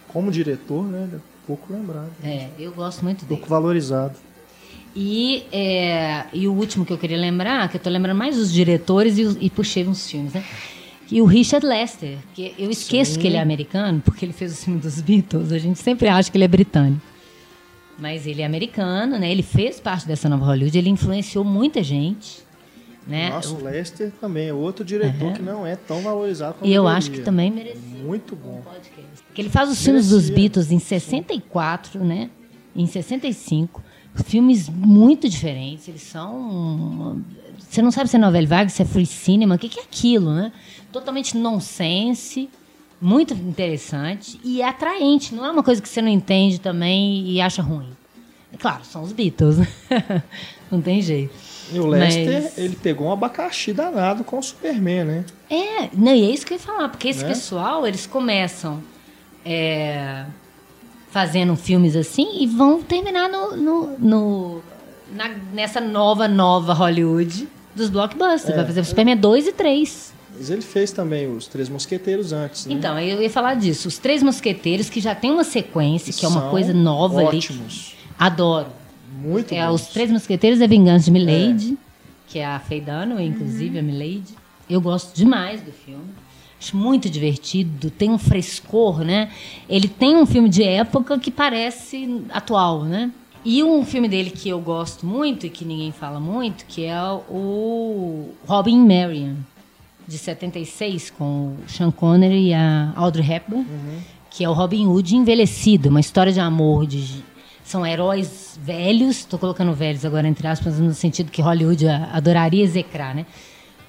como diretor, né, ele é pouco lembrado, É, eu gosto muito dele. pouco valorizado. E, é, e o último que eu queria lembrar, que eu tô lembrando mais dos diretores e, os- e puxei uns filmes, né? E o Richard Lester, que eu esqueço Sim. que ele é americano, porque ele fez o filme dos Beatles, a gente sempre acha que ele é britânico. Mas ele é americano, né? Ele fez parte dessa nova Hollywood, ele influenciou muita gente, né? Nossa, O- Lester também é outro diretor Uhum. que não é tão valorizado como e eu deveria. acho que também merecia. Muito bom. Que ele faz os filmes dos Merecia. Beatles em 64, né? Em 65. Filmes muito diferentes. Eles são. Você não sabe se é novela vaga, se é free cinema, o que, que é aquilo, né? Totalmente nonsense, muito interessante e é atraente. Não é uma coisa que você não entende também e acha ruim. É Claro, são os Beatles. não tem jeito. E o Lester, Mas- ele pegou um abacaxi danado com o Superman, né? É, não, e é isso que eu ia falar, porque esse Né? pessoal, eles começam é, fazendo filmes assim e vão terminar no, no- no- na- nessa nova, nova Hollywood dos blockbusters. É. Vai fazer o Superman 2 e 3. Mas ele fez também os Três Mosqueteiros antes, né? Então, eu ia falar disso. Os Três Mosqueteiros, que já tem uma sequência, que é uma coisa nova ali. ótimos. Adoro. Muito É, bons. os Três Mosqueteiros é Vingança de Milady, que é a Faye Dunaway, inclusive, a Milady. Eu gosto demais do filme. Acho muito divertido, tem um frescor, né? Ele tem um filme de época que parece atual, né? E um filme dele que eu gosto muito e que ninguém fala muito, que é o Robin Marion, de 76, com o Sean Connery e a Audrey Hepburn, uhum. que é o Robin Hood envelhecido, uma história de amor de são heróis velhos, estou colocando velhos agora entre aspas, no sentido que Hollywood adoraria execrar, né?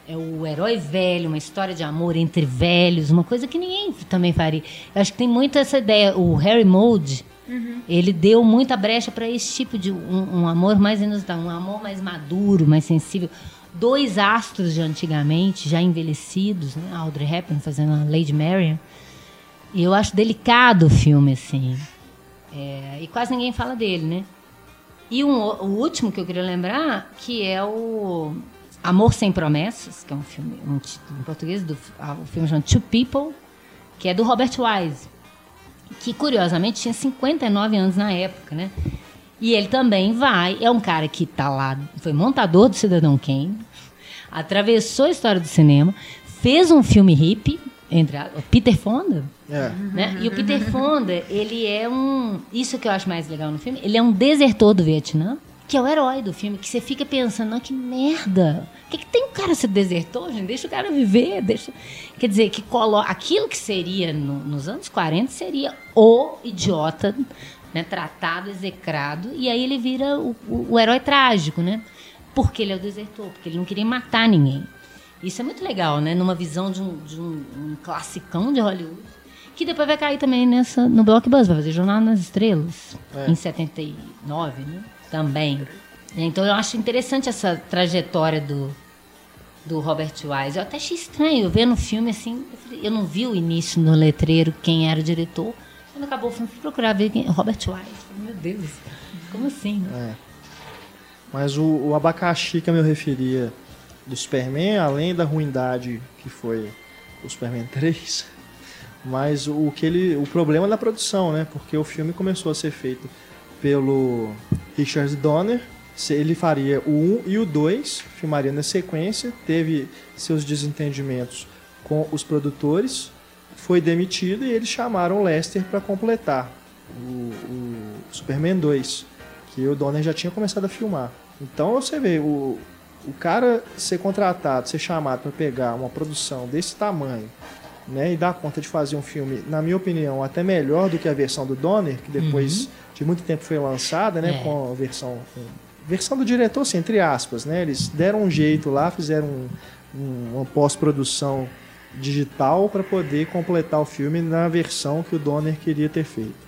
É o herói velho, uma história de amor entre velhos, uma coisa que ninguém também faria. Eu acho que tem muito essa ideia. O Harry Mold, uhum. ele deu muita brecha para esse tipo de um, um, amor mais inusitado, um amor mais maduro, mais sensível. Dois astros de antigamente, já envelhecidos, né? Audrey Hepburn fazendo a Lady Marian. E eu acho delicado o filme, assim. É, e quase ninguém fala dele, né? E um, o último que eu queria lembrar, que é o Amor Sem Promessas, que é um filme, um título em português, do, ah, o filme chama Two People, que é do Robert Wise, que curiosamente tinha 59 anos na época, né? E ele também vai, é um cara que tá lá, foi montador do Cidadão Kane, atravessou a história do cinema, fez um filme hippie, entre a, Peter Fonda. É. Né? E o Peter Fonda, ele é um. Isso que eu acho mais legal no filme, ele é um desertor do Vietnã, que é o herói do filme, que você fica pensando, não, que merda. O que, que tem um cara ser desertor, gente? Deixa o cara viver, deixa. Quer dizer, que coloca. Aquilo que seria no, nos anos 40 seria o idiota, né? Tratado, execrado, e aí ele vira o, o, o herói trágico, né? Porque ele é o desertor, porque ele não queria matar ninguém. Isso é muito legal, né? Numa visão de um, de um, um classicão de Hollywood. Que depois vai cair também nessa, no Blockbuster, vai fazer Jornal nas Estrelas, é. em 79, né? Também. Então eu acho interessante essa trajetória do, do Robert Wise. Eu até achei estranho ver no filme assim. Eu, não vi o início no letreiro quem era o diretor. Quando acabou o filme, fui procurar ver quem. Robert Wise. Meu Deus, como assim? Né? É. Mas o, o abacaxi que eu me referia do Superman, além da ruindade que foi o Superman 3, mas o que ele, o problema da produção, né? Porque o filme começou a ser feito pelo Richard Donner, ele faria o 1 e o 2, filmaria na sequência, teve seus desentendimentos com os produtores, foi demitido e eles chamaram Lester para completar o, o, Superman 2, que o Donner já tinha começado a filmar. Então você vê, o, o cara ser contratado, ser chamado para pegar uma produção desse tamanho, né, e dar conta de fazer um filme, na minha opinião, até melhor do que a versão do Donner, que depois uhum. de muito tempo foi lançada, né, é. com a versão versão do diretor, assim, entre aspas, né, eles deram um jeito lá, fizeram um, um, uma pós-produção digital para poder completar o filme na versão que o Donner queria ter feito.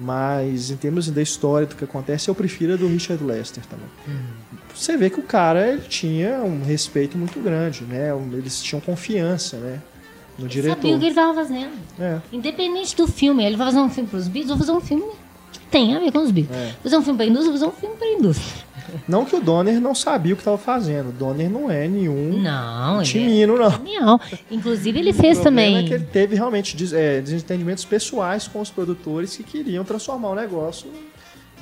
Mas em termos da história do que acontece, eu prefiro a do Richard Lester também. Uhum. Você vê que o cara ele tinha um respeito muito grande, né? Eles tinham confiança, né? No ele diretor. sabia o que ele estava fazendo. É. Independente do filme, ele vai fazer um filme para os Beatles, ou fazer um filme que tem a ver com os Beatles. É. Fazer um filme para a indústria, fazer um filme para a indústria. Não que o Donner não sabia o que estava fazendo. O Donner não é nenhum não, timino, é não. Genial. Inclusive, ele fez também. É que ele teve realmente é, desentendimentos pessoais com os produtores que queriam transformar o negócio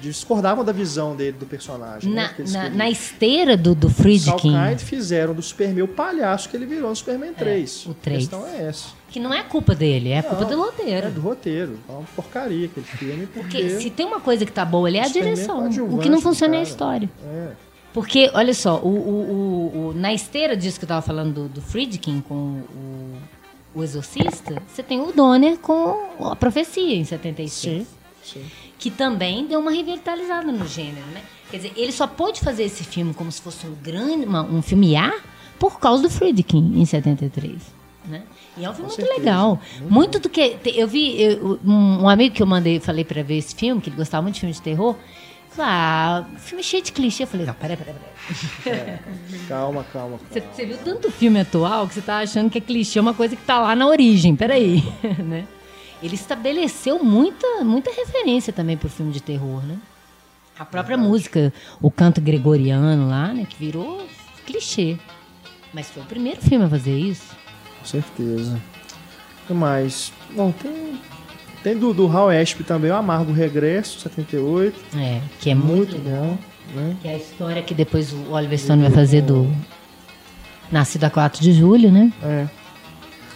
discordavam da visão dele do personagem. Na, né, na, na, esteira do, do Friedkin. Salkind fizeram do Superman o palhaço que ele virou no Superman 3. É, o 3. A questão é essa. Que não é culpa dele, é não, culpa do roteiro. É do roteiro. É uma porcaria aquele filme. Porque, porque se tem uma coisa que tá boa, ele é a direção. O que não funciona é a história. É. Porque, olha só, o, o, o, na esteira disso que eu tava falando do, do Friedkin com o, o Exorcista, você tem o Donner com a Profecia em 76. Sim, sim que também deu uma revitalizada no gênero, né? Quer dizer, ele só pôde fazer esse filme como se fosse um grande, uma, um filme A por causa do Friedkin em 73, né? E é um filme Com muito certeza. legal. Muito, muito do que eu vi, eu, um amigo que eu mandei, falei para ver esse filme, que ele gostava muito de filme de terror, falou: "Ah, filme cheio de clichê". Eu falei: "Não, peraí, peraí, peraí". É, calma, calma. Você, viu tanto filme atual que você tá achando que é clichê, uma coisa que tá lá na origem. Peraí, né? ele estabeleceu muita, muita referência também para o filme de terror, né? A própria Verdade. música, o canto gregoriano lá, né? Que virou clichê. Mas foi o primeiro filme a fazer isso. Com certeza. O que mais? Bom, tem, tem do, do Hal Esp também, o Amargo Regresso, 78. É, que é muito, muito bom. Né? Que é a história que depois o Oliver Stone vai fazer do Nascido a 4 de julho, né? É.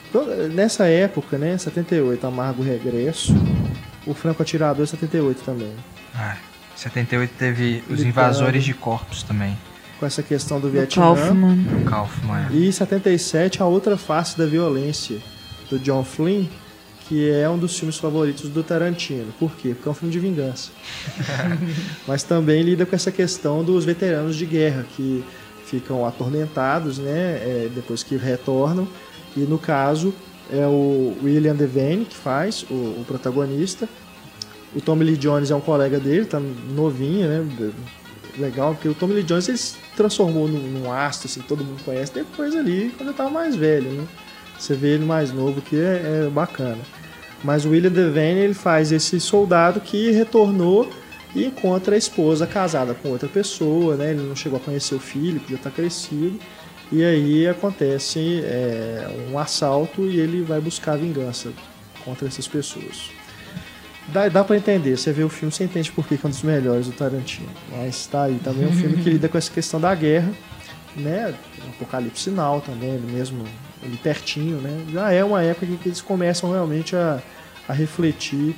Então, nessa época, né, 78, Amargo Regresso. O Franco Atirador 78 também. Ah, 78 teve Os. Invasores de Corpos também. Com essa questão do Do Vietnã. Kaufman. Kaufman. é. E 77, A Outra Face da Violência, do John Flynn, que é um dos filmes favoritos do Tarantino. Por quê? Porque é um filme de vingança. Mas também lida com essa questão dos veteranos de guerra, que ficam atormentados, né, é, depois que retornam. E no caso, é o William Devane que faz, o, o protagonista. O Tommy Lee Jones é um colega dele, tá novinho, né? Legal, porque o Tommy Lee Jones ele se transformou num, num astro, assim, todo mundo conhece, depois ali, quando ele tava mais velho, né? Você vê ele mais novo, que é, é bacana. Mas o William Devane, ele faz esse soldado que retornou e encontra a esposa casada com outra pessoa, né? Ele não chegou a conhecer o filho, que já está crescido. E aí acontece é, um assalto e ele vai buscar vingança contra essas pessoas. Dá, dá para entender, você vê o filme, você entende por que é um dos melhores do Tarantino. Mas tá aí, também é um filme que lida com essa questão da guerra, né? O Apocalipse Sinal também, ele mesmo, ele pertinho, né? Já é uma época em que eles começam realmente a, a refletir,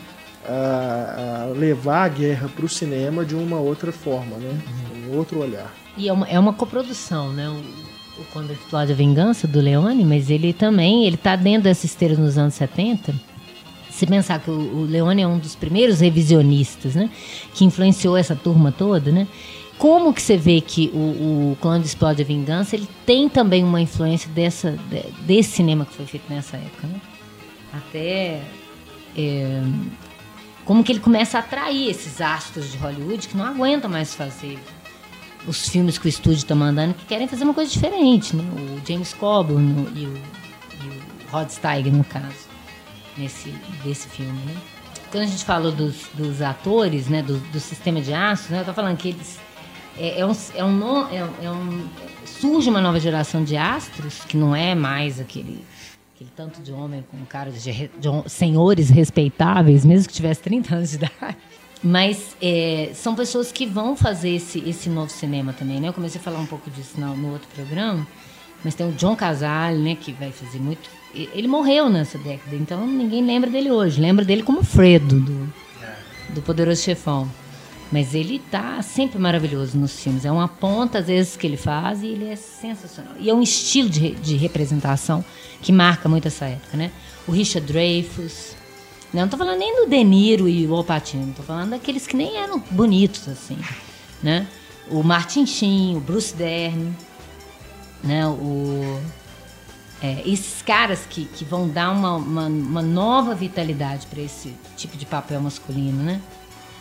a, a levar a guerra para o cinema de uma outra forma, né? Um outro olhar. E é uma, é uma coprodução, né? O, o Quando Explode a Vingança, do Leone, mas ele também, ele tá dentro dessa esteira nos anos 70. Se pensar que o, Leone é um dos primeiros revisionistas, né? Que influenciou essa turma toda, né? Como que você vê que o, o Quando Explode a Vingança, ele tem também uma influência dessa, de- desse cinema que foi feito nessa época, né? Até... é, como que ele começa a atrair esses astros de Hollywood que não aguentam mais fazer os filmes que o estúdio está mandando, que querem fazer uma coisa diferente, né? O James Coburn e, o, e o Rod Steiger, no caso, nesse, desse filme, né? Quando a gente falou dos, dos atores, né, do, do sistema de astros, né, eu tô falando que eles... É, é um, é um, é é um- surge uma nova geração de astros, que não é mais aquele, aquele tanto de homem com cara de, de hom- senhores respeitáveis, mesmo que tivesse 30 anos de idade. Mas é, são pessoas que vão fazer esse, esse novo cinema também, né? Eu comecei a falar um pouco disso no, no outro programa, mas tem o John Casale, né? Que vai fazer muito... Ele morreu nessa década, então ninguém lembra dele hoje. Lembra dele como Fredo, do, do Poderoso Chefão. Mas ele tá sempre maravilhoso nos filmes. É uma ponta, às vezes, que ele faz e ele é sensacional. E é um estilo de, de representação que marca muito essa época, né? O Richard Dreyfuss. Né? Não tô falando nem do De Niro e o Al Pacino. Tô falando daqueles que nem eram bonitos, assim, né? O Martin Sheen, o Bruce Dern, né? O... É, esses caras que, que vão dar uma, uma, uma nova vitalidade para esse tipo de papel masculino, né?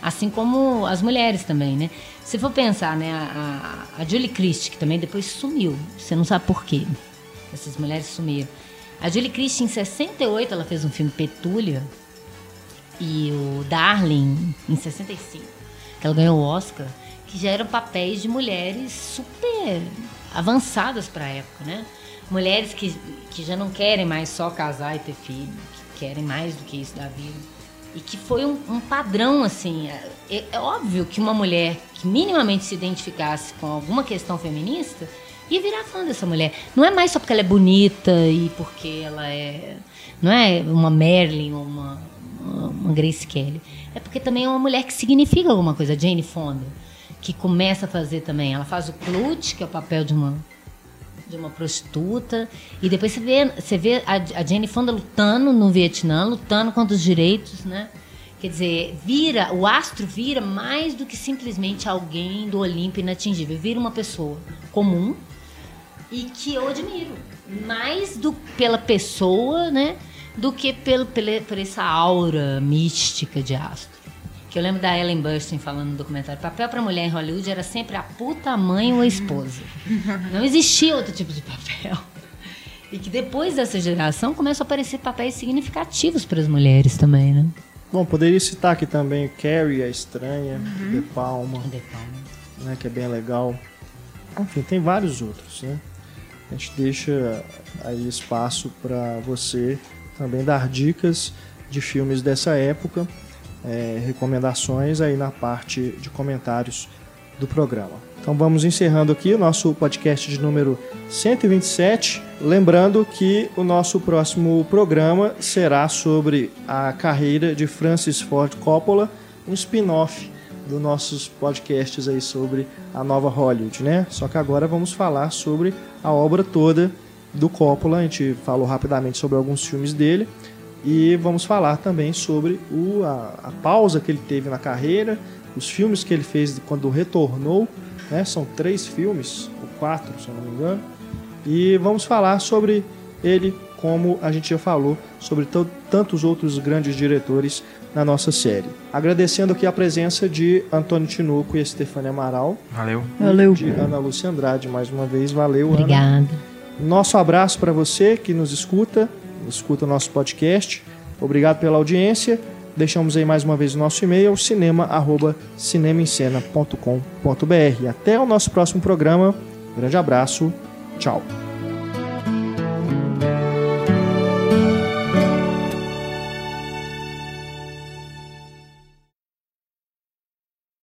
Assim como as mulheres também, né? Se for pensar, né, a, a Julie Christie, que também depois sumiu, você não sabe por quê. Essas mulheres sumiram. A Julie Christie, em 68, ela fez um filme Petúlia, e o Darling, em 65, que ela ganhou o Oscar, que já eram papéis de mulheres super avançadas para a época, né? Mulheres que, que já não querem mais só casar e ter filho, que querem mais do que isso da vida. E que foi um, um padrão, assim. É, é óbvio que uma mulher que minimamente se identificasse com alguma questão feminista ia virar fã dessa mulher. Não é mais só porque ela é bonita e porque ela é. Não é uma Marilyn ou uma, uma, Grace Kelly. É porque também é uma mulher que significa alguma coisa. Jane Fonda, que começa a fazer também. Ela faz o Clute, que é o papel de uma de uma prostituta. E depois você vê, você vê a, a Jane Fonda lutando no Vietnã, lutando contra os direitos, né? Quer dizer, vira, o astro vira mais do que simplesmente alguém do Olimpo inatingível. Vira uma pessoa comum e que eu admiro. Mais do, pela pessoa, né? Do que pelo, pela, por essa aura mística de astro. Que eu lembro da Ellen Burstyn falando no documentário: papel para mulher em Hollywood era sempre a puta, a mãe ou a esposa. Não existia outro tipo de papel. E que depois dessa geração começam a aparecer papéis significativos para as mulheres também, né? Bom, poderia citar aqui também Carrie, a Estranha, De Palma, De Palma. né, que é bem legal. Enfim, tem vários outros, né? A gente deixa aí espaço para você também dar dicas de filmes dessa época, é, recomendações aí na parte de comentários do programa. Então vamos encerrando aqui o nosso podcast de número 127. Lembrando que o nosso próximo programa será sobre a carreira de Francis Ford Coppola, um spin-off dos nossos podcasts aí sobre a nova Hollywood, né? Só que agora vamos falar sobre a obra toda do Coppola. A gente falou rapidamente sobre alguns filmes dele e vamos falar também sobre o, a, a pausa que ele teve na carreira, os filmes que ele fez quando retornou né? São três filmes, ou quatro, se eu não me engano. E vamos falar sobre ele, como a gente já falou, sobre tantos outros grandes diretores na nossa série. Agradecendo aqui a presença de Antônio Tinuco e Estefânia Amaral. Valeu. Valeu. De Ana Lúcia Andrade, mais uma vez. Valeu, Obrigada. Ana. Nosso abraço para você que nos escuta, escuta nosso podcast. Obrigado pela audiência. Deixamos aí mais uma vez o nosso e-mail, cinema@cinemaencena.com.br. Até o nosso próximo programa. Grande abraço. Tchau.